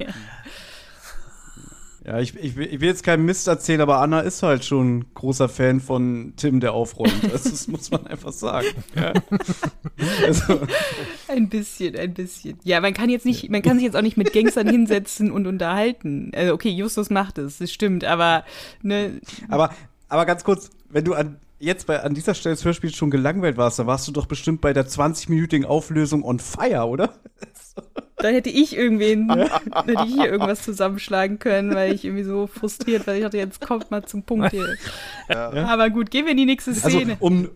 Ja, ich, ich, will, ich will jetzt keinen Mist erzählen, aber Anna ist halt schon großer Fan von Tim, der aufräumt. Das, das muss man einfach sagen. Ja. Also, Ein bisschen, ein bisschen. Ja, man kann jetzt nicht, man kann sich jetzt auch nicht mit Gangstern hinsetzen und unterhalten. Also, okay, Justus macht es, das stimmt, aber ne, aber, aber ganz kurz, wenn du an, jetzt bei, an dieser Stelle des Hörspiels schon gelangweilt warst, dann warst du doch bestimmt bei der 20-minütigen Auflösung on fire, oder? dann hätte ich irgendwen, hätte ich hier irgendwas zusammenschlagen können, weil ich irgendwie so frustriert war. Ich dachte, jetzt kommt mal zum Punkt hier. Aber gut, gehen wir in die nächste Also, Szene. um,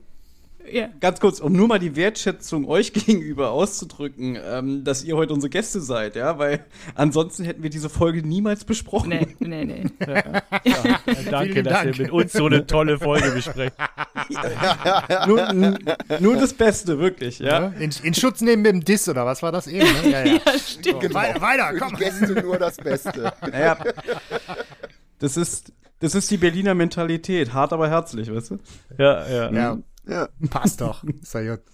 ja. ganz kurz, um nur mal die Wertschätzung euch gegenüber auszudrücken, ähm, dass ihr heute unsere Gäste seid, ja, weil ansonsten hätten wir diese Folge niemals besprochen. Nee, nee, nee. Danke, Vielen dass Dank. ihr mit uns so eine tolle Folge besprecht. nur, n- nur das Beste, wirklich, ja. In, in Schutz nehmen mit dem Diss oder was war das eben? Ne? Ja, ja. Ja, stimmt. So, weiter, weiter, Für komm. die Gäste nur das Beste. Naja, das ist, das ist die Berliner Mentalität, hart aber herzlich, weißt du? Ja, ja. Ja, Ja. passt doch. Ist ja gut.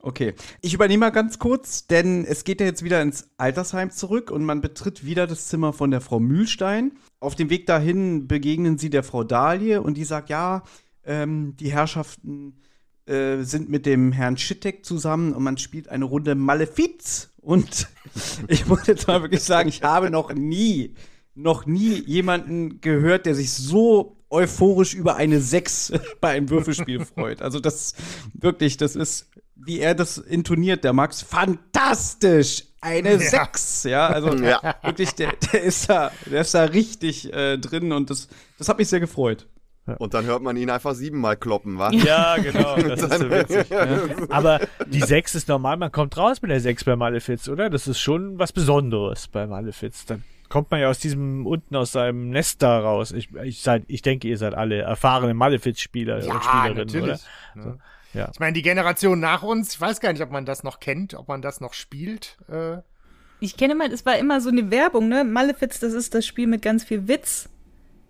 Okay, ich übernehme mal ganz kurz, denn es geht ja jetzt wieder ins Altersheim zurück und man betritt wieder das Zimmer von der Frau Mühlstein. Auf dem Weg dahin begegnen sie der Frau Dahlie und die sagt, ja, ähm, die Herrschaften äh, sind mit dem Herrn Schittek zusammen und man spielt eine Runde Malefiz. Und ich muss jetzt mal wirklich sagen, ich habe noch nie, noch nie jemanden gehört, der sich so euphorisch über eine 6 bei einem Würfelspiel freut. Also das wirklich, das ist, wie er das intoniert, der Max, fantastisch! Eine 6, ja, also Ja. wirklich, der, der ist da, der ist da richtig äh, drin und das, das hat mich sehr gefreut. Und dann hört man ihn einfach siebenmal kloppen, wa? Ja, genau, das ist so witzig. Aber die 6 ist normal, man kommt raus mit der 6 bei Malefiz, oder? Das ist schon was Besonderes bei Malefiz. Dann kommt man ja aus diesem, unten aus seinem Nest da raus. Ich, ich, seid, ich denke, ihr seid alle erfahrene Malefiz-Spieler und Spielerinnen, oder? Ne? Ja. Ich meine, die Generation nach uns, ich weiß gar nicht, ob man das noch kennt, ob man das noch spielt. Äh, Ich kenne mal, es war immer so eine Werbung, ne? Malefiz, das ist das Spiel mit ganz viel Witz.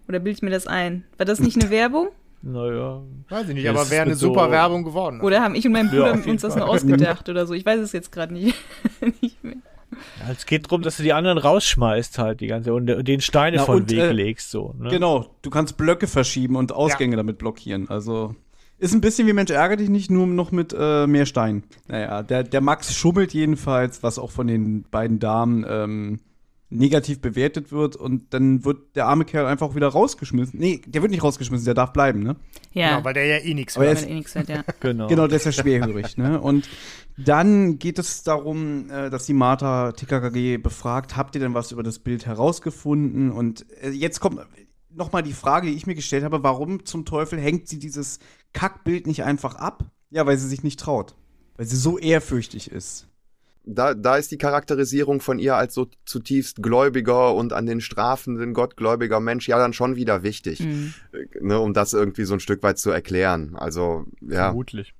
Oder bilde ich mir das ein? War das nicht eine Werbung? Naja. weiß ich nicht, Ja, aber wäre eine so- super Werbung geworden. Oder haben ich und mein Ja, Bruder jeden uns das nur ausgedacht oder so? Ich weiß es jetzt gerade nicht. nicht mehr. Ja, es geht darum, dass du die anderen rausschmeißt halt die ganze und, und den Steine Na, von und, Weg äh, legst so. Ne? Genau, du kannst Blöcke verschieben und Ausgänge damit blockieren. Also ist ein bisschen wie Mensch ärgere dich nicht, nur noch mit äh, mehr Stein. Naja, der, der Max schummelt jedenfalls, was auch von den beiden Damen ähm, negativ bewertet wird und dann wird der arme Kerl einfach wieder rausgeschmissen. Nee, der wird nicht rausgeschmissen, der darf bleiben, ne? Ja, Genau, weil der ja eh nichts hört. er eh hört, ja. Genau. Genau, der ist ja schwerhörig, ne? Und dann geht es darum, äh, dass die Martha TKKG befragt, habt ihr denn was über das Bild herausgefunden? Und äh, jetzt kommt noch mal die Frage, die ich mir gestellt habe, warum zum Teufel hängt sie dieses Kackbild nicht einfach ab? Ja, weil sie sich nicht traut. Weil sie so ehrfürchtig ist. Da, da ist die Charakterisierung von ihr als so zutiefst gläubiger und an den strafenden gottgläubiger Mensch ja dann schon wieder wichtig, Mhm. äh, ne, um das irgendwie so ein Stück weit zu erklären. Also, ja. Vermutlich.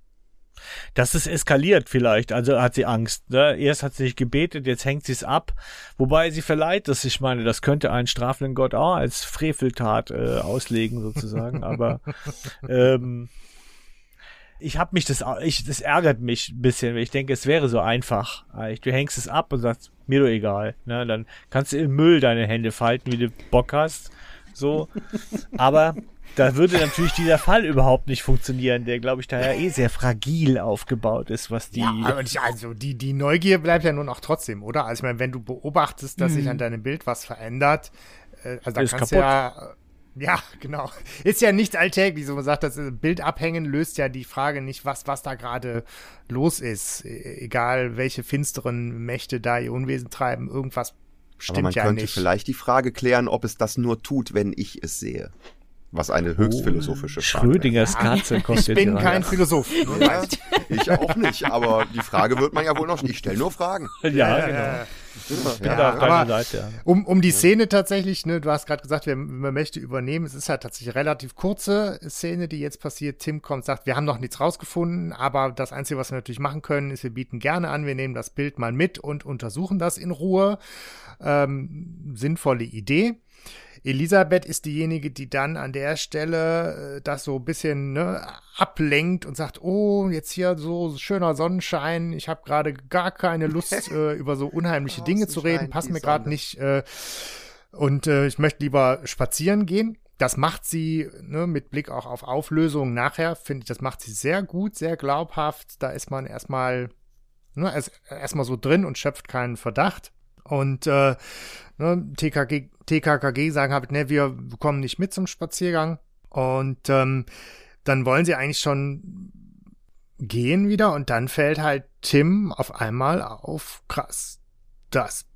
Das ist eskaliert vielleicht, also hat sie Angst. Ne? Erst hat sie sich gebetet, jetzt hängt sie es ab. Wobei sie verleiht es. Ich meine, das könnte einen strafenden Gott auch als Freveltat äh, auslegen sozusagen. Aber ähm, ich habe mich das, ich, das ärgert mich ein bisschen, weil ich denke, es wäre so einfach. Du hängst es ab und sagst, mir doch egal. Ne? Dann kannst du im Müll deine Hände falten, wie du Bock hast. So. Aber da würde natürlich dieser Fall überhaupt nicht funktionieren, der, glaube ich, daher eh sehr fragil aufgebaut ist, was die. Ja, aber nicht, also die, die Neugier bleibt ja nun auch trotzdem, oder? Also ich meine, wenn du beobachtest, dass sich an deinem Bild was verändert, äh, also da Ist kannst du ja, äh, ja, genau. Ist ja nichts alltäglich, so man sagt, das äh, Bild abhängen löst ja die Frage nicht, was, was da gerade los ist. E- Egal, welche finsteren Mächte da ihr Unwesen treiben, irgendwas stimmt Aber man ja könnte nicht. vielleicht die Frage klären, ob es das nur tut, wenn ich es sehe. Was eine höchst philosophische Frage Schrödingers Katze kommt ich bin hier kein. Philosoph. ich auch nicht, aber die Frage wird man ja wohl noch nicht. Ich stelle nur Fragen. Ja, Ja, genau. ja, Ich bin Ja, da auf deiner aber- Seite. Ja. Um, um die Szene tatsächlich, ne, du hast gerade gesagt, wir, wir möchten übernehmen. Es ist halt tatsächlich eine relativ kurze Szene, die jetzt passiert. Tim kommt, sagt, wir haben noch nichts rausgefunden, aber das Einzige, was wir natürlich machen können, ist, wir bieten gerne an, wir nehmen das Bild mal mit und untersuchen das in Ruhe. Ähm, sinnvolle Idee. Elisabeth ist diejenige, die dann an der Stelle äh, das so ein bisschen ne, ablenkt und sagt, oh, jetzt hier so schöner Sonnenschein, ich habe gerade gar keine Lust, äh, über so unheimliche Dinge zu reden, passt mir gerade nicht äh, und äh, ich möchte lieber spazieren gehen. Das macht sie ne, mit Blick auch auf Auflösungen nachher, finde ich, das macht sie sehr gut, sehr glaubhaft. Da ist man erstmal ne, erstmal so drin und schöpft keinen Verdacht. Und äh, ne, TKG, TKKG sagen halt, ne, wir kommen nicht mit zum Spaziergang. Und ähm, dann wollen sie eigentlich schon gehen wieder und dann fällt halt Tim auf einmal auf, krass, das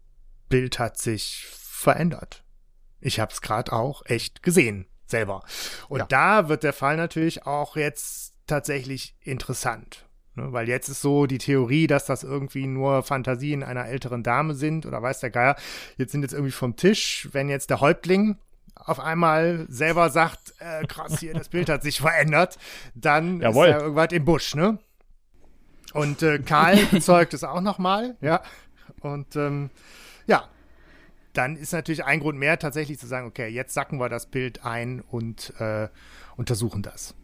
Bild hat sich verändert. Ich habe es gerade auch echt gesehen selber. Und ja. da wird der Fall natürlich auch jetzt tatsächlich interessant. Ne, weil jetzt ist so die Theorie, dass das irgendwie nur Fantasien einer älteren Dame sind oder weiß der Geier. Jetzt sind jetzt irgendwie vom Tisch, wenn jetzt der Häuptling auf einmal selber sagt, äh, krass, hier, das Bild hat sich verändert, dann Jawohl. ist er irgendwas im Busch, ne? Und äh, Karl bezeugt es auch nochmal, ja. Und ähm, ja, dann ist natürlich ein Grund mehr, tatsächlich zu sagen, okay, jetzt sacken wir das Bild ein und äh, untersuchen das.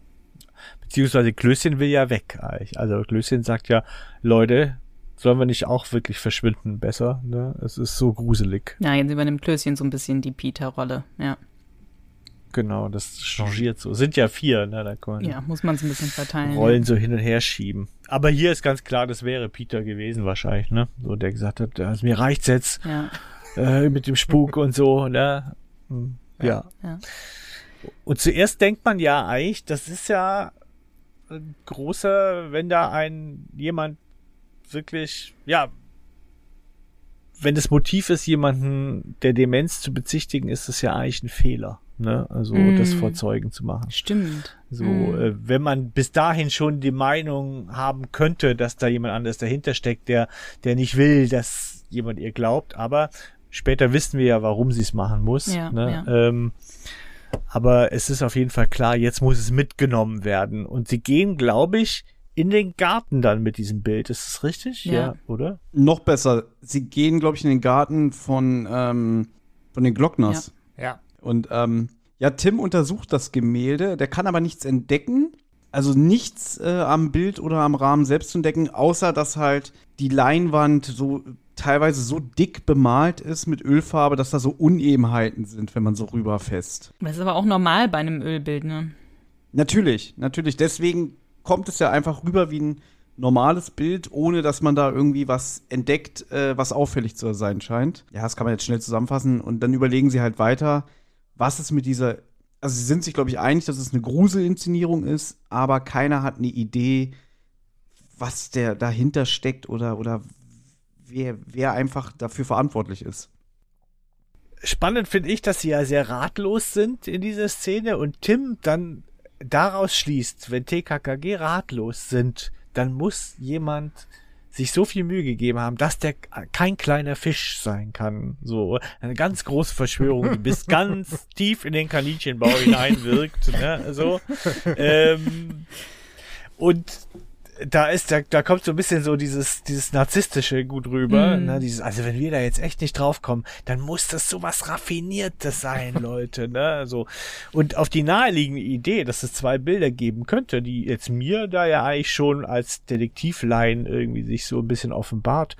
Beziehungsweise Klößchen will ja weg eigentlich. Also Klößchen sagt ja, Leute, sollen wir nicht auch wirklich verschwinden besser? Ne? Es ist so gruselig. Ja, jetzt übernimmt Klößchen so ein bisschen die Peter-Rolle, ja. Genau, das changiert so. Sind ja vier, ne? Da kann ja, muss man es ein bisschen verteilen. Rollen so hin und her schieben. Aber hier ist ganz klar, das wäre Peter gewesen wahrscheinlich, ne? So, der gesagt hat, also mir reicht's jetzt ja. äh, mit dem Spuk und so, ne? Hm, ja. ja. Und zuerst denkt man ja eigentlich, das ist ja ein großer, wenn da ein jemand wirklich, ja, wenn das Motiv ist, jemanden der Demenz zu bezichtigen, ist es ja eigentlich ein Fehler. Ne? Also mm. das vor Zeugen zu machen. Stimmt. So, mm. äh, wenn man bis dahin schon die Meinung haben könnte, dass da jemand anderes dahinter steckt, der, der nicht will, dass jemand ihr glaubt, aber später wissen wir ja, warum sie es machen muss. Ja, ne? ja. Ähm, aber es ist auf jeden Fall klar, jetzt muss es mitgenommen werden. Und sie gehen, glaube ich, in den Garten dann mit diesem Bild. Ist das richtig? Ja, ja oder? Noch besser. Sie gehen, glaube ich, in den Garten von, ähm, von den Glockners. Ja. ja. Und ähm, ja, Tim untersucht das Gemälde. Der kann aber nichts entdecken. Also nichts äh, am Bild oder am Rahmen selbst zu entdecken, außer dass halt die Leinwand so teilweise so dick bemalt ist mit Ölfarbe, dass da so Unebenheiten sind, wenn man so rüberfasst. Das ist aber auch normal bei einem Ölbild, ne? Natürlich, natürlich. Deswegen kommt es ja einfach rüber wie ein normales Bild, ohne dass man da irgendwie was entdeckt, äh, was auffällig zu sein scheint. Ja, das kann man jetzt schnell zusammenfassen und dann überlegen sie halt weiter, was ist mit dieser. Also sie sind sich, glaube ich, einig, dass es eine Gruselinszenierung ist, aber keiner hat eine Idee, was der dahinter steckt oder, oder wer, wer einfach dafür verantwortlich ist. Spannend finde ich, dass sie ja sehr ratlos sind in dieser Szene und Tim dann daraus schließt, wenn TKKG ratlos sind, dann muss jemand sich so viel Mühe gegeben haben, dass der kein kleiner Fisch sein kann. So eine ganz große Verschwörung, die bis ganz tief in den Kaninchenbau hineinwirkt. Ne? So. Ähm, und da ist, da, da kommt so ein bisschen so dieses, dieses narzisstische gut rüber. Mm. Ne? Dieses, also wenn wir da jetzt echt nicht draufkommen, dann muss das so was Raffiniertes sein, Leute. Ne? So. Und auf die naheliegende Idee, dass es zwei Bilder geben könnte, die jetzt mir da ja eigentlich schon als Detektivlein irgendwie sich so ein bisschen offenbart,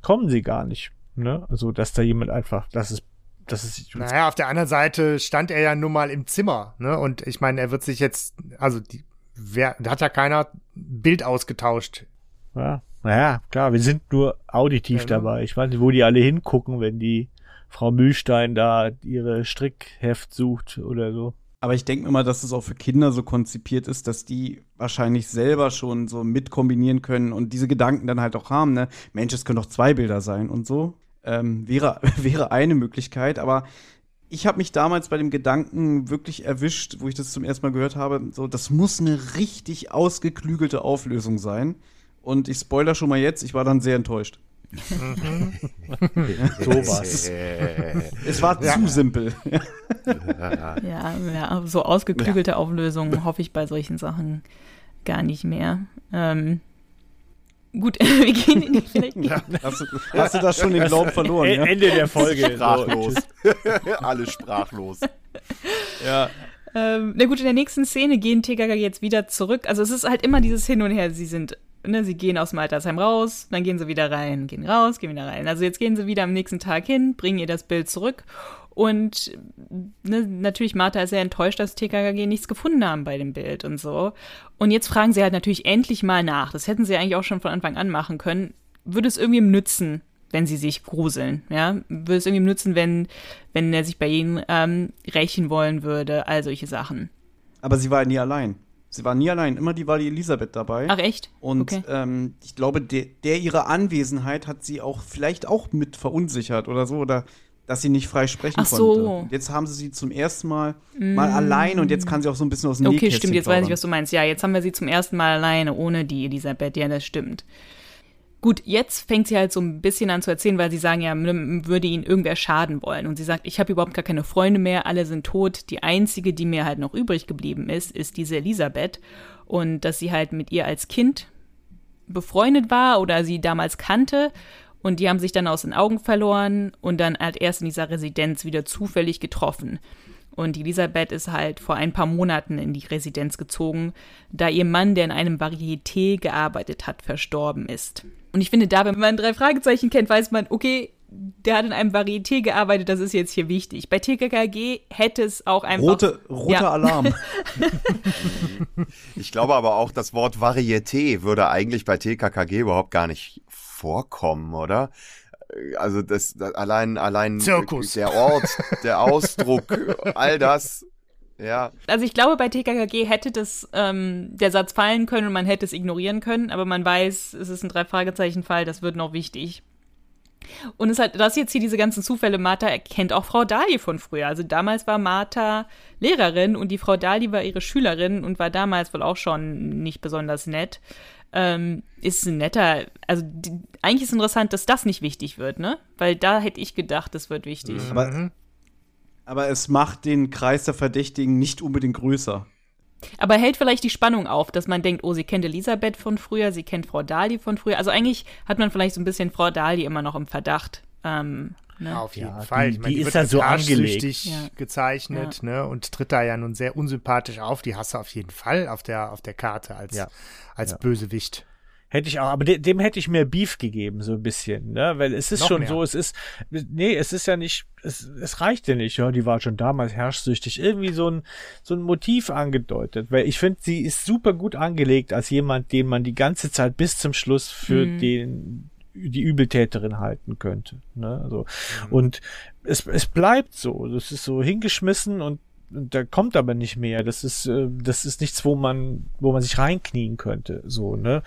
kommen sie gar nicht. Ne? Also, dass da jemand einfach, dass es das ist naja, auf der anderen Seite stand er ja nun mal im Zimmer, ne? Und ich meine, er wird sich jetzt, also die, wer, da hat ja keiner Bild ausgetauscht. Ja, naja, klar, wir sind nur auditiv ja, ne? dabei. Ich weiß nicht, wo die alle hingucken, wenn die Frau Mühlstein da ihre Strickheft sucht oder so. Aber ich denke mir mal, dass es auch für Kinder so konzipiert ist, dass die wahrscheinlich selber schon so mitkombinieren können und diese Gedanken dann halt auch haben, ne? Mensch, es können doch zwei Bilder sein und so. Ähm, wäre, wäre eine Möglichkeit, aber ich habe mich damals bei dem Gedanken wirklich erwischt, wo ich das zum ersten Mal gehört habe, so, das muss eine richtig ausgeklügelte Auflösung sein. Und ich spoiler schon mal jetzt, ich war dann sehr enttäuscht. so was. es war ja. zu simpel. ja, ja, so ausgeklügelte ja. Auflösungen hoffe ich bei solchen Sachen gar nicht mehr. Ähm, Gut, wir gehen in die vielleicht. Hast du, hast du da schon den Glauben verloren? Ja? Ende der Folge. Sprachlos. Alle sprachlos. ja. Ähm, na gut, in der nächsten Szene gehen TKK jetzt wieder zurück. Also es ist halt immer dieses Hin und Her. Sie sind, ne, sie gehen aus dem Altersheim raus, dann gehen sie wieder rein, gehen raus, gehen wieder rein. Also jetzt gehen sie wieder am nächsten Tag hin, bringen ihr das Bild zurück. Und ne, natürlich, Martha ist sehr enttäuscht, dass TKKG nichts gefunden haben bei dem Bild und so. Und jetzt fragen sie halt natürlich endlich mal nach. Das hätten sie eigentlich auch schon von Anfang an machen können. Würde es irgendwem nützen, wenn sie sich gruseln, ja? Würde es irgendwem nützen, wenn, wenn er sich bei ihnen ähm, rächen wollen würde, all solche Sachen. Aber sie war nie allein. Sie war nie allein. Immer die war die Elisabeth dabei. Ach echt? Und okay. ähm, ich glaube, der, der ihre Anwesenheit hat sie auch vielleicht auch mit verunsichert oder so, oder dass sie nicht frei sprechen Ach so. konnte. Jetzt haben sie sie zum ersten Mal mal allein und jetzt kann sie auch so ein bisschen aus dem Okay, stimmt, jetzt weiß ich, plaudern. was du meinst. Ja, jetzt haben wir sie zum ersten Mal alleine, ohne die Elisabeth. Ja, das stimmt. Gut, jetzt fängt sie halt so ein bisschen an zu erzählen, weil sie sagen, ja, würde ihnen irgendwer schaden wollen. Und sie sagt, ich habe überhaupt gar keine Freunde mehr, alle sind tot. Die einzige, die mir halt noch übrig geblieben ist, ist diese Elisabeth. Und dass sie halt mit ihr als Kind befreundet war oder sie damals kannte. Und die haben sich dann aus den Augen verloren und dann halt erst in dieser Residenz wieder zufällig getroffen. Und Elisabeth ist halt vor ein paar Monaten in die Residenz gezogen, da ihr Mann, der in einem Varieté gearbeitet hat, verstorben ist. Und ich finde, da, wenn man drei Fragezeichen kennt, weiß man, okay, der hat in einem Varieté gearbeitet, das ist jetzt hier wichtig. Bei TKKG hätte es auch einfach. Rote, roter Ja. Alarm. Ich glaube aber auch, das Wort Varieté würde eigentlich bei TKKG überhaupt gar nicht vorkommen, oder? Also das, das allein, allein Zirkus. der Ort, der Ausdruck, all das, ja. Also ich glaube, bei TKKG hätte das ähm, der Satz fallen können und man hätte es ignorieren können, aber man weiß, es ist ein Drei-Fragezeichen-Fall, das wird noch wichtig. Und es hat, das jetzt hier diese ganzen Zufälle, Martha erkennt auch Frau Dali von früher. Also damals war Martha Lehrerin und die Frau Dali war ihre Schülerin und war damals wohl auch schon nicht besonders nett. Ähm, ist ein netter, also die, eigentlich ist interessant, dass das nicht wichtig wird, ne? Weil da hätte ich gedacht, das wird wichtig. aber, aber es macht den Kreis der Verdächtigen nicht unbedingt größer. Aber hält vielleicht die Spannung auf, dass man denkt, oh, sie kennt Elisabeth von früher, sie kennt Frau Dali von früher. Also eigentlich hat man vielleicht so ein bisschen Frau Dali immer noch im Verdacht. Ähm, ne? Ja, auf jeden Ja, Fall. die- ich meine, die ist wird ja so angelegt. Ja. gezeichnet, ne? Und tritt da ja nun sehr unsympathisch auf. Die hast du auf jeden Fall auf der, auf der Karte als, Ja. als Ja. Bösewicht. Hätte ich auch, aber de dem hätte ich mehr Beef gegeben, so ein bisschen, ne? Weil es ist Noch schon mehr. so, es ist, nee, es ist ja nicht, es, es reicht ja nicht, ja, die war schon damals herrschsüchtig. Irgendwie so ein, so ein Motiv angedeutet, weil ich finde, sie ist super gut angelegt als jemand, den man die ganze Zeit bis zum Schluss für den, die Übeltäterin halten könnte, ne? Also, und es, es bleibt so, das ist so hingeschmissen und und da kommt aber nicht mehr. Das ist, äh, das ist nichts, wo man, wo man sich reinknien könnte, so, ne?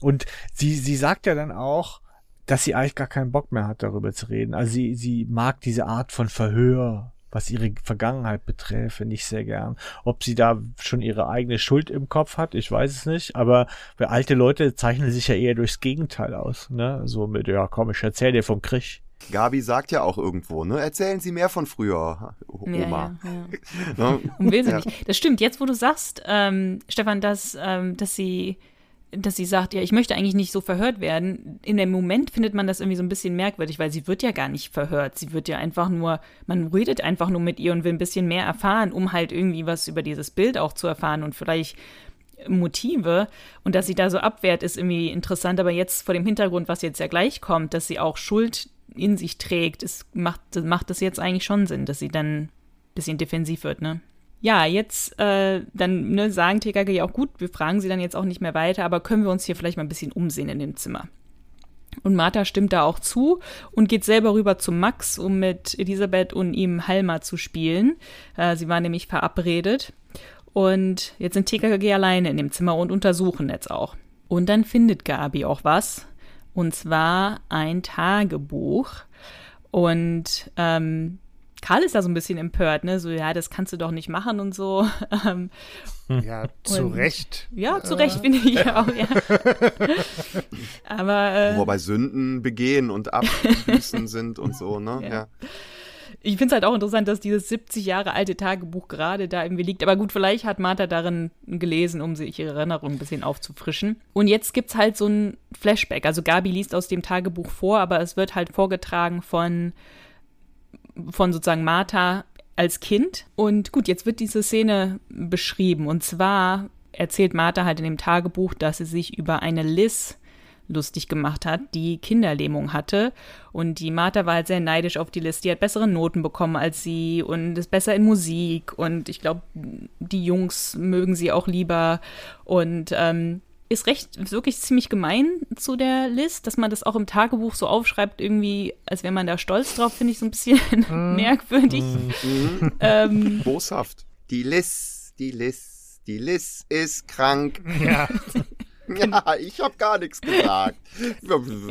Und sie, sie sagt ja dann auch, dass sie eigentlich gar keinen Bock mehr hat, darüber zu reden. Also sie, sie mag diese Art von Verhör, was ihre Vergangenheit beträfe, nicht sehr gern. Ob sie da schon ihre eigene Schuld im Kopf hat, ich weiß es nicht. Aber für alte Leute zeichnen sich ja eher durchs Gegenteil aus. Ne? So mit, ja komm, ich erzähl dir vom Krieg. Gabi sagt ja auch irgendwo, ne? Erzählen Sie mehr von früher, Ja, Oma. ja, ja. Ne? Und will sie Ja. nicht. Das stimmt, jetzt wo du sagst, ähm, Stefan, dass, ähm, dass sie dass sie sagt, ja, ich möchte eigentlich nicht so verhört werden. In dem Moment findet man das irgendwie so ein bisschen merkwürdig, weil sie wird ja gar nicht verhört. Sie wird ja einfach nur, man redet einfach nur mit ihr und will ein bisschen mehr erfahren, um halt irgendwie was über dieses Bild auch zu erfahren und vielleicht Motive. Und dass sie da so abwehrt, ist irgendwie interessant. Aber jetzt vor dem Hintergrund, was jetzt ja gleich kommt, dass sie auch Schuld in sich trägt, ist, macht, macht das jetzt eigentlich schon Sinn, dass sie dann ein bisschen defensiv wird, ne? Ja, jetzt äh, dann ne, sagen TKG auch gut, wir fragen sie dann jetzt auch nicht mehr weiter, aber können wir uns hier vielleicht mal ein bisschen umsehen in dem Zimmer? Und Martha stimmt da auch zu und geht selber rüber zu Max, um mit Elisabeth und ihm Halma zu spielen. Äh, sie waren nämlich verabredet. Und jetzt sind TKG alleine in dem Zimmer und untersuchen jetzt auch. Und dann findet Gabi auch was. Und zwar ein Tagebuch. Und ähm, Karl ist da so ein bisschen empört, ne? So, ja, das kannst du doch nicht machen und so. Ähm, Ja, zu Und- Recht. ja, zu Recht finde ich auch, ja. Aber äh, Wobei Sünden begehen und abbüßen sind und so, ne? Ja. Ja. Ich finde es halt auch interessant, dass dieses 70 Jahre alte Tagebuch gerade da irgendwie liegt. Aber gut, vielleicht hat Martha darin gelesen, um sich ihre Erinnerung ein bisschen aufzufrischen. Und jetzt gibt es halt so ein Flashback. Also Gabi liest aus dem Tagebuch vor, aber es wird halt vorgetragen von, von sozusagen Martha als Kind. Und gut, jetzt wird diese Szene beschrieben. Und zwar erzählt Martha halt in dem Tagebuch, dass sie sich über eine Liz lustig gemacht hat, die Kinderlähmung hatte. Und die Martha war halt sehr neidisch auf die Liz. Die hat bessere Noten bekommen als sie und ist besser in Musik. Und ich glaube, die Jungs mögen sie auch lieber. Und ähm, ist recht, wirklich ziemlich gemein zu der Liz, dass man das auch im Tagebuch so aufschreibt, irgendwie, als wäre man da stolz drauf, finde ich so ein bisschen merkwürdig. ähm, Boshaft. Die Liz, die Liz, die Liz ist krank. Ja, Ja, ich habe gar nichts gesagt.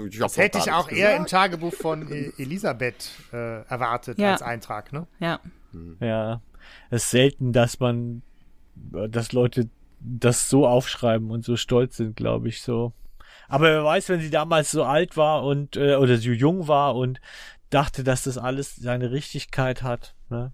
Ich das hätte ich auch eher im. Tagebuch von Elisabeth äh, erwartet Ja. als Eintrag, ne? ja. Ja. Es ist selten, dass man, dass Leute das so aufschreiben und so stolz sind, glaube ich, so. Aber wer weiß, wenn sie damals so alt war und, äh, oder so jung war und dachte, dass das alles seine Richtigkeit hat, ne?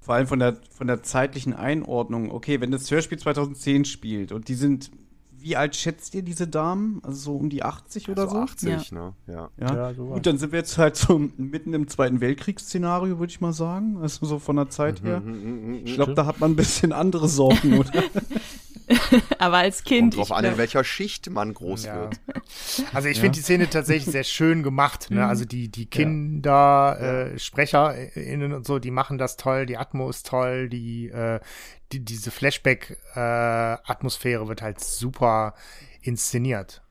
Vor allem von der, von der zeitlichen Einordnung. Okay, wenn das Hörspiel 2010 spielt und die sind, wie alt schätzt ihr diese Damen? Also so um die 80 oder so so? 80, ne? Ja. Ja. Ja. Gut, dann sind wir jetzt halt so mitten im Zweiten Weltkriegsszenario, würde ich mal sagen. Also so von der Zeit her. Mhm, Ich glaube, da hat man ein bisschen andere Sorgen, oder? Aber als Kommt Kind. drauf ich an, in welcher Schicht man groß Ja. wird. Also ich finde die Szene tatsächlich sehr schön gemacht. Ne? Also die, die Kinder, äh, SprecherInnen und so, die machen das toll, die Atmo ist toll, die, äh, die diese Flashback-Atmosphäre wird halt super inszeniert.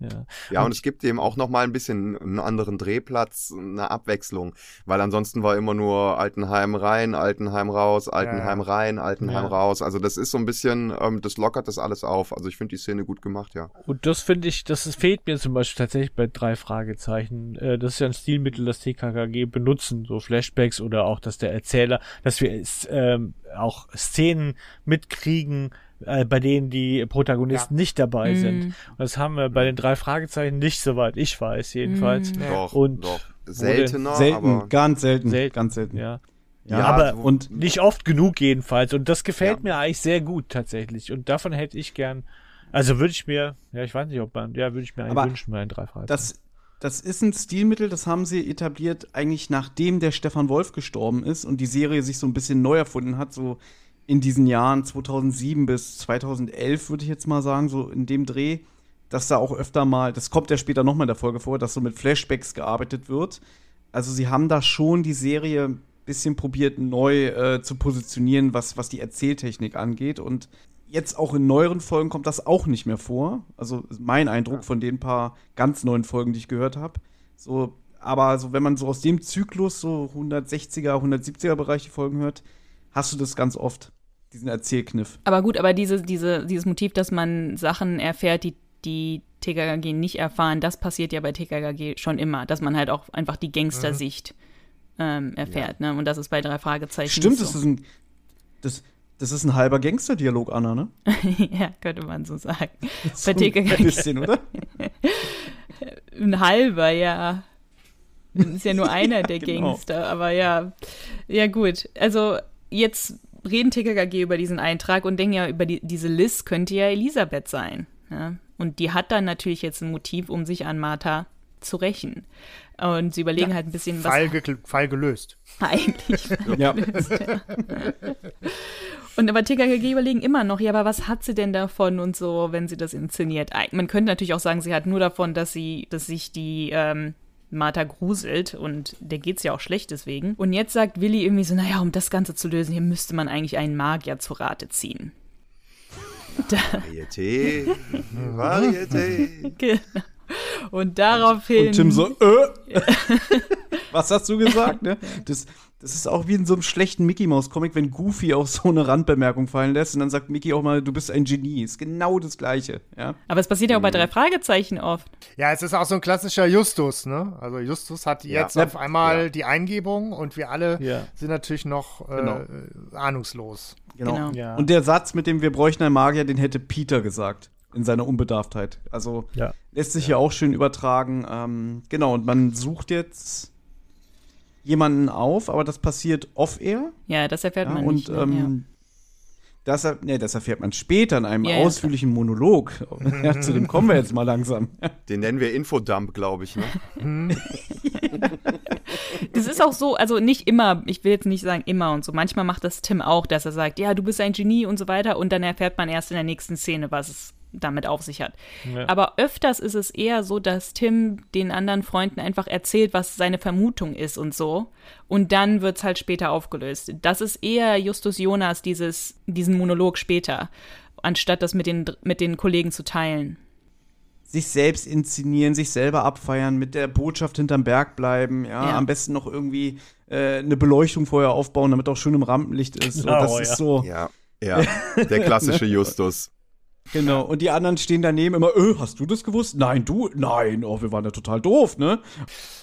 Ja. Ja, und es gibt eben auch noch mal ein bisschen einen anderen Drehplatz, eine Abwechslung, weil ansonsten war immer nur Altenheim rein, Altenheim raus, Altenheim Ja. rein, Altenheim Ja. raus. Also das ist so ein bisschen, ähm, das lockert das alles auf. Also ich finde die Szene gut gemacht, ja. Und das finde ich, das ist, fehlt mir zum Beispiel tatsächlich bei drei Fragezeichen. Äh, das ist ja ein Stilmittel, das TKKG benutzen, so Flashbacks oder auch, dass der Erzähler, dass wir ähm, auch Szenen mitkriegen, äh, bei denen die Protagonisten nicht dabei sind. Und das haben wir bei den drei Fragezeichen nicht, soweit ich weiß, jedenfalls. Doch, Und doch. Seltener, selten, aber ganz selten, Selten. ganz selten. Ja. Ja, Ja, aber so- und nicht oft genug jedenfalls. Und das gefällt Ja. mir eigentlich sehr gut tatsächlich. Und davon hätte ich gern, also würde ich mir, ja, ich weiß nicht, ob man, ja, würde ich mir eigentlich Aber wünschen bei den drei Fragezeichen. das, das ist ein Stilmittel, das haben sie etabliert, eigentlich nachdem der Stefan Wolf gestorben ist und die Serie sich so ein bisschen neu erfunden hat, so in diesen Jahren 2007 bis 2011, würde ich jetzt mal sagen, so in dem Dreh, dass da auch öfter mal, das kommt ja später nochmal in der Folge vor, dass so mit Flashbacks gearbeitet wird. Also sie haben da schon die Serie ein bisschen probiert, neu äh, zu positionieren, was, was die Erzähltechnik angeht. Und jetzt auch in neueren Folgen kommt das auch nicht mehr vor. Also mein Eindruck von den paar ganz neuen Folgen, die ich gehört habe. So, aber so, wenn man so aus dem Zyklus so 160er, 170er Bereich die Folgen hört, hast du das ganz oft, diesen Erzählkniff. Aber gut, aber diese, diese, dieses Motiv, dass man Sachen erfährt, die die TKKG nicht erfahren, das passiert ja bei TKKG schon immer, dass man halt auch einfach die Gangstersicht ähm, erfährt. Ne? Und das ist bei drei Fragezeichen. Stimmt, nicht das so. ist ein, das, das ist ein halber Gangsterdialog, Anna, ne? ja, könnte man so sagen. So. Ein bisschen, oder? Ein halber, ja. Ist ja nur einer der genau. Gangster, aber ja. Ja, gut. Also, jetzt reden TKKG über diesen Eintrag und denken ja, über die, diese Liz könnte ja Elisabeth sein. Ja? Und die hat dann natürlich jetzt ein Motiv, um sich an Martha zu rächen. Und sie überlegen halt ein bisschen, was Fall, ge Fall gelöst. eigentlich ja. Und aber TKKG überlegen immer noch, ja, aber was hat sie denn davon und so, wenn sie das inszeniert? Man könnte natürlich auch sagen, sie hat nur davon, dass sie, dass sich die ähm, Martha gruselt und der geht's ja auch schlecht deswegen. Und jetzt sagt Willi irgendwie so, naja, um das Ganze zu lösen, hier müsste man eigentlich einen Magier zu Rate ziehen. Varieté, Varieté. Genau. Und daraufhin. Und Tim so, äh. Was hast du gesagt, ne? Das, das ist auch wie in so einem schlechten Mickey Mouse Comic, wenn Goofy auch so eine Randbemerkung fallen lässt und dann sagt Mickey auch mal, du bist ein Genie. Ist genau das Gleiche, ja? aber es passiert ja auch bei drei Fragezeichen oft. Ja, es ist auch so ein klassischer Justus, ne? Also Justus hat Ja. jetzt auf einmal Ja. die Eingebung und wir alle Ja. sind natürlich noch äh, Genau. ahnungslos. Genau. Ja. Und der Satz mit dem Wir bräuchten einen Magier, den hätte Peter gesagt. In seiner Unbedarftheit. Also Ja. lässt sich ja auch schön übertragen. Ähm, genau, und man sucht jetzt. Jemanden auf, aber das passiert off-air. Ja, das erfährt Ja, man und nicht. ne? ähm, das, er- nee, das erfährt man später in einem Ja, ja, ausführlichen Monolog. ja, zu dem kommen wir jetzt mal langsam. Den nennen wir Infodump, glaube ich. Ne? Das ist auch so, also nicht immer, ich will jetzt nicht sagen immer und so. Manchmal macht das Tim auch, dass er sagt, ja, du bist ein Genie und so weiter und dann erfährt man erst in der nächsten Szene, was es damit auf sich hat. Aber öfters ist es eher so, dass Tim den anderen Freunden einfach erzählt, was seine Vermutung ist und so. Und dann wird es halt später aufgelöst. Das ist eher Justus Jonas, dieses, diesen Monolog später, anstatt das mit den, mit den Kollegen zu teilen. sich selbst inszenieren, sich selber abfeiern, mit der Botschaft hinterm Berg bleiben, ja, Ja. am besten noch irgendwie äh, eine Beleuchtung vorher aufbauen, damit auch schön im Rampenlicht ist. So, Genau, das ja. ist so, Ja, ja. Der klassische Justus. Genau. Und die anderen stehen daneben immer, äh, hast du das gewusst? Nein, du? Nein, oh, wir waren ja total doof, ne?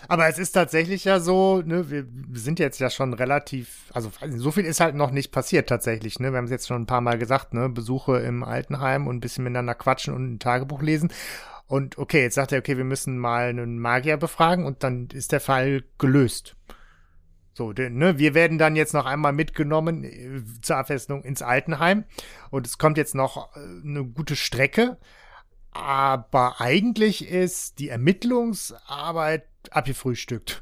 Aber es ist tatsächlich ja so, ne, wir sind jetzt ja schon relativ, also so viel ist halt noch nicht passiert tatsächlich, ne? Wir haben es jetzt schon ein paar Mal gesagt, ne? Besuche im Altenheim und ein bisschen miteinander quatschen und ein Tagebuch lesen. Und okay, jetzt sagt er, okay, wir müssen mal einen Magier befragen und dann ist der Fall gelöst. So, denn, ne, wir werden dann jetzt noch einmal mitgenommen äh, zur Abfestung ins Altenheim und es kommt jetzt noch äh, eine gute Strecke. Aber eigentlich ist die Ermittlungsarbeit abgefrühstückt.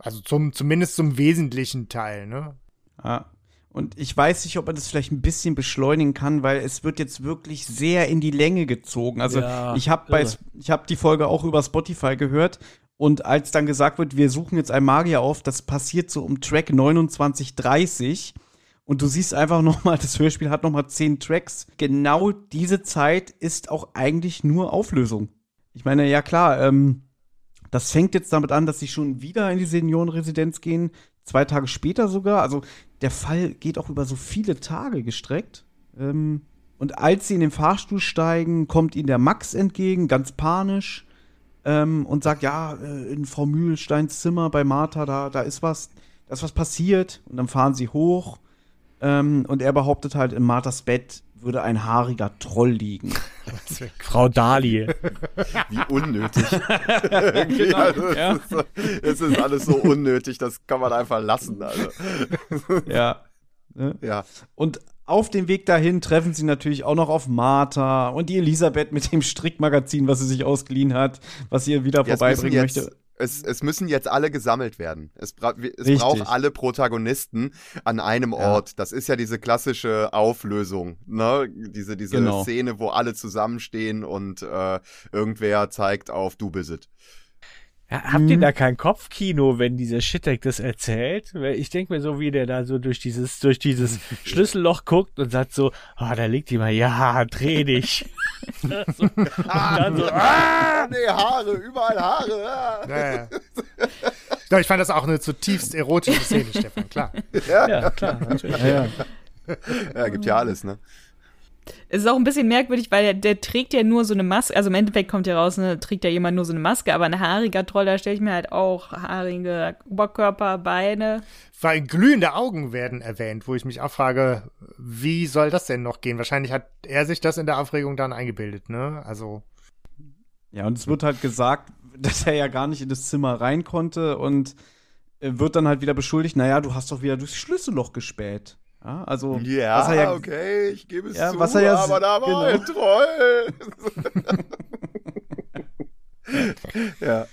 Also zum, zumindest zum wesentlichen Teil, ne? Ja. Und ich weiß nicht, ob man das vielleicht ein bisschen beschleunigen kann, weil es wird jetzt wirklich sehr in die Länge gezogen. Also Ja, ich habe bei ich habe die Folge auch über Spotify gehört und als dann gesagt wird, wir suchen jetzt einen Magier auf, das passiert so um Track 29:30 und du siehst einfach noch mal, das Hörspiel hat noch mal zehn Tracks. Genau diese Zeit ist auch eigentlich nur Auflösung. Ich meine, ja klar, ähm, das fängt jetzt damit an, dass sie schon wieder in die Seniorenresidenz gehen, zwei Tage später sogar. Also der Fall geht auch über so viele Tage gestreckt. Ähm, und als sie in den Fahrstuhl steigen, kommt ihnen der Max entgegen, ganz panisch, ähm, und sagt, ja, äh, in Frau Mühlsteins Zimmer bei Martha, da, da ist was, da ist was passiert. Und dann fahren sie hoch. Ähm, und er behauptet halt, in Marthas Bett würde ein haariger Troll liegen. Frau Dahlie. Wie unnötig. Irgendwie, also, es, ist es ist alles so unnötig, das kann man einfach lassen. Also. ja. Ne? Ja. Und auf dem Weg dahin treffen sie natürlich auch noch auf Martha und die Elisabeth mit dem Strickmagazin, was sie sich ausgeliehen hat, was sie ihr wieder vorbeibringen jetzt, möchte. es, es müssen jetzt alle gesammelt werden. Es, bra es braucht alle Protagonisten an einem Ort. Das ist ja diese klassische Auflösung, ne? Diese, diese Genau. Szene, wo alle zusammenstehen und äh, irgendwer zeigt auf Du bist es. Ja, habt ihr da kein Kopfkino, wenn dieser Shittek das erzählt? Weil Ich denke mir so, wie der da so durch dieses, durch dieses Schlüsselloch guckt und sagt so, ah, da liegt jemand, ja, dreh dich. so, und dann so, ah! nee, Haare, überall Haare. ah. Ja, ja. Ich fand das auch eine zutiefst erotische Szene, Stefan, klar. Ja, klar, natürlich. Ja, ja. Ja, gibt ja alles, ne? Es ist auch ein bisschen merkwürdig, weil der, der trägt ja nur so eine Maske, also im Endeffekt kommt ja raus, ne, trägt ja jemand nur so eine Maske, aber ein haariger Troll, da stelle ich mir halt auch haarige Oberkörper, Beine. Allem glühende Augen werden erwähnt, wo ich mich auch frage, wie soll das denn noch gehen? Wahrscheinlich hat er sich das in der Aufregung dann eingebildet, ne? Also, Ja, und es wird halt gesagt, dass er ja gar nicht in das Zimmer rein konnte und äh, wird dann halt wieder beschuldigt, naja, du hast doch wieder durchs Schlüsselloch gespäht. Ja, also, Ja, was er ja okay, ich gebe es Ja, zu, was er ja aber da war genau. ein Troll. ja.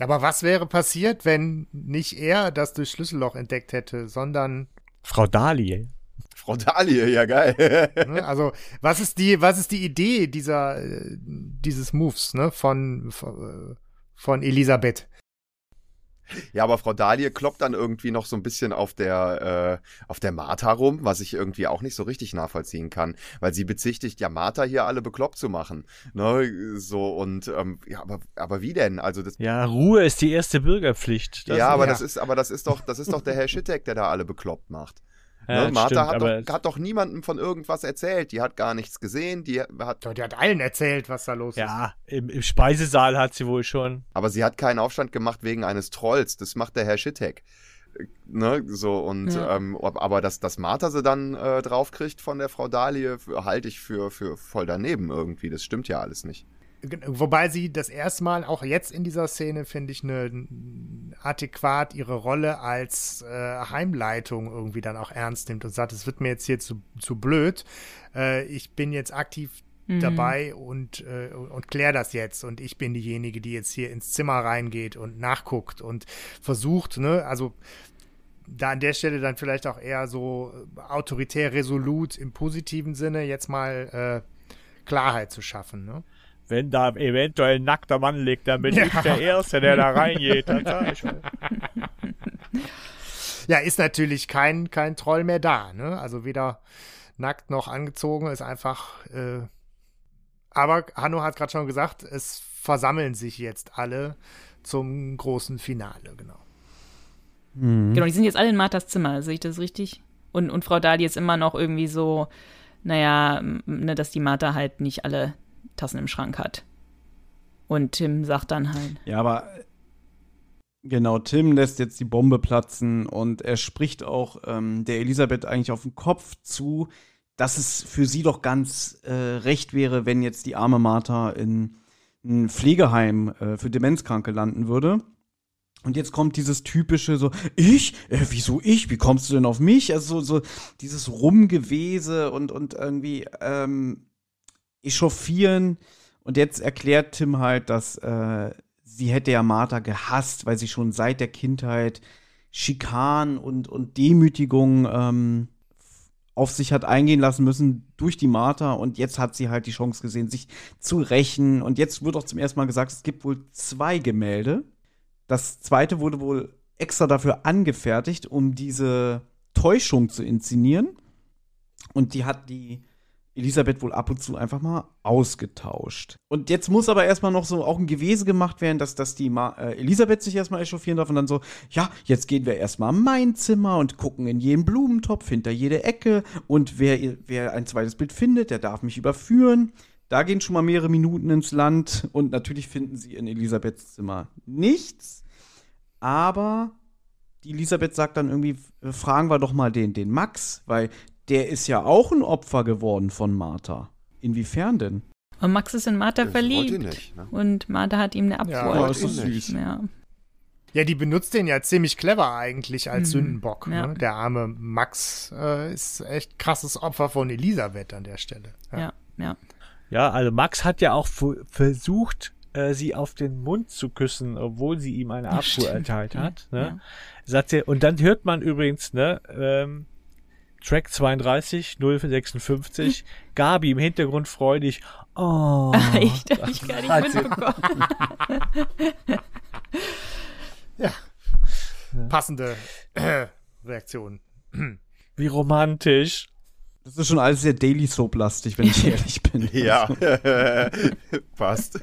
aber was wäre passiert, wenn nicht er das durch Schlüsselloch entdeckt hätte, sondern Frau Dahlie. Frau Dahlie, ja geil. Ne? Also, was ist die, was ist die Idee dieser, äh, dieses Moves, ne, von, von, äh, von Elisabeth? Ja, aber Frau Dahlie kloppt dann irgendwie noch so ein bisschen auf der, äh, auf der Martha rum, was ich irgendwie auch nicht so richtig nachvollziehen kann, weil sie bezichtigt ja Martha hier alle bekloppt zu machen. Ne, so und ähm, ja, aber, aber wie denn? Also das, Ja, Ruhe ist die erste Bürgerpflicht. Das ja, aber ja. das ist, aber das ist doch, das ist doch der Herr Schittek, der da alle bekloppt macht. Ja, ne? Martha stimmt, hat, doch, hat doch niemandem von irgendwas erzählt. Die hat gar nichts gesehen. Die hat, Doch, die hat allen erzählt, was da los ist. ja, im, im Speisesaal hat sie wohl schon. aber sie hat keinen Aufstand gemacht wegen eines Trolls. Das macht der Herr Schittek. Ne, so und Ja. ähm, aber dass, dass Martha sie dann äh, draufkriegt von der Frau Dahlie, für- halte ich für, für voll daneben irgendwie. Das stimmt ja alles nicht. Wobei sie das erste Mal, auch jetzt in dieser Szene, finde ich, eine adäquat ihre Rolle als äh, Heimleitung irgendwie dann auch ernst nimmt und sagt, es wird mir jetzt hier zu, zu blöd. Äh, ich bin jetzt aktiv dabei und, äh, und klär das jetzt. Und ich bin diejenige, die jetzt hier ins Zimmer reingeht und nachguckt und versucht, ne, also da an der Stelle dann vielleicht auch eher so äh, autoritär resolut im positiven Sinne jetzt mal äh, Klarheit zu schaffen, ne? Wenn da eventuell ein nackter Mann liegt, dann bin Ja. ich der Erste, der da reingeht. Das sag ich schon. Ja, ist natürlich kein, kein Troll mehr da, ne? Also weder nackt noch angezogen, ist einfach. Äh, aber Hanno hat gerade schon gesagt, es versammeln sich jetzt alle zum großen Finale, genau. Genau, die sind jetzt alle in Marthas Zimmer, sehe ich das richtig? Und, und Frau Dali ist immer noch irgendwie so, naja, ne, dass die Martha halt nicht alle Tassen im Schrank hat. Und Tim sagt dann halt, Ja, aber genau, Tim lässt jetzt die Bombe platzen und er spricht auch ähm, der Elisabeth eigentlich auf den Kopf zu, dass es für sie doch ganz äh, recht wäre, wenn jetzt die arme Martha in ein Pflegeheim äh, für Demenzkranke landen würde. Und jetzt kommt dieses typische so, ich? Äh, wieso ich? Wie kommst du denn auf mich? Also so, so dieses Rumgewese und, und irgendwie ähm, echauffieren. Und jetzt erklärt Tim halt, dass äh, sie hätte ja Martha gehasst, weil sie schon seit der Kindheit Schikan und, und Demütigung ähm, auf sich hat eingehen lassen müssen durch die Martha und jetzt hat sie halt die Chance gesehen, sich zu rächen. Und jetzt wird auch zum ersten Mal gesagt, es gibt wohl zwei Gemälde. Das zweite wurde wohl extra dafür angefertigt, um diese Täuschung zu inszenieren. Und die hat die Elisabeth wohl ab und zu einfach mal ausgetauscht. Und jetzt muss aber erstmal noch so auch ein Gewese gemacht werden, dass, dass die Ma äh, Elisabeth sich erstmal echauffieren darf und dann so, ja, jetzt gehen wir erstmal in mein Zimmer und gucken in jeden Blumentopf hinter jede Ecke und wer, wer ein zweites Bild findet, der darf mich überführen. Da gehen schon mal mehrere Minuten ins Land und natürlich finden sie in Elisabeths Zimmer nichts. Aber die Elisabeth sagt dann irgendwie, äh, fragen wir doch mal den, den Max, weil der ist ja auch ein Opfer geworden von Martha. Inwiefern denn? und Max ist in Martha Das verliebt. nicht, ne? Und Martha hat ihm eine Abfuhr. Ja, das ist süß. Ja. Ja, die benutzt den ja ziemlich clever eigentlich als Mhm, Sündenbock. ja. Ne? Der arme Max äh, ist echt krasses Opfer von Elisabeth an der Stelle. ja, ja. Ja, also Max hat ja auch versucht, äh, sie auf den Mund zu küssen, obwohl sie ihm eine Ja, Abfuhr erteilt hat. Ja, Ne? ja. Sagt sie, und dann hört man übrigens, ne, ähm, Track 32, 056, Gabi im Hintergrund freudig. Oh. Echt? Hab ich gar nicht mitbekommen. Passende äh, Reaktion. Wie romantisch. Das ist schon alles sehr Daily Soap-lastig, wenn ich ehrlich bin. Ja, passt.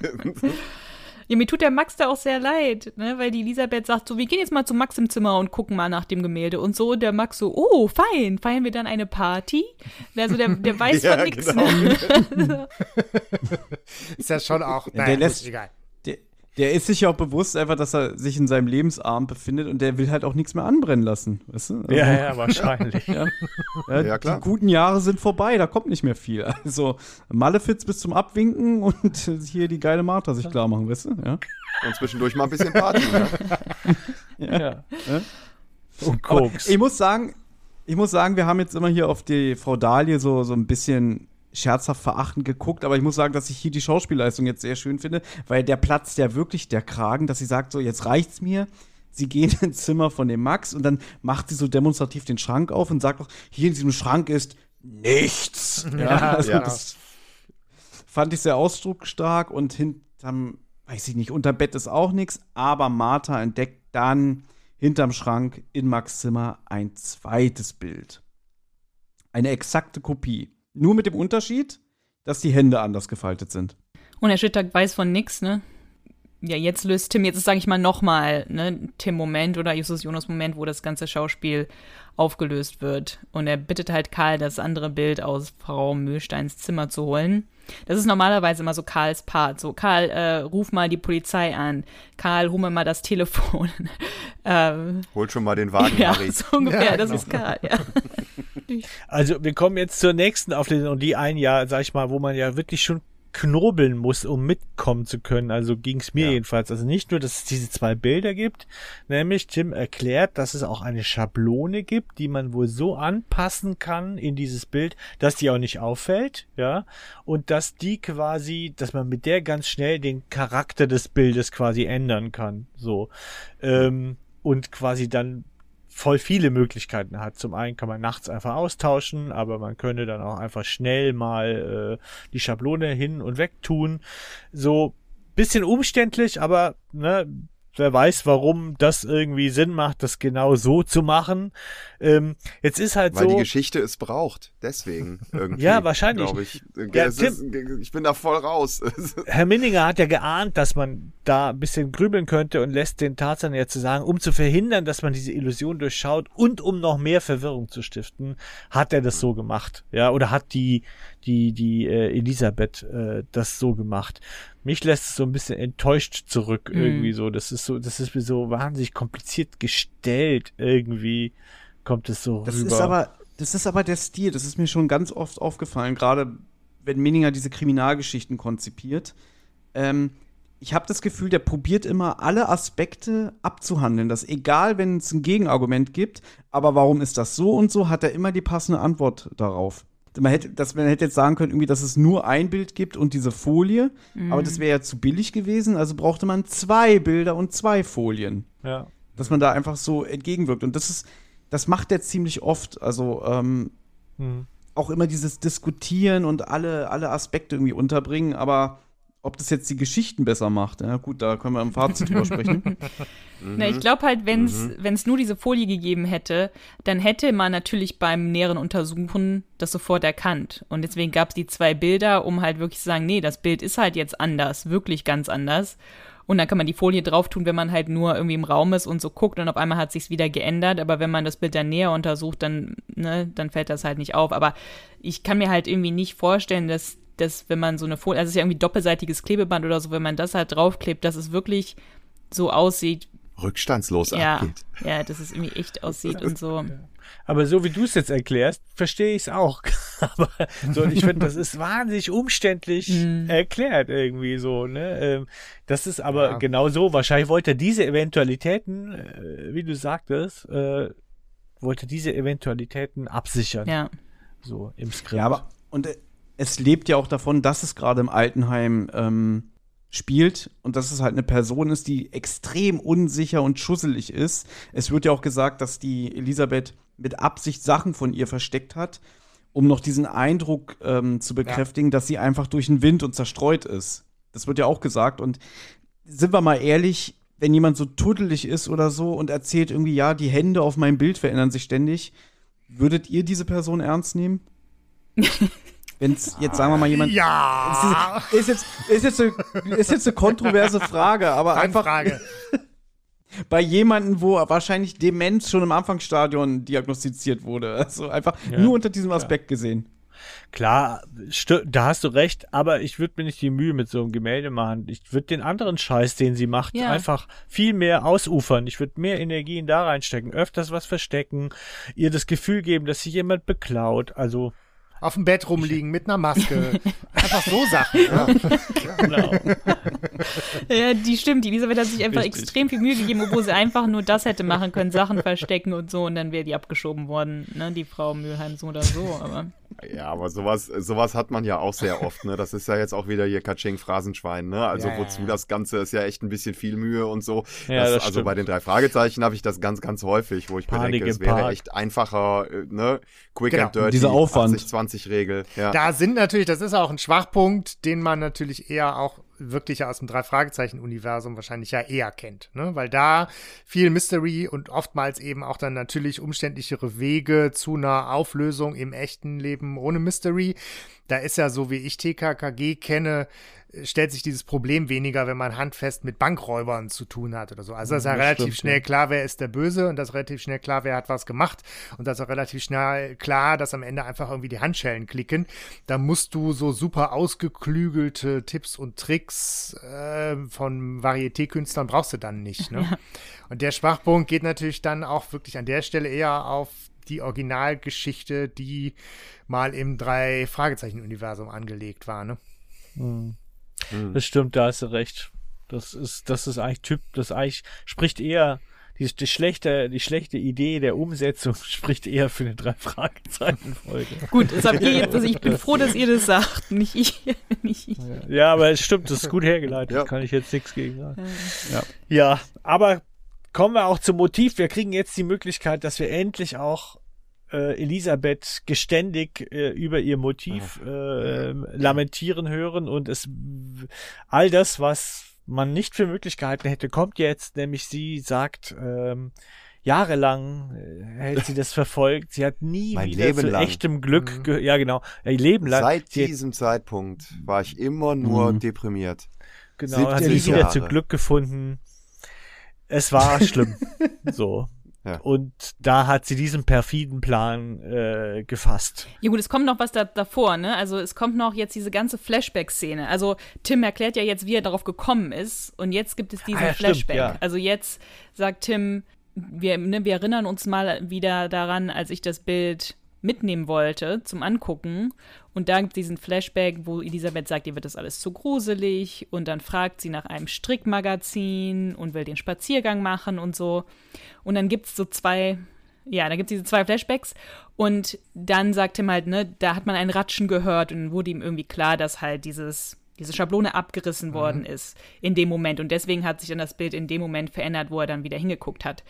Ja, mir tut der Max da auch sehr leid, ne? weil die Elisabeth sagt so, wir gehen jetzt mal zu Max im Zimmer und gucken mal nach dem Gemälde. Und so, der Max so, oh, fein, feiern wir dann eine Party? Also der, der weiß Ja, von nichts. genau. Ne? Ist ja schon auch. der naja, lässt- gut, egal. Der, ist sich ja auch bewusst einfach, dass er sich in seinem Lebensabend befindet und der will halt auch nichts mehr anbrennen lassen. Weißt du? Also, Ja, ja, wahrscheinlich. ja, Ja, klar. Die guten Jahre sind vorbei, da kommt nicht mehr viel. Also Malefiz bis zum Abwinken und hier die geile Martha sich klar machen, weißt du? Ja. Und zwischendurch mal ein bisschen Party. Ne? ja. Ja. Und Aber Koks. ich muss sagen, ich muss sagen, wir haben jetzt immer hier auf die Frau Dahlie so, so ein bisschen scherzhaft verachtend geguckt, aber ich muss sagen, dass ich hier die Schauspielleistung jetzt sehr schön finde, weil der platzt ja wirklich der Kragen, dass sie sagt so, jetzt reicht's mir. Sie gehen ins Zimmer von dem Max und dann macht sie so demonstrativ den Schrank auf und sagt doch, hier in diesem Schrank ist nichts. Ja, also ja. das fand ich sehr ausdrucksstark und hinterm, weiß ich nicht, unter Bett ist auch nichts, aber Martha entdeckt dann hinterm Schrank in Max Zimmer ein zweites Bild. Eine exakte Kopie. Nur mit dem Unterschied, dass die Hände anders gefaltet sind. Und Herr Schüttag weiß von nix, ne? Ja, jetzt löst Tim, jetzt ist, sage ich mal, nochmal, ne, Tim-Moment oder Justus Jonas-Moment, wo das ganze Schauspiel aufgelöst wird. Und er bittet halt Karl, das andere Bild aus Frau Mühlsteins Zimmer zu holen. Das ist normalerweise immer so Karls Part. So, Karl, äh, ruf mal die Polizei an. Karl, hol mir mal das Telefon. ähm, Holt schon mal den Wagen, ja, Harry. so ungefähr, Ja, das genau. ist Karl, ja. Also wir kommen jetzt zur nächsten Auflösung und die ein Jahr, sag ich mal, wo man ja wirklich schon knobeln muss, um mitkommen zu können. Also ging es mir Ja. jedenfalls. Also nicht nur, dass es diese zwei Bilder gibt, nämlich Tim erklärt, dass es auch eine Schablone gibt, die man wohl so anpassen kann in dieses Bild, dass die auch nicht auffällt, ja, und dass die quasi, dass man mit der ganz schnell den Charakter des Bildes quasi ändern kann, so ähm, und quasi dann voll viele Möglichkeiten hat. Zum einen kann man nachts einfach austauschen, aber man könnte dann auch einfach schnell mal äh, die Schablone hin und weg tun. So bisschen umständlich, aber ne, wer weiß, warum das irgendwie Sinn macht, das genau so zu machen. Ähm, jetzt ist halt Weil die so. Geschichte es braucht. Deswegen irgendwie. Ja, wahrscheinlich. Ich. Ja, ist, ich bin da voll raus. Herr Minninger hat ja geahnt, dass man da ein bisschen grübeln könnte und lässt den Tarzan ja zu sagen, um zu verhindern, dass man diese Illusion durchschaut und um noch mehr Verwirrung zu stiften, hat er das so gemacht. Ja, oder hat die, die, die äh, Elisabeth äh, das so gemacht. Mich lässt es so ein bisschen enttäuscht zurück Mhm. irgendwie so. Das ist so, das ist mir so wahnsinnig kompliziert gestellt irgendwie kommt es so Das rüber. ist aber, das ist aber der Stil. Das ist mir schon ganz oft aufgefallen, gerade wenn Minninger diese Kriminalgeschichten konzipiert. Ähm, ich habe das Gefühl, der probiert immer alle Aspekte abzuhandeln. Dass egal, wenn es ein Gegenargument gibt, aber warum ist das so und so, hat er immer die passende Antwort darauf. Man hätte, dass man hätte jetzt sagen können, irgendwie, dass es nur ein Bild gibt und diese Folie, aber das wäre ja zu billig gewesen, also brauchte man zwei Bilder und zwei Folien ja. dass man da einfach so entgegenwirkt. Und das ist, das macht er ziemlich oft. Also ähm, Hm. auch immer dieses Diskutieren und alle, alle Aspekte irgendwie unterbringen, aber ob das jetzt die Geschichten besser macht, ja gut, da können wir im Fazit drüber sprechen. Na, ich glaube halt, wenn es nur diese Folie gegeben hätte, dann hätte man natürlich beim näheren Untersuchen das sofort erkannt. Und deswegen gab es die zwei Bilder, um halt wirklich zu sagen, nee, das Bild ist halt jetzt anders, wirklich ganz anders. Und dann kann man die Folie drauf tun, wenn man halt nur irgendwie im Raum ist und so guckt und auf einmal hat sich's wieder geändert. Aber wenn man das Bild dann näher untersucht, dann, ne, dann fällt das halt nicht auf. Aber ich kann mir halt irgendwie nicht vorstellen, dass, dass wenn man so eine Folie, also es ist ja irgendwie doppelseitiges Klebeband oder so, wenn man das halt draufklebt, dass es wirklich so aussieht, Rückstandslos ja, abgeht. ja, dass es irgendwie echt aussieht und so. Aber so wie du es jetzt erklärst, verstehe ich es auch. Aber so, ich finde, das ist wahnsinnig umständlich Mhm. erklärt irgendwie so. Ne? Ähm, das ist aber Ja. genau so. Wahrscheinlich wollte er diese Eventualitäten, äh, wie du sagtest, äh, wollte diese Eventualitäten absichern. Ja. So im Skript. ja, aber und äh, es lebt ja auch davon, dass es gerade im Altenheim ähm, spielt und dass es halt eine Person ist, die extrem unsicher und schusselig ist. Es wird ja auch gesagt, dass die Elisabeth mit Absicht Sachen von ihr versteckt hat, um noch diesen Eindruck ähm, zu bekräftigen, dass sie einfach durch den Wind und zerstreut ist. Das wird ja auch gesagt. Und sind wir mal ehrlich, wenn jemand so tuddelig ist oder so und erzählt irgendwie, ja, die Hände auf meinem Bild verändern sich ständig, würdet ihr diese Person ernst nehmen? Wenn es jetzt, sagen wir mal, jemand. Ja. Ist, ist, jetzt, ist, jetzt eine, ist jetzt eine kontroverse Frage, aber einfach Frage. Bei jemandem, wo wahrscheinlich Demenz schon im Anfangsstadion diagnostiziert wurde. Also einfach Ja, nur unter diesem Aspekt gesehen. Klar, da hast du recht, aber ich würde mir nicht die Mühe mit so einem Gemälde machen. Ich würde den anderen Scheiß, den sie macht, Ja. einfach viel mehr ausufern. Ich würde mehr Energien da reinstecken, öfters was verstecken, ihr das Gefühl geben, dass sich jemand beklaut. Also, Auf dem Bett rumliegen mit einer Maske. Einfach so Sachen. Ja. genau. Ja, die stimmt. Die Elisabeth hat sich einfach Richtig. extrem viel Mühe gegeben, obwohl sie einfach nur das hätte machen können, Sachen verstecken und so, und dann wäre die abgeschoben worden, ne, die Frau Mülheim so oder so, aber. Ja, aber sowas, sowas hat man ja auch sehr oft, ne? Das ist ja jetzt auch wieder hier Katsching Phrasenschwein, ne? Also Ja, wozu ja. das Ganze ist ja echt ein bisschen viel Mühe und so. Ja, das, das also stimmt. bei den drei Fragezeichen habe ich das ganz, ganz häufig, wo ich mir Panik denke, es wäre Park. echt einfacher, äh, ne? Quick Genau. and dirty, Dieser Aufwand. 80-20-Regel. Ja. Da sind natürlich, das ist auch ein Schwachpunkt, den man natürlich eher auch wirklich aus dem Drei-Fragezeichen-Universum wahrscheinlich ja eher kennt, ne? Weil da viel Mystery und oftmals eben auch dann natürlich umständlichere Wege zu einer Auflösung im echten Leben ohne Mystery. Da ist ja so, wie ich TKKG kenne, stellt sich dieses Problem weniger, wenn man handfest mit Bankräubern zu tun hat oder so. Also das ist ja Das relativ stimmt, schnell ja. klar, wer ist der Böse und das ist relativ schnell klar, wer hat was gemacht und das ist auch relativ schnell klar, dass am Ende einfach irgendwie die Handschellen klicken. Da musst du so super ausgeklügelte Tipps und Tricks äh, von Varieté-Künstlern brauchst du dann nicht. Ne? Und der Schwachpunkt geht natürlich dann auch wirklich an der Stelle eher auf die Originalgeschichte, die mal im Drei-Fragezeichen-Universum angelegt war. Ne? Hm. Hm. Das stimmt, da hast du recht. Das ist, das ist eigentlich Typ, das eigentlich spricht eher, die, die schlechte, die schlechte Idee der Umsetzung spricht eher für eine drei Fragezeichen Folge. Gut, das habt ihr jetzt, also ich bin froh, dass ihr das sagt, nicht ich. Nicht ich. Ja, aber es stimmt, das ist gut hergeleitet, Ja. kann ich jetzt nichts gegen sagen. Ja. Ja, aber kommen wir auch zum Motiv. Wir kriegen jetzt die Möglichkeit, dass wir endlich auch äh, Elisabeth geständig äh, über ihr Motiv äh, lamentieren hören und es all das, was man nicht für möglich gehalten hätte, kommt jetzt, nämlich sie sagt, ähm, jahrelang äh, hält sie das verfolgt. Sie hat nie Mein wieder Leben zu lang. echtem Glück, ge ja genau, ihr Leben lang. Seit sie diesem Zeitpunkt war ich immer nur Mhm. deprimiert. Genau, hat 70 nie wieder zu Jahre. Glück gefunden. Es war schlimm. so. Ja. Und da hat sie diesen perfiden Plan äh, gefasst. Ja gut, es kommt noch was da, davor, ne? Also es kommt noch jetzt diese ganze Flashback-Szene. Also Tim erklärt ja jetzt, wie er darauf gekommen ist. Und jetzt gibt es diesen Ah, ja, stimmt, Flashback. ja. Also jetzt sagt Tim, wir, ne, wir erinnern uns mal wieder daran, als ich das Bild mitnehmen wollte zum Angucken. Und da gibt es diesen Flashback, wo Elisabeth sagt, ihr wird das alles zu gruselig. Und dann fragt sie nach einem Strickmagazin und will den Spaziergang machen und so. Und dann gibt es so zwei, ja, da gibt es diese zwei Flashbacks. Und dann sagt Tim halt, ne, da hat man ein Ratschen gehört und wurde ihm irgendwie klar, dass halt dieses, diese Schablone abgerissen worden ist in dem Moment. Und deswegen hat sich dann das Bild in dem Moment verändert, wo er dann wieder hingeguckt hat.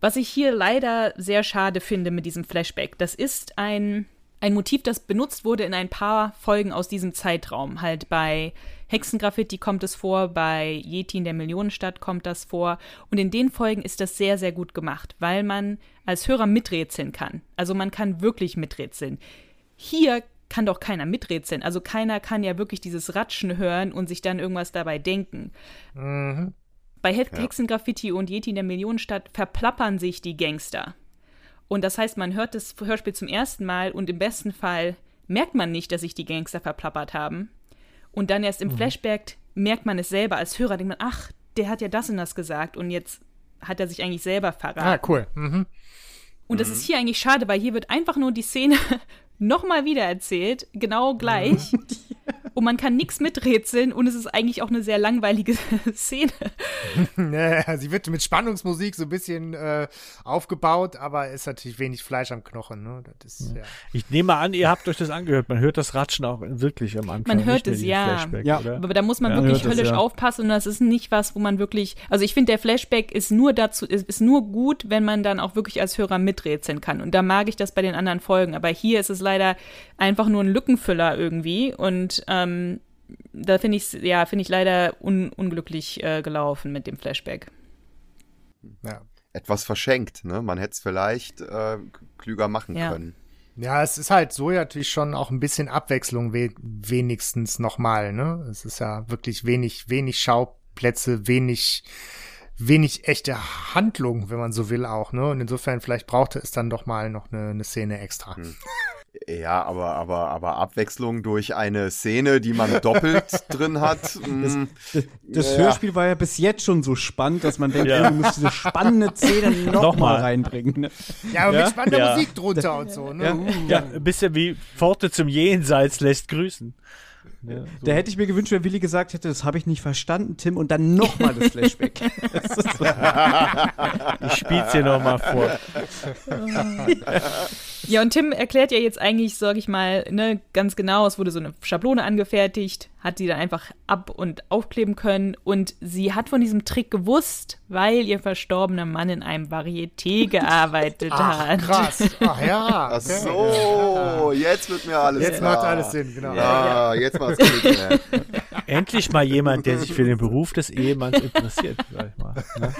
Was ich hier leider sehr schade finde mit diesem Flashback, das ist ein, ein Motiv, das benutzt wurde in ein paar Folgen aus diesem Zeitraum. Halt bei Hexengraffiti kommt es vor, bei Yeti in der Millionenstadt kommt das vor. Und in den Folgen ist das sehr, sehr gut gemacht, weil man als Hörer miträtseln kann. Also man kann wirklich miträtseln. Hier kann doch keiner miträtseln. Also keiner kann ja wirklich dieses Ratschen hören und sich dann irgendwas dabei denken. Bei He Hexengraffiti und Yeti in der Millionenstadt verplappern sich die Gangster. Und das heißt, man hört das Hörspiel zum ersten Mal und im besten Fall merkt man nicht, dass sich die Gangster verplappert haben. Und dann erst im Flashback merkt man es selber als Hörer, denkt man, ach, der hat ja das und das gesagt und jetzt hat er sich eigentlich selber verraten. Ah, cool. Mhm. Und das ist hier eigentlich schade, weil hier wird einfach nur die Szene nochmal wieder erzählt, genau gleich. Und man kann nichts miträtseln und es ist eigentlich auch eine sehr langweilige Szene. Ja, sie wird mit Spannungsmusik so ein bisschen äh, aufgebaut, aber ist natürlich wenig Fleisch am Knochen. Ne? Das ist, ja. Ich nehme an, ihr habt euch das angehört. Man hört das Ratschen auch wirklich am Anfang. Man hört es, ja. Ja. Oder? Aber da muss man Ja, wirklich höllisch ja. aufpassen und das ist nicht was, wo man wirklich, also ich finde, der Flashback ist nur dazu, ist, ist nur gut, wenn man dann auch wirklich als Hörer miträtseln kann. Und da mag ich das bei den anderen Folgen. Aber hier ist es leider einfach nur ein Lückenfüller irgendwie und ähm, da finde ich ja, finde ich leider un unglücklich äh, gelaufen mit dem Flashback. Ja. Etwas verschenkt, ne? Man hätte es vielleicht äh, klüger machen Ja. können. ja, es ist halt so ja natürlich schon auch ein bisschen Abwechslung we wenigstens nochmal. Ne? Es ist ja wirklich wenig, wenig Schauplätze, wenig wenig echte Handlung, wenn man so will auch, ne? Und insofern vielleicht brauchte es dann doch mal noch eine, eine Szene extra. Ja, aber, aber, aber Abwechslung durch eine Szene, die man doppelt drin hat. mm, Das, das Ja. Hörspiel war ja bis jetzt schon so spannend, dass man denkt, Ja. ey, du musst diese spannende Szene noch, Nochmal. mal reinbringen. Ne? Ja, aber Ja? mit spannender Ja. Musik drunter und so, ne? Ja. Uh. Ja, ein bisschen wie Pforte zum Jenseits lässt grüßen. Ja, so. Da hätte ich mir gewünscht, wenn Willi gesagt hätte, das habe ich nicht verstanden, Tim, und dann nochmal das Flashback. Das so. Ich spiel's dir nochmal vor. Ja, und Tim erklärt ja jetzt eigentlich, sag ich mal, ne, ganz genau, es wurde so eine Schablone angefertigt, hat die dann einfach ab- und aufkleben können und sie hat von diesem Trick gewusst, weil ihr verstorbener Mann in einem Varieté gearbeitet Ach, hat. krass. Ach ja. Ach so, jetzt wird mir alles Jetzt klar. macht alles Sinn, genau. Ja, jetzt macht's Klick. Ja. Endlich mal jemand, der sich für den Beruf des Ehemanns interessiert, sag ich mal. Ne?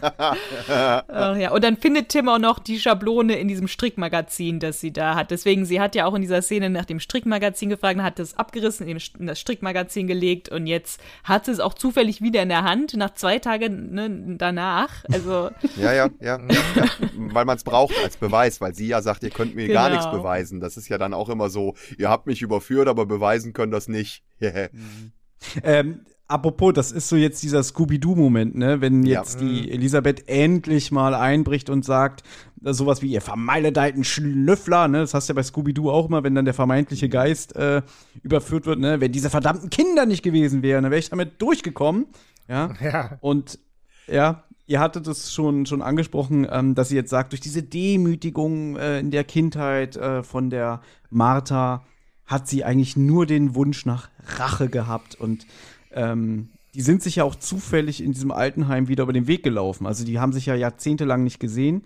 Ach ja, und dann findet Tim auch noch die Schablone in diesem Strickmagazin, das sie da hat. Deswegen, sie hat ja auch in dieser Szene nach dem Strickmagazin gefragt, hat es abgerissen, in das Strickmagazin gelegt und jetzt hat sie es auch zufällig wieder in der Hand, nach zwei Tagen ne, danach. Also, Ja, ja, ja, ja, ja. Weil man es braucht als Beweis, weil sie ja sagt, ihr könnt mir gar Genau. nichts beweisen. Das ist ja dann auch immer so, ihr habt mich überführt, aber beweisen können das nicht. ähm, Apropos, das ist so jetzt dieser Scooby-Doo-Moment, ne? Wenn Ja. jetzt die Elisabeth endlich mal einbricht und sagt, äh, sowas wie ihr vermaledeiten Schnüffler, ne? Das hast du ja bei Scooby-Doo auch immer, wenn dann der vermeintliche Geist äh, überführt wird, ne? Wenn diese verdammten Kinder nicht gewesen wären, dann wäre ich damit durchgekommen. Ja. Ja. Und ja, ihr hattet es schon, schon angesprochen, ähm, dass sie jetzt sagt, durch diese Demütigung äh, in der Kindheit äh, von der Martha hat sie eigentlich nur den Wunsch nach Rache gehabt. Und ähm, die sind sich ja auch zufällig in diesem Altenheim wieder über den Weg gelaufen. Also die haben sich ja jahrzehntelang nicht gesehen.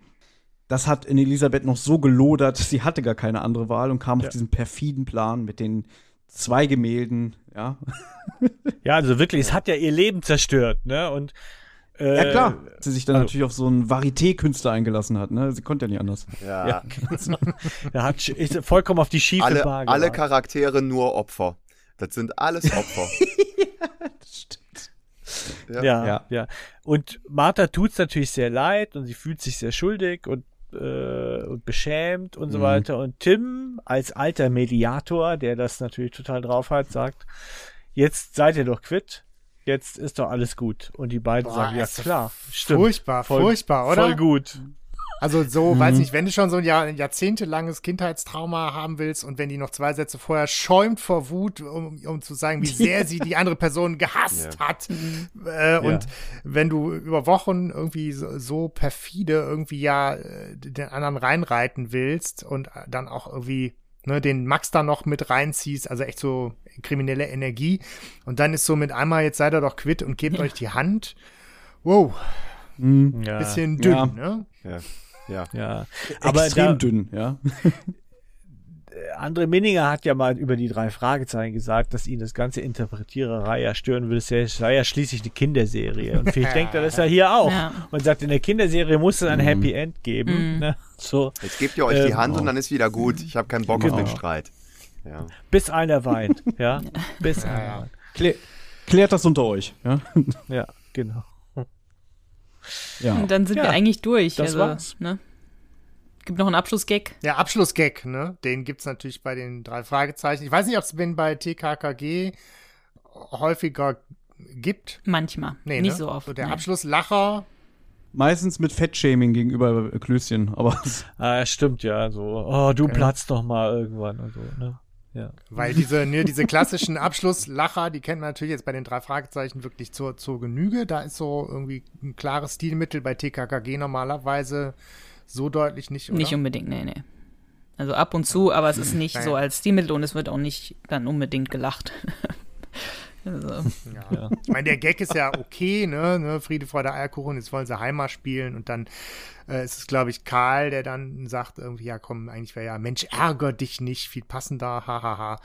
Das hat in Elisabeth noch so gelodert, sie hatte gar keine andere Wahl und kam auf diesen perfiden Plan mit den zwei Gemälden, ja. Ja, also wirklich, es hat ja ihr Leben zerstört, ne? Und äh, Ja, klar. Sie sich dann also- natürlich auf so einen Varieté-Künstler eingelassen hat, ne? Sie konnte ja nicht anders. Ja. Ja, er hat ist vollkommen auf die schiefe alle, Bar alle. Charaktere nur Opfer. Das sind alles Opfer. Stimmt. ja. Ja, Ja. ja, Und Martha tut's natürlich sehr leid und sie fühlt sich sehr schuldig und, äh, und beschämt und so Mhm. weiter. Und Tim als alter Mediator, der das natürlich total drauf hat, sagt, jetzt seid ihr doch quitt, jetzt ist doch alles gut. Und die beiden Boah, sagen, ja klar, stimmt. Furchtbar, Voll- furchtbar, oder? Voll gut. Also so, weiß nicht, wenn du schon so ein, Jahr, ein jahrzehntelanges Kindheitstrauma haben willst und wenn die noch zwei Sätze vorher schäumt vor Wut, um, um zu sagen, wie sehr sie die andere Person gehasst hat. Äh, und wenn du über Wochen irgendwie so, so perfide irgendwie ja äh, den anderen reinreiten willst und dann auch irgendwie ne, den Max da noch mit reinziehst, also echt so kriminelle Energie. Und dann ist so mit einmal, jetzt seid ihr doch quitt und gebt euch die Hand. Wow, Ja, bisschen dünn, Ja. ne? Ja. Ja. ja. Aber Extrem da, dünn, ja. André Minninger hat ja mal über die drei Fragezeichen gesagt, dass ihn das ganze Interpretiererei ja stören würde. Es sei- ja schließlich eine Kinderserie. Und vielleicht denkt er das ja hier auch. Ja. Und sagt, in der Kinderserie muss es ein Happy End geben. Ne? So, Jetzt gebt ihr euch die Ähm, Hand und dann ist wieder gut. Ich habe keinen Bock auf Genau. den Streit. Ja. bis einer weint. Ja, bis einer ja. weint. Klär, klärt das unter euch, ja. Ja, genau. Ja. Und dann sind Ja, wir eigentlich durch. das also, war's. Ne? Gibt noch einen Abschlussgag. Der Abschlussgag, ne? Den gibt's natürlich bei den drei Fragezeichen. Ich weiß nicht, ob es den bei TKKG häufiger gibt. Manchmal. Nee, Nicht ne? so oft. So der nee. Abschlusslacher. Meistens mit Fettshaming gegenüber Klößchen, aber Ah, stimmt ja, so, oh, du platzt doch mal irgendwann und so, ne? Ja. Weil diese, ne, diese klassischen Abschlusslacher, die kennt man natürlich jetzt bei den drei Fragezeichen wirklich zur, zur Genüge. Da ist so irgendwie ein klares Stilmittel bei TKKG normalerweise so deutlich nicht, oder? Nicht unbedingt, nee, nee. Also ab und zu, aber es ist nicht Naja. so als Stilmittel und es wird auch nicht dann unbedingt gelacht. also, Ja. Ich meine, der Gag ist ja okay, ne? ne? Friede, Freude, Eierkuchen, jetzt wollen sie Heimat spielen und dann äh, ist es, glaube ich, Karl, der dann sagt irgendwie, ja komm, eigentlich wäre ja, Mensch, ärger dich nicht, viel passender, hahaha.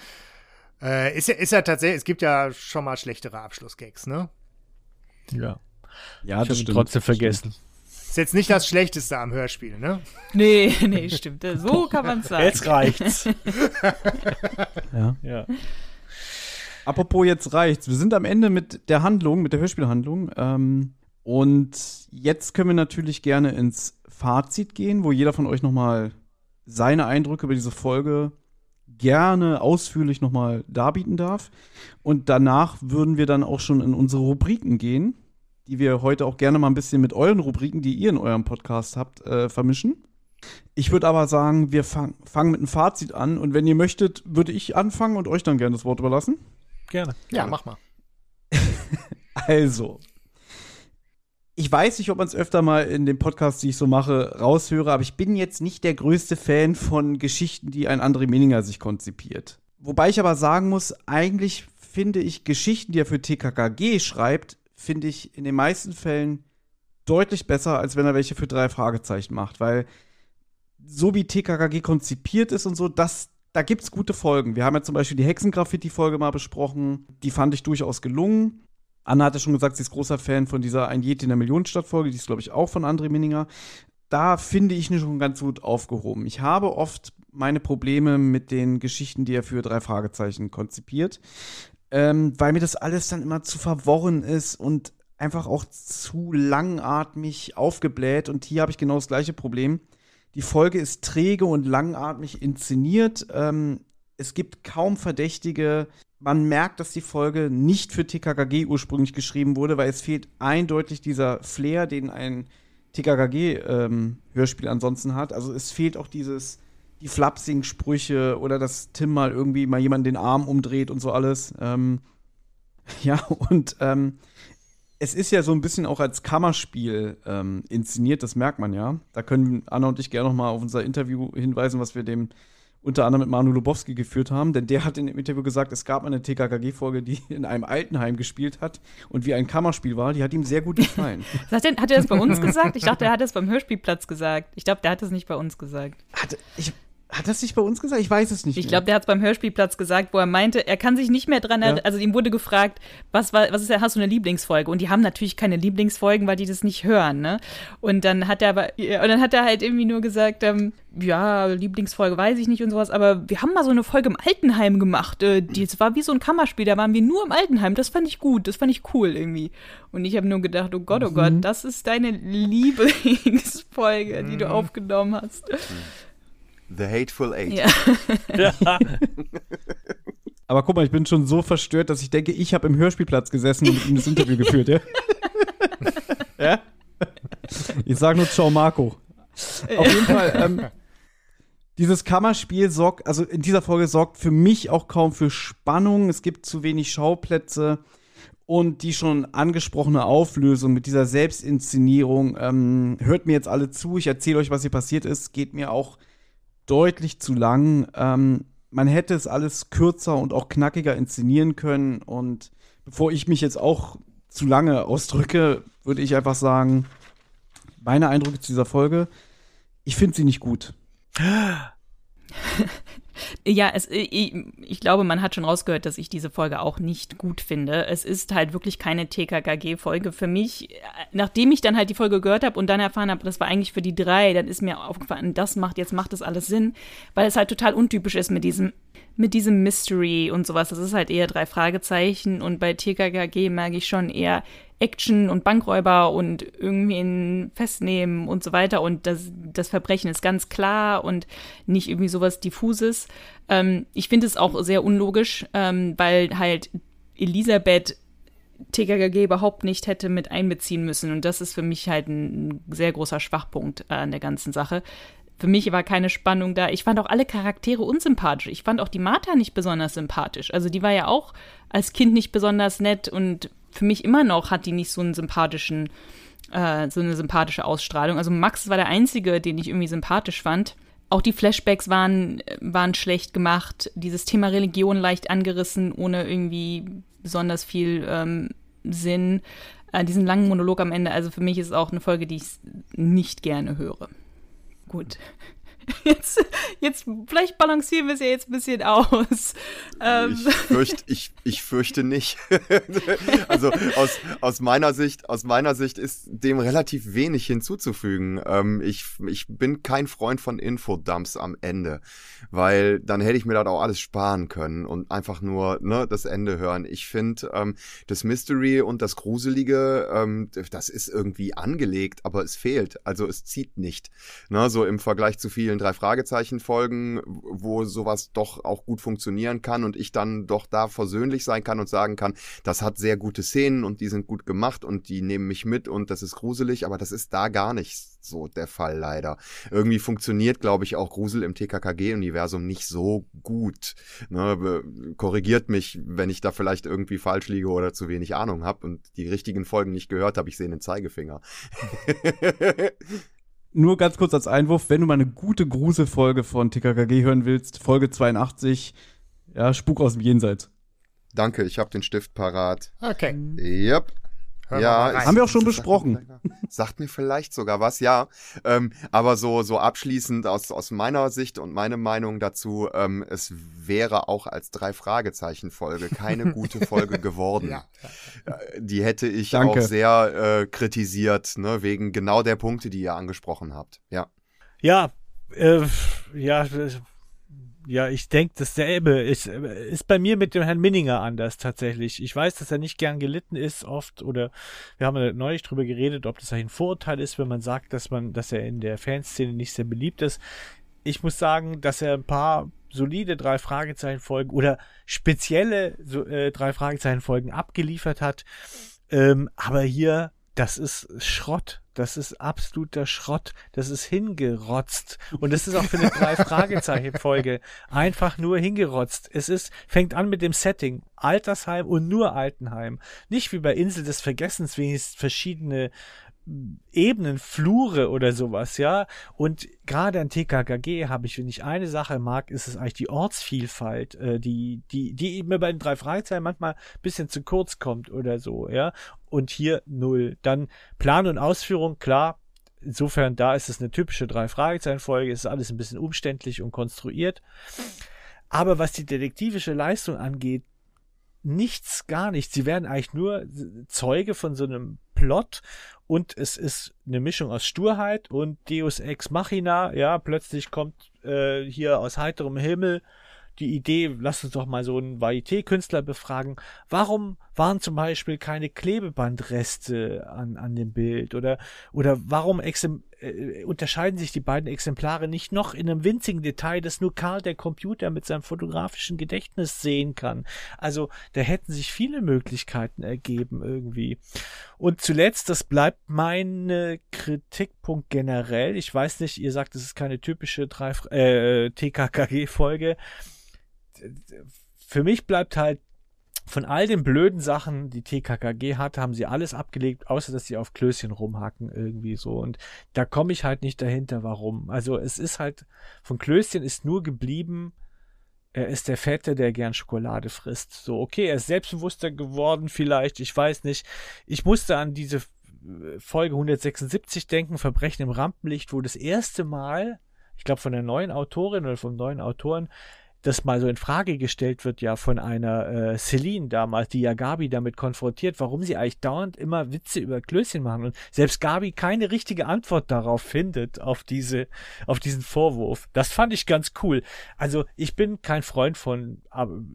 Äh, ist ja, ist ja tatsächlich, es gibt ja schon mal schlechtere Abschlussgags, ne? Ja. ja, Ich habe ihn trotzdem vergessen. Ist jetzt nicht das Schlechteste am Hörspiel, ne? nee, nee, stimmt. So kann man sagen. Jetzt reicht's. Ja. ja. Apropos, jetzt reicht's. Wir sind am Ende mit der Handlung, mit der Hörspielhandlung. Ähm, und jetzt können wir natürlich gerne ins Fazit gehen, wo jeder von euch nochmal seine Eindrücke über diese Folge gerne ausführlich nochmal darbieten darf. Und danach würden wir dann auch schon in unsere Rubriken gehen, die wir heute auch gerne mal ein bisschen mit euren Rubriken, die ihr in eurem Podcast habt, äh, vermischen. Ich würde aber sagen, wir fang, fangen mit einem Fazit an. Und wenn ihr möchtet, würde ich anfangen und euch dann gerne das Wort überlassen. Gerne. Ja, mach mal. Also, ich weiß nicht, ob man es öfter mal in den Podcasts, die ich so mache, raushöre, aber ich bin jetzt nicht der größte Fan von Geschichten, die ein André Meninger sich konzipiert. Wobei ich aber sagen muss, eigentlich finde ich Geschichten, die er für TKKG schreibt, finde ich in den meisten Fällen deutlich besser, als wenn er welche für drei Fragezeichen macht, weil so wie TKKG konzipiert ist und so, das, da gibt es gute Folgen. Wir haben ja zum Beispiel die Hexengraffiti-Folge mal besprochen. Die fand ich durchaus gelungen. Anna hatte schon gesagt, sie ist großer Fan von dieser Ein Yeti in der Millionenstadt-Folge. Die ist, glaube ich, auch von André Minninger. Da finde ich ihn schon ganz gut aufgehoben. Ich habe oft meine Probleme mit den Geschichten, die er für drei Fragezeichen konzipiert, ähm, weil mir das alles dann immer zu verworren ist und einfach auch zu langatmig aufgebläht. Und hier habe ich genau das gleiche Problem. Die Folge ist träge und langatmig inszeniert. Ähm, Es gibt kaum Verdächtige. Man merkt, dass die Folge nicht für TKKG ursprünglich geschrieben wurde, weil es fehlt eindeutig dieser Flair, den ein TKKG-Hörspiel ähm, ansonsten hat. Also es fehlt auch dieses, die flapsigen Sprüche oder dass Tim mal irgendwie mal jemand den Arm umdreht und so alles. Ähm, ja, und ähm, es ist ja so ein bisschen auch als Kammerspiel ähm, inszeniert, das merkt man ja. Da können Anna und ich gerne noch mal auf unser Interview hinweisen, was wir dem unter anderem mit Manu Lubowski geführt haben, denn der hat in dem Interview gesagt, es gab eine TKKG-Folge, die in einem Altenheim gespielt hat und wie ein Kammerspiel war, die hat ihm sehr gut gefallen. hat, er, hat er das bei uns gesagt? Ich dachte, er hat es beim Hörspielplatz gesagt. Ich glaube, der hat es nicht bei uns gesagt. Hat, ich, hat das nicht bei uns gesagt? Ich weiß es nicht. Ich glaube, der hat es beim Hörspielplatz gesagt, wo er meinte, er kann sich nicht mehr dran erinnern. Ja. Also ihm wurde gefragt, was war, was ist, hast du eine Lieblingsfolge? Und die haben natürlich keine Lieblingsfolgen, weil die das nicht hören, ne? Und dann hat er aber, und dann hat er halt irgendwie nur gesagt, ähm, ja, Lieblingsfolge weiß ich nicht und sowas, aber wir haben mal so eine Folge im Altenheim gemacht. Äh, die, das war wie so ein Kammerspiel, da waren wir nur im Altenheim. Das fand ich gut, das fand ich cool irgendwie. Und ich habe nur gedacht, oh Gott, oh Gott, mhm. das ist deine Lieblingsfolge, die du mhm. aufgenommen hast. Mhm. The Hateful Eight. Ja. Aber guck mal, ich bin schon so verstört, dass ich denke, ich habe im Hörspielplatz gesessen und mit ihm das Interview geführt, ja? ja? Ich sage nur Ciao Marco. Auf jeden Fall, ähm, dieses Kammerspiel sorgt, also in dieser Folge sorgt für mich auch kaum für Spannung. Es gibt zu wenig Schauplätze und die schon angesprochene Auflösung mit dieser Selbstinszenierung. Ähm, hört mir jetzt alle zu, ich erzähle euch, was hier passiert ist, geht mir auch deutlich zu lang. Ähm, man hätte es alles kürzer und auch knackiger inszenieren können. Und bevor ich mich jetzt auch zu lange ausdrücke, würde ich einfach sagen, meine Eindrücke zu dieser Folge, ich finde sie nicht gut. Ja, es, ich, ich, glaube, man hat schon rausgehört, dass ich diese Folge auch nicht gut finde. Es ist halt wirklich keine TKKG-Folge für mich. Nachdem ich dann halt die Folge gehört habe und dann erfahren habe, das war eigentlich für die drei, dann ist mir aufgefallen, das macht, jetzt macht das alles Sinn, weil es halt total untypisch ist mit diesem, mit diesem Mystery und sowas. Das ist halt eher drei Fragezeichen und bei TKKG merke ich schon eher, Action und Bankräuber und irgendwie festnehmen und so weiter. Und das, das Verbrechen ist ganz klar und nicht irgendwie sowas diffuses. Ähm, ich finde es auch sehr unlogisch, ähm, weil halt Elisabeth TKKG überhaupt nicht hätte mit einbeziehen müssen. Und das ist für mich halt ein sehr großer Schwachpunkt äh, an der ganzen Sache. Für mich war keine Spannung da. Ich fand auch alle Charaktere unsympathisch. Ich fand auch die Martha nicht besonders sympathisch. Also die war ja auch als Kind nicht besonders nett und für mich immer noch hat die nicht so einen sympathischen, äh, so eine sympathische Ausstrahlung. Also Max war der Einzige, den ich irgendwie sympathisch fand. Auch die Flashbacks waren, waren schlecht gemacht. Dieses Thema Religion leicht angerissen, ohne irgendwie besonders viel ähm, Sinn. Äh, diesen langen Monolog am Ende. Also für mich ist es auch eine Folge, die ich nicht gerne höre. Gut. Jetzt, jetzt, vielleicht balancieren wir es ja jetzt ein bisschen aus. Ähm. Ich, fürchte, ich, ich fürchte nicht. also aus, aus meiner Sicht, aus meiner Sicht ist dem relativ wenig hinzuzufügen. Ähm, ich, ich bin kein Freund von Infodumps am Ende, weil dann hätte ich mir das auch alles sparen können und einfach nur ne, das Ende hören. Ich finde, ähm, das Mystery und das Gruselige, ähm, das ist irgendwie angelegt, aber es fehlt. Also es zieht nicht. Ne, so im Vergleich zu vielen drei Fragezeichen Folgen, wo sowas doch auch gut funktionieren kann und ich dann doch da versöhnlich sein kann und sagen kann, das hat sehr gute Szenen und die sind gut gemacht und die nehmen mich mit und das ist gruselig, aber das ist da gar nicht so der Fall leider. Irgendwie funktioniert, glaube ich, auch Grusel im TKKG-Universum nicht so gut. Ne, korrigiert mich, wenn ich da vielleicht irgendwie falsch liege oder zu wenig Ahnung habe und die richtigen Folgen nicht gehört habe. Ich sehe einen Zeigefinger. nur ganz kurz als Einwurf, wenn du mal eine gute Gruselfolge von TKKG hören willst, Folge 82, ja, Spuk aus dem Jenseits. Danke, ich habe den Stift parat. Okay. Yep. Hör ja, haben wir auch schon besprochen. Sagt mir vielleicht sogar was, ja. Ähm, aber so so abschließend aus aus meiner Sicht und meine Meinung dazu, ähm, es wäre auch als drei Fragezeichen Folge keine gute Folge geworden. ja. Äh, die hätte ich Danke. auch sehr äh, kritisiert, ne, wegen genau der Punkte, die ihr angesprochen habt. Ja. Ja, äh, ja, ja, ich denke dasselbe. Ist, ist bei mir mit dem Herrn Minninger anders tatsächlich. Ich weiß, dass er nicht gern gelitten ist oft oder wir haben neulich drüber geredet, ob das ein Vorurteil ist, wenn man sagt, dass man, dass er in der Fanszene nicht sehr beliebt ist. ich muss sagen, dass er ein paar solide drei Fragezeichen Folgen oder spezielle so, äh, drei Fragezeichen Folgen abgeliefert hat. Ähm, aber hier, das ist Schrott. Das ist absoluter Schrott. Das ist hingerotzt. Und das ist auch für eine drei Fragezeichen Folge einfach nur hingerotzt. Es ist, fängt an mit dem Setting. Altersheim und nur Altenheim. Nicht wie bei Insel des Vergessens wenigstens verschiedene Ebenen, Flure oder sowas, ja. Und gerade an TKKG habe ich, wenn ich eine Sache mag, ist es eigentlich die Ortsvielfalt, äh, die, die, die mir bei den drei Fragezeichen manchmal ein bisschen zu kurz kommt oder so, ja. Und hier null. Dann Plan und Ausführung, klar. Insofern, da ist es eine typische drei Fragezeichen-Folge, ist alles ein bisschen umständlich und konstruiert. Aber was die detektivische Leistung angeht, nichts, gar nichts. Sie werden eigentlich nur Zeuge von so einem Plot und es ist eine Mischung aus Sturheit und Deus Ex Machina. Ja, plötzlich kommt äh, hier aus heiterem Himmel die Idee, lass uns doch mal so einen Varieté-Künstler befragen. Warum waren zum Beispiel keine Klebebandreste an, an dem Bild? Oder, oder warum äh, unterscheiden sich die beiden Exemplare nicht noch in einem winzigen Detail, das nur Karl der Computer mit seinem fotografischen Gedächtnis sehen kann? Also, da hätten sich viele Möglichkeiten ergeben irgendwie. Und zuletzt, das bleibt mein Kritikpunkt generell. Ich weiß nicht, ihr sagt, es ist keine typische äh, TKKG-Folge für mich bleibt halt von all den blöden Sachen, die TKKG hat, haben sie alles abgelegt, außer dass sie auf Klößchen rumhacken irgendwie so. Und da komme ich halt nicht dahinter, warum. Also es ist halt, von Klößchen ist nur geblieben, er ist der Fette, der gern Schokolade frisst. So, okay, er ist selbstbewusster geworden vielleicht, ich weiß nicht. Ich musste an diese Folge 176 denken, Verbrechen im Rampenlicht, wo das erste Mal, ich glaube von der neuen Autorin oder vom neuen Autoren, das mal so in Frage gestellt wird, ja von einer äh, Celine damals, die ja Gabi damit konfrontiert, warum sie eigentlich dauernd immer Witze über Klößchen machen und selbst Gabi keine richtige Antwort darauf findet, auf diese, auf diesen Vorwurf. Das fand ich ganz cool. Also ich bin kein Freund von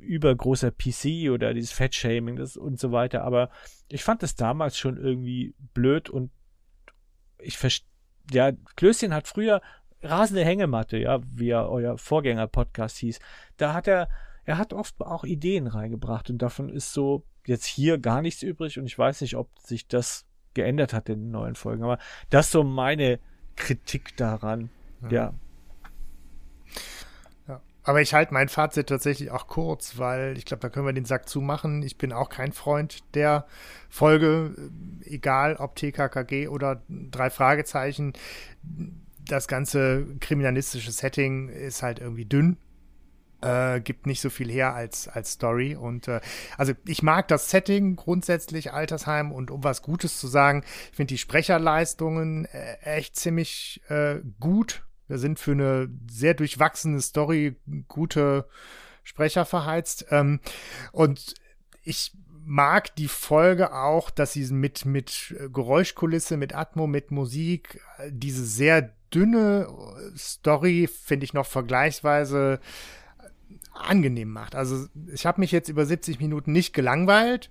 übergroßer PC oder dieses Fettshaming und so weiter, aber ich fand das damals schon irgendwie blöd und ich verstehe ja, Klößchen hat früher rasende Hängematte, ja, wie er euer Vorgänger-Podcast hieß, da hat er, er hat oft auch Ideen reingebracht und davon ist so jetzt hier gar nichts übrig und ich weiß nicht, ob sich das geändert hat in den neuen Folgen, aber das ist so meine Kritik daran, ja. ja. Aber ich halte mein Fazit tatsächlich auch kurz, weil ich glaube, da können wir den Sack zumachen. Ich bin auch kein Freund der Folge, egal ob TKKG oder drei Fragezeichen das ganze kriminalistische Setting ist halt irgendwie dünn. Äh, gibt nicht so viel her als, als Story. Und äh, also ich mag das Setting grundsätzlich, Altersheim, und um was Gutes zu sagen, ich finde die Sprecherleistungen äh, echt ziemlich äh, gut. Wir sind für eine sehr durchwachsene Story gute Sprecher verheizt. Ähm, und ich mag die Folge auch, dass sie mit, mit Geräuschkulisse, mit Atmo, mit Musik, äh, diese sehr dünne Story, finde ich, noch vergleichsweise angenehm macht. Also ich habe mich jetzt über 70 Minuten nicht gelangweilt,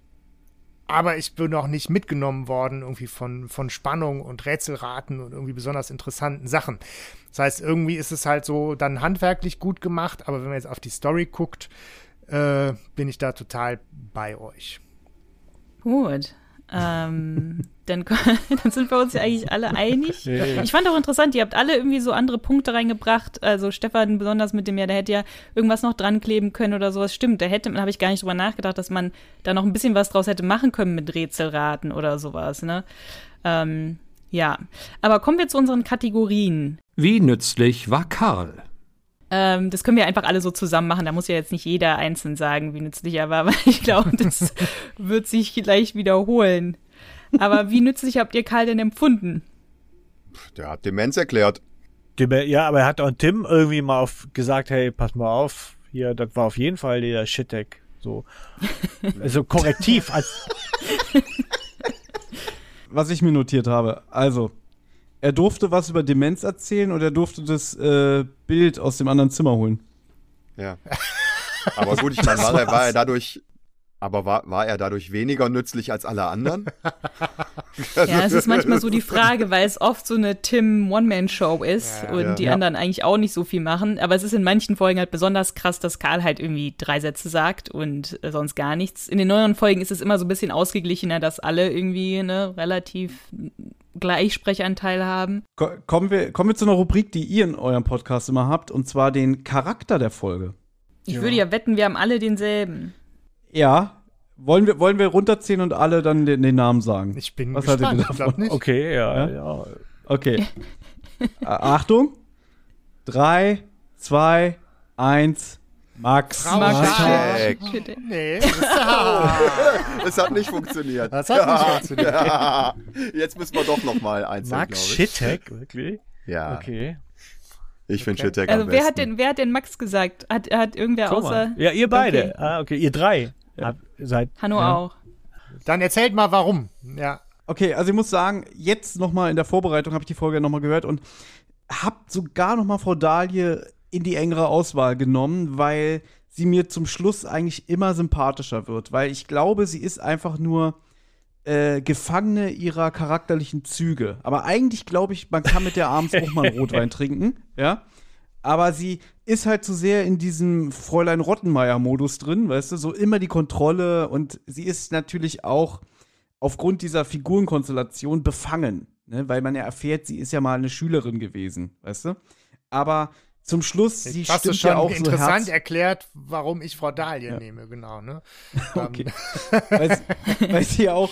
aber ich bin auch nicht mitgenommen worden irgendwie von, von Spannung und Rätselraten und irgendwie besonders interessanten Sachen. Das heißt, irgendwie ist es halt so dann handwerklich gut gemacht, aber wenn man jetzt auf die Story guckt, äh, bin ich da total bei euch. Gut. Ähm, dann, dann sind wir uns ja eigentlich alle einig. Ich fand auch interessant, ihr habt alle irgendwie so andere Punkte reingebracht. Also Stefan besonders mit dem ja, der hätte ja irgendwas noch dran kleben können oder sowas. Stimmt, da hätte, habe ich gar nicht drüber nachgedacht, dass man da noch ein bisschen was draus hätte machen können mit Rätselraten oder sowas. Ne? Ähm, ja, aber kommen wir zu unseren Kategorien. Wie nützlich war Karl? Ähm, das können wir einfach alle so zusammen machen. Da muss ja jetzt nicht jeder einzeln sagen, wie nützlich er war, weil ich glaube, das wird sich gleich wiederholen. Aber wie nützlich habt ihr Karl denn empfunden? Der hat Demenz erklärt. Ja, aber er hat auch Tim irgendwie mal auf gesagt, hey, pass mal auf, hier, das war auf jeden Fall der Shit-Deck. So. Also korrektiv. als Was ich mir notiert habe, also, er durfte was über Demenz erzählen und er durfte das äh, Bild aus dem anderen Zimmer holen. Ja. Aber gut, ich meine, war, war er dadurch Aber war, war er dadurch weniger nützlich als alle anderen? Ja, es ist manchmal so die Frage, weil es oft so eine Tim-One-Man-Show ist Ja, und ja. die Ja. anderen eigentlich auch nicht so viel machen. Aber es ist in manchen Folgen halt besonders krass, dass Karl halt irgendwie drei Sätze sagt und äh, sonst gar nichts. In den neueren Folgen ist es immer so ein bisschen ausgeglichener, dass alle irgendwie ne, relativ Gleichsprechanteil haben. Ko kommen, wir, kommen wir zu einer Rubrik, die ihr in eurem Podcast immer habt, und zwar den Charakter der Folge. Ich würde ja wetten, wir haben alle denselben. Ja. Wollen wir, wollen wir runterzählen und alle dann den, den Namen sagen? Ich bin Was haltet ihr gespannt. Ich davon? nicht. Okay, ja, Ja? ja. Okay. Äh, Achtung. Drei, zwei, eins. Max. Frau Max Schreck. Schreck. Nee. Es hat nicht funktioniert. Das hat nicht funktioniert. Ja. Jetzt müssen wir doch noch mal einzeln, Max. Shithack, wirklich? Ja, Okay. ich finde Okay. Shitek Also am wer besten. hat denn, wer hat denn Max gesagt? Hat, hat irgendwer Guck außer mal. Ja, ihr beide. Okay. Ah, okay, ihr drei. Habt, seid, Hanno ja. auch? Dann erzählt mal warum. Ja. Okay, also ich muss sagen, jetzt noch mal in der Vorbereitung habe ich die Folge noch mal gehört und habe sogar noch mal Frau Dahlie in die engere Auswahl genommen, weil sie mir zum Schluss eigentlich immer sympathischer wird, weil ich glaube, sie ist einfach nur äh, Gefangene ihrer charakterlichen Züge. Aber eigentlich glaube ich, man kann mit der abends auch mal einen Rotwein trinken, ja. Aber sie ist halt zu sehr in diesem Fräulein Rottenmeier-Modus drin, weißt du, so immer die Kontrolle und sie ist natürlich auch aufgrund dieser Figurenkonstellation befangen, ne? weil man ja erfährt, sie ist ja mal eine Schülerin gewesen, weißt du? Aber zum Schluss, sie hast du stimmt schon ja auch so interessant Herz, erklärt, warum ich Frau Dahlie Ja. nehme, genau, ne? Okay. weil, sie, weil sie ja auch,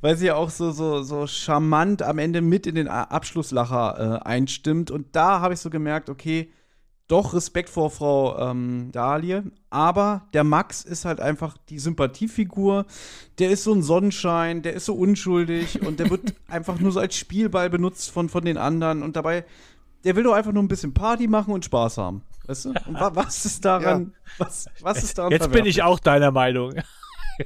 weil sie ja auch so, so, so charmant am Ende mit in den Abschlusslacher äh, einstimmt. Und da habe ich so gemerkt, okay, doch Respekt vor Frau ähm, Dahlie. Aber der Max ist halt einfach die Sympathiefigur. Der ist so ein Sonnenschein, der ist so unschuldig und der wird einfach nur so als Spielball benutzt von, von den anderen. Und dabei, der will doch einfach nur ein bisschen Party machen und Spaß haben. Weißt du? Und wa was ist daran, was, was ist daran Jetzt bin ich auch deiner Meinung.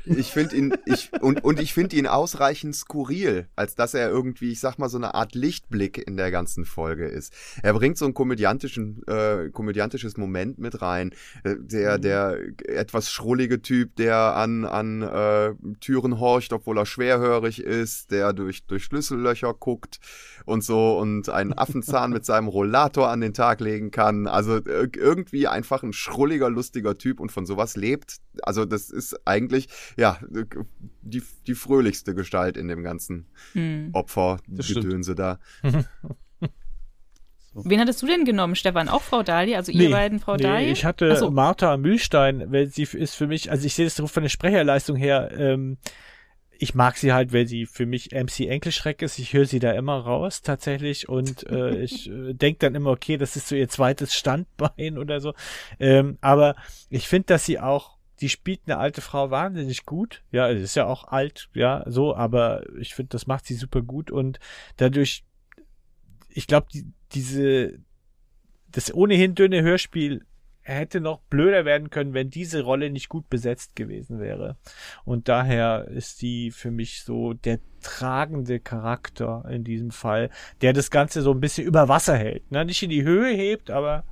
Ich finde ihn, ich, und, und ich finde ihn ausreichend skurril, als dass er irgendwie, ich sag mal, so eine Art Lichtblick in der ganzen Folge ist. Er bringt so ein komödiantischen, äh, komödiantisches Moment mit rein. Äh, Der, der etwas schrullige Typ, der an, an äh, Türen horcht, obwohl er schwerhörig ist, der durch, durch Schlüssellöcher guckt und so und einen Affenzahn mit seinem Rollator an den Tag legen kann. Also irgendwie einfach ein schrulliger, lustiger Typ und von sowas lebt. Also das ist eigentlich, ja, die, die fröhlichste Gestalt in dem ganzen Hm. Opfergedönse da. Wen hattest du denn genommen, Stefan? Auch Frau Dahlie? Also ihr beiden Frau nee, Dahlie? ich hatte so. Martha Mühlstein, weil sie ist für mich, also ich sehe das von der Sprecherleistung her, ähm, ich mag sie halt, weil sie für mich MC Enkelschreck ist. Ich höre sie da immer raus tatsächlich und äh, ich äh, denke dann immer, okay, das ist so ihr zweites Standbein oder so. Ähm, aber ich finde, dass sie auch, die spielt eine alte Frau wahnsinnig gut. Ja, sie ist ja auch alt, ja, so, aber ich finde, das macht sie super gut und dadurch, ich glaube, die, diese, das ohnehin dünne Hörspiel hätte noch blöder werden können, wenn diese Rolle nicht gut besetzt gewesen wäre. Und daher ist die für mich so der tragende Charakter in diesem Fall, der das Ganze so ein bisschen über Wasser hält. Ne? Nicht in die Höhe hebt, aber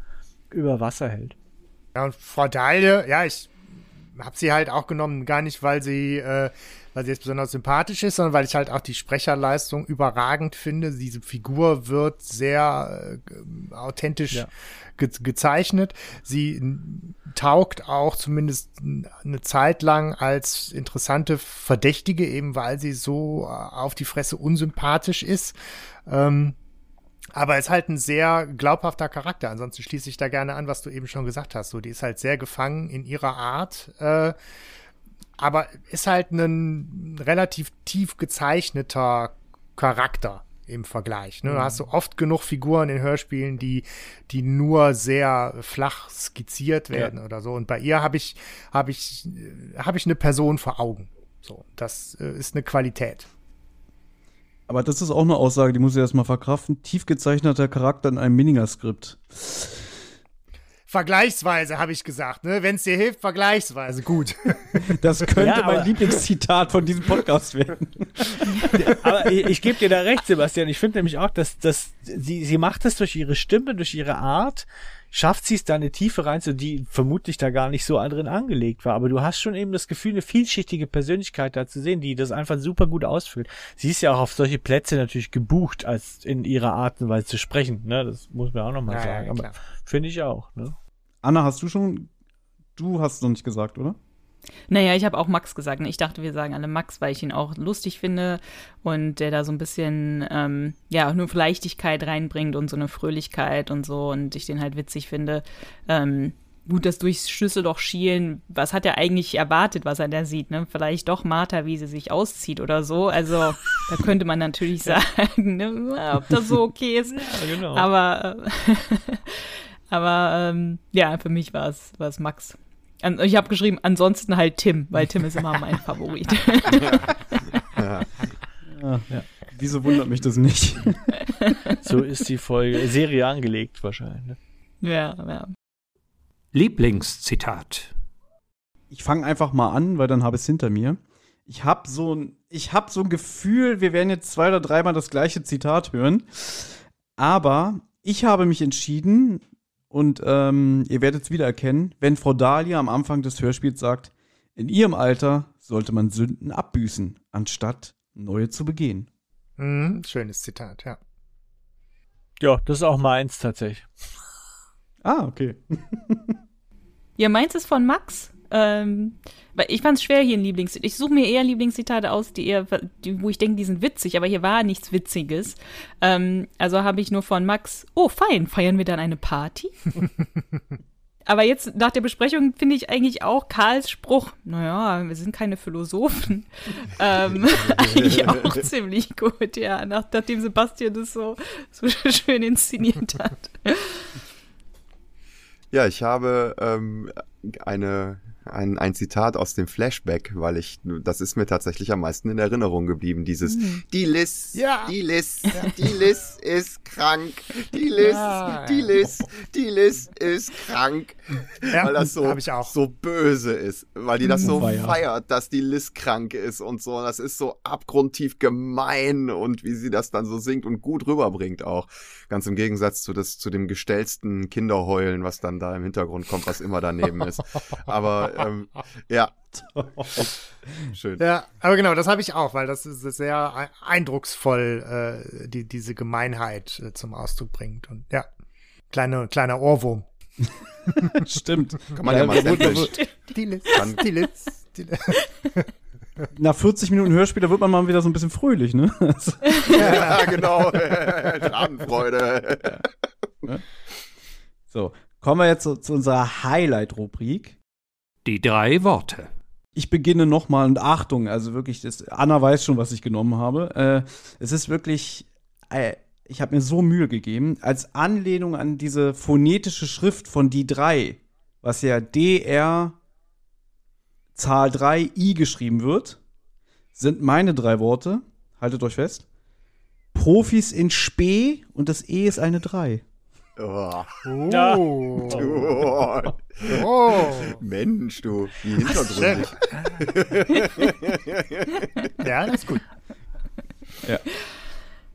über Wasser hält. Ja, und Frau Dahlie, ja, ich habe sie halt auch genommen, gar nicht, weil sie, äh, weil sie jetzt besonders sympathisch ist, sondern weil ich halt auch die Sprecherleistung überragend finde. Diese Figur wird sehr äh, authentisch Ja. ge gezeichnet. Sie taugt auch zumindest eine Zeit lang als interessante Verdächtige, eben weil sie so äh, auf die Fresse unsympathisch ist. Ähm, aber ist halt ein sehr glaubhafter Charakter. Ansonsten schließe ich da gerne an, was du eben schon gesagt hast. So, die ist halt sehr gefangen in ihrer Art, äh, aber ist halt ein relativ tief gezeichneter Charakter im Vergleich. Ne? Da hast du oft genug Figuren in Hörspielen, die, die nur sehr flach skizziert werden oder so. Und bei ihr habe ich, habe ich, habe ich eine Person vor Augen. So, das äh, ist eine Qualität. Aber das ist auch eine Aussage, die muss ich erstmal verkraften. Tief gezeichneter Charakter in einem Mininger-Skript. Vergleichsweise habe ich gesagt, ne? Wenn es dir hilft, vergleichsweise gut. Das könnte Ja, mein Lieblingszitat von diesem Podcast werden. Aber ich, ich gebe dir da recht, Sebastian. Ich finde nämlich auch, dass, dass sie, sie macht das durch ihre Stimme, durch ihre Art, schafft sie es da eine Tiefe rein, so die vermutlich da gar nicht so drin angelegt war. Aber du hast schon eben das Gefühl, eine vielschichtige Persönlichkeit da zu sehen, die das einfach super gut ausfüllt. Sie ist ja auch auf solche Plätze natürlich gebucht, als in ihrer Art und Weise zu sprechen. Ne? Das muss man auch nochmal Ja, ja, sagen. Aber klar. finde ich auch. Ne? Anna, hast du schon. Du hast es noch nicht gesagt, oder? Naja, ich habe auch Max gesagt. ne? Ich dachte, wir sagen alle Max, weil ich ihn auch lustig finde und der da so ein bisschen, ähm, ja, nur Leichtigkeit reinbringt und so eine Fröhlichkeit und so und ich den halt witzig finde. Ähm, gut, das durchs Schlüsselloch schielen, was hat er eigentlich erwartet, was er da sieht, ne? Vielleicht doch Martha, wie sie sich auszieht oder so. Also, da könnte man natürlich sagen, ne, ob das so okay ist. Ja, genau. Aber, äh, aber ähm, ja, für mich war es war es Max. An, ich habe geschrieben, ansonsten halt Tim, weil Tim ist immer mein Favorit. Wieso wundert mich das nicht? so ist die Folge, Serie angelegt wahrscheinlich. Ne? ja, ja. Lieblingszitat. Ich fange einfach mal an, weil dann habe ich es hinter mir. Ich habe so ein, ich habe so ein Gefühl, wir werden jetzt zwei oder dreimal das gleiche Zitat hören. Aber ich habe mich entschieden und ähm, ihr werdet es wiedererkennen, wenn Frau Dahlia am Anfang des Hörspiels sagt, in ihrem Alter sollte man Sünden abbüßen, anstatt neue zu begehen. Mhm, schönes Zitat, ja. Ja, das ist auch meins tatsächlich. Ah, okay. Ja, meins ist von Max. Ähm, weil ich fand es schwer hier ein Lieblingszitat. Ich suche mir eher Lieblingszitate aus, die eher, die, wo ich denke, die sind witzig, aber hier war nichts Witziges. Ähm, also habe ich nur von Max, oh, fein, feiern wir dann eine Party? aber jetzt nach der Besprechung finde ich eigentlich auch Karls Spruch, naja, wir sind keine Philosophen, ähm, eigentlich auch ziemlich gut, ja, nach, nachdem Sebastian das so, so schön inszeniert hat. Ja, ich habe ähm, eine, ein, ein Zitat aus dem Flashback, weil ich, das ist mir tatsächlich am meisten in Erinnerung geblieben. Dieses, die Liz, Ja. die Liz, die Liz ist krank, die Liz, Ja. die Liz, die Liz ist krank. Ja, weil das so, hab ich auch. so böse ist, weil die das so Weia. feiert, dass die Liz krank ist und so. Das ist so abgrundtief gemein und wie sie das dann so singt und gut rüberbringt auch. Ganz im Gegensatz zu, das, zu dem gestellsten Kinderheulen, was dann da im Hintergrund kommt, was immer daneben ist. Aber ähm, ja, schön. Ja, aber genau, das habe ich auch, weil das ist sehr ei- eindrucksvoll, äh, die, diese Gemeinheit äh, zum Ausdruck bringt. Und ja, kleine, kleiner Ohrwurm. Stimmt. Kann man ja mal Kann- die Liz, die Liz. Nach 40 Minuten Hörspiel, da wird man mal wieder so ein bisschen fröhlich, ne? Ja, genau. Schadenfreude. so, kommen wir jetzt zu, zu unserer Highlight-Rubrik. Die drei Worte. Ich beginne nochmal und Achtung, also wirklich, das, Anna weiß schon, was ich genommen habe. Äh, es ist wirklich, äh, ich habe mir so Mühe gegeben, als Anlehnung an diese phonetische Schrift von die drei, was ja DR Zahl 3 I geschrieben wird, sind meine drei Worte, haltet euch fest, Profis in Spee und das E ist eine 3. Oh, Ja. Oh. du. oh. Mensch, du. Wie hintergründig. Ja, das ist gut.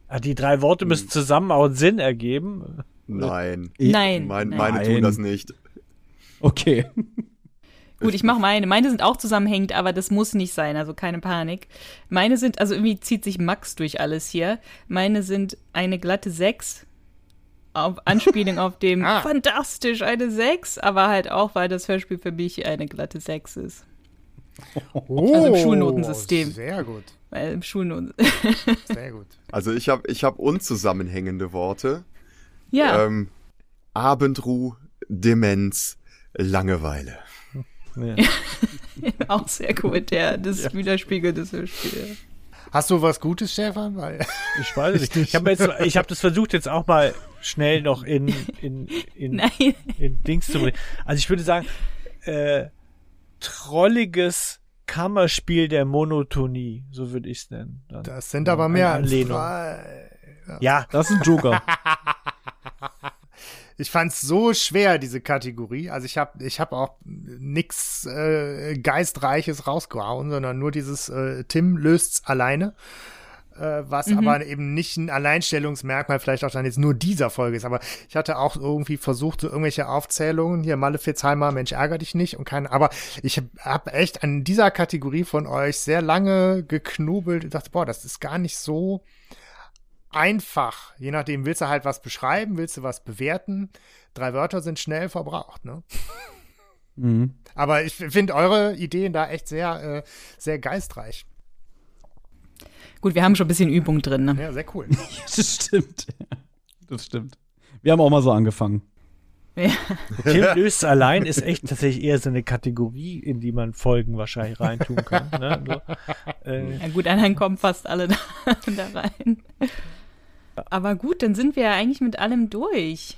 Ah, Die drei Worte müssen zusammen auch einen Sinn ergeben. Nein. Nein. Mein, meine Nein. tun das nicht. Okay. Gut, ich mache meine. Meine sind auch zusammenhängend, aber das muss nicht sein, also keine Panik. Meine sind, also irgendwie zieht sich Max durch alles hier. Meine sind eine glatte 6. Auf Anspielung auf dem Ah. fantastisch eine 6, aber halt auch, weil das Hörspiel für mich eine glatte 6 ist. Oh, Also im Schulnotensystem. Sehr gut, Weil im Schulnoten. sehr gut. Also ich habe ich hab unzusammenhängende Worte. ja, Ähm, Abendruh, Demenz, Langeweile. Ja. auch sehr gut, ja. Das widerspiegelt das Hörspiel. Hast du was Gutes, Stefan? Weil, Ich weiß es nicht. Ich habe habe das versucht jetzt auch mal schnell noch in in in, Nein. in Dings zu bringen. Also ich würde sagen, äh, trolliges Kammerspiel der Monotonie, so würde ich es nennen. Dann. das sind aber mehr als Anlehnung. drei. Ja, Das ist ein Joker. Ich fand's so schwer, diese Kategorie. Also ich habe ich hab auch nix äh, Geistreiches rausgehauen, sondern nur dieses äh, Tim löst's alleine. äh, was aber eben nicht ein Alleinstellungsmerkmal vielleicht auch dann jetzt nur dieser Folge ist. Aber ich hatte auch irgendwie versucht, so irgendwelche Aufzählungen, hier Malefitzheimer, Mensch, ärger dich nicht und keine, aber ich habe hab echt an dieser Kategorie von euch sehr lange geknobelt und dachte, boah, das ist gar nicht so einfach. Je nachdem, willst du halt was beschreiben, willst du was bewerten. Drei Wörter sind schnell verbraucht, ne? Mhm. Aber ich finde eure Ideen da echt sehr, äh, sehr geistreich. Gut, wir haben schon ein bisschen Übung drin. Ne? Ja, sehr cool. Das stimmt. Das stimmt. Wir haben auch mal so angefangen. Tim löst allein ist echt tatsächlich eher so eine Kategorie, in die man Folgen wahrscheinlich reintun kann. Ne? So, äh, Ja gut, dann kommen fast alle da, da rein. Aber gut, dann sind wir ja eigentlich mit allem durch.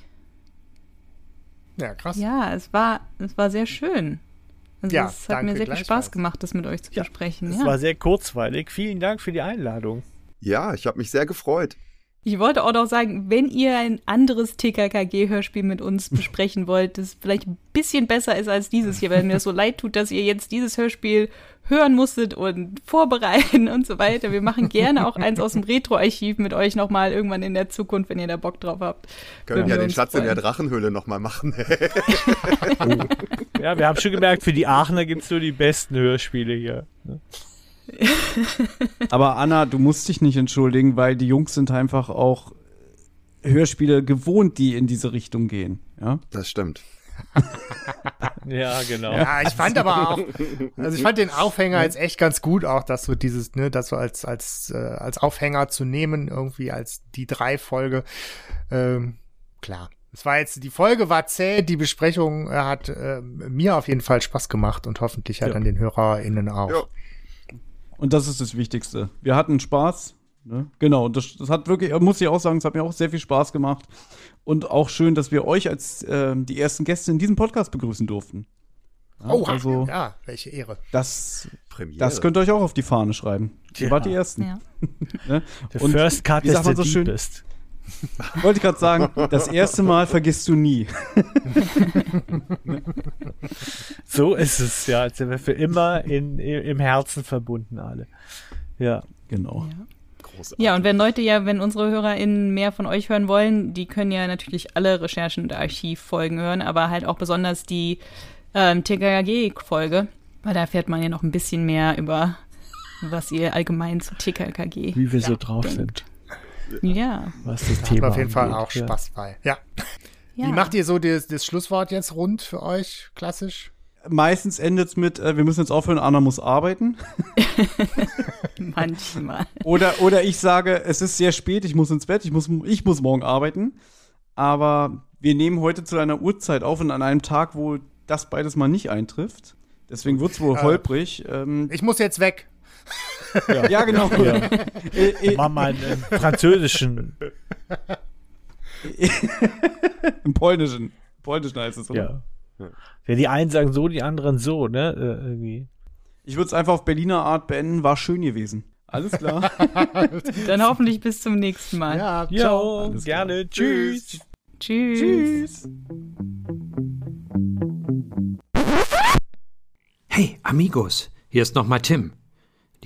Ja, krass. Ja, es war, es war sehr schön. Also Ja, es hat danke, mir sehr viel. Spaß gemacht, das mit euch zu Ja, besprechen. es Ja. war sehr kurzweilig. Vielen Dank für die Einladung. Ja, ich habe mich sehr gefreut. Ich wollte auch noch sagen, wenn ihr ein anderes TKKG-Hörspiel mit uns besprechen wollt, das vielleicht ein bisschen besser ist als dieses hier, weil mir das so leid tut, dass ihr jetzt dieses Hörspiel hören musstet und vorbereiten und so weiter. Wir machen gerne auch eins aus dem Retro-Archiv mit euch nochmal irgendwann in der Zukunft, wenn ihr da Bock drauf habt. Können Würden ja wir den Schatz in der freuen. Drachenhöhle nochmal machen. Ja, wir haben schon gemerkt, für die Aachener gibt's nur die besten Hörspiele hier. Aber Anna, du musst dich nicht entschuldigen, weil die Jungs sind einfach auch Hörspiele gewohnt, die in diese Richtung gehen. Ja? das stimmt. Ja, genau. Ja, ich fand aber auch, also ich fand den Aufhänger jetzt echt ganz gut, auch das so dieses, ne, das so als, als, äh, als Aufhänger zu nehmen, irgendwie als die drei Folge. Ähm, klar. Es war jetzt, die Folge war zäh, die Besprechung äh, hat äh, mir auf jeden Fall Spaß gemacht und hoffentlich halt Ja. an den HörerInnen auch. Ja. Und das ist das Wichtigste. Wir hatten Spaß. Ne? Genau, das, das hat wirklich, muss ich auch sagen, es hat mir auch sehr viel Spaß gemacht. Und auch schön, dass wir euch als ähm, die ersten Gäste in diesem Podcast begrüßen durften. Ja, Oh, also ja, welche Ehre. das, Premiere. das könnt ihr euch auch auf die Fahne schreiben. Ihr Ja. wart die Ersten. Ja. Ne? The Und first cut wie sagt man so schön? deepest. Wollte ich gerade sagen, das erste Mal vergisst du nie. So ist es, ja. Jetzt sind wir für immer in, im Herzen verbunden alle. Ja. Genau. Großartig. Ja, und wenn Leute ja, wenn unsere HörerInnen mehr von euch hören wollen, die können ja natürlich alle Recherchen und Archivfolgen hören, aber halt auch besonders die ähm, TKKG-Folge, weil da erfährt man ja noch ein bisschen mehr über, was ihr allgemein zu TKKG. Wie wir so ja, drauf denkt. sind, Ja, was das Da Thema auf jeden Fall auch ja. Spaß bei. Ja. ja. Wie macht ihr so das, das Schlusswort jetzt rund für euch? Klassisch? Meistens endet es mit, äh, wir müssen jetzt aufhören, Anna muss arbeiten. manchmal. Oder, oder ich sage, es ist sehr spät, ich muss ins Bett, ich muss, ich muss morgen arbeiten. Aber wir nehmen heute zu einer Uhrzeit auf und an einem Tag, wo das beides mal nicht eintrifft. Deswegen wird es wohl Äh, holprig. Ähm, Ich muss jetzt weg. Ja, genau. Ja. Äh, äh, Mach mal einen französischen. Im Polnischen. Im Polnischen heißt es, oder? Ja. Ja, die einen sagen so, die anderen so, ne? Äh, irgendwie. Ich würde es einfach auf Berliner Art beenden, war schön gewesen. Alles klar. Dann hoffentlich bis zum nächsten Mal. Ja, Ja, ciao. Alles klar. gerne. Tschüss. Tschüss. Tschüss. Hey, Amigos, hier ist nochmal Tim.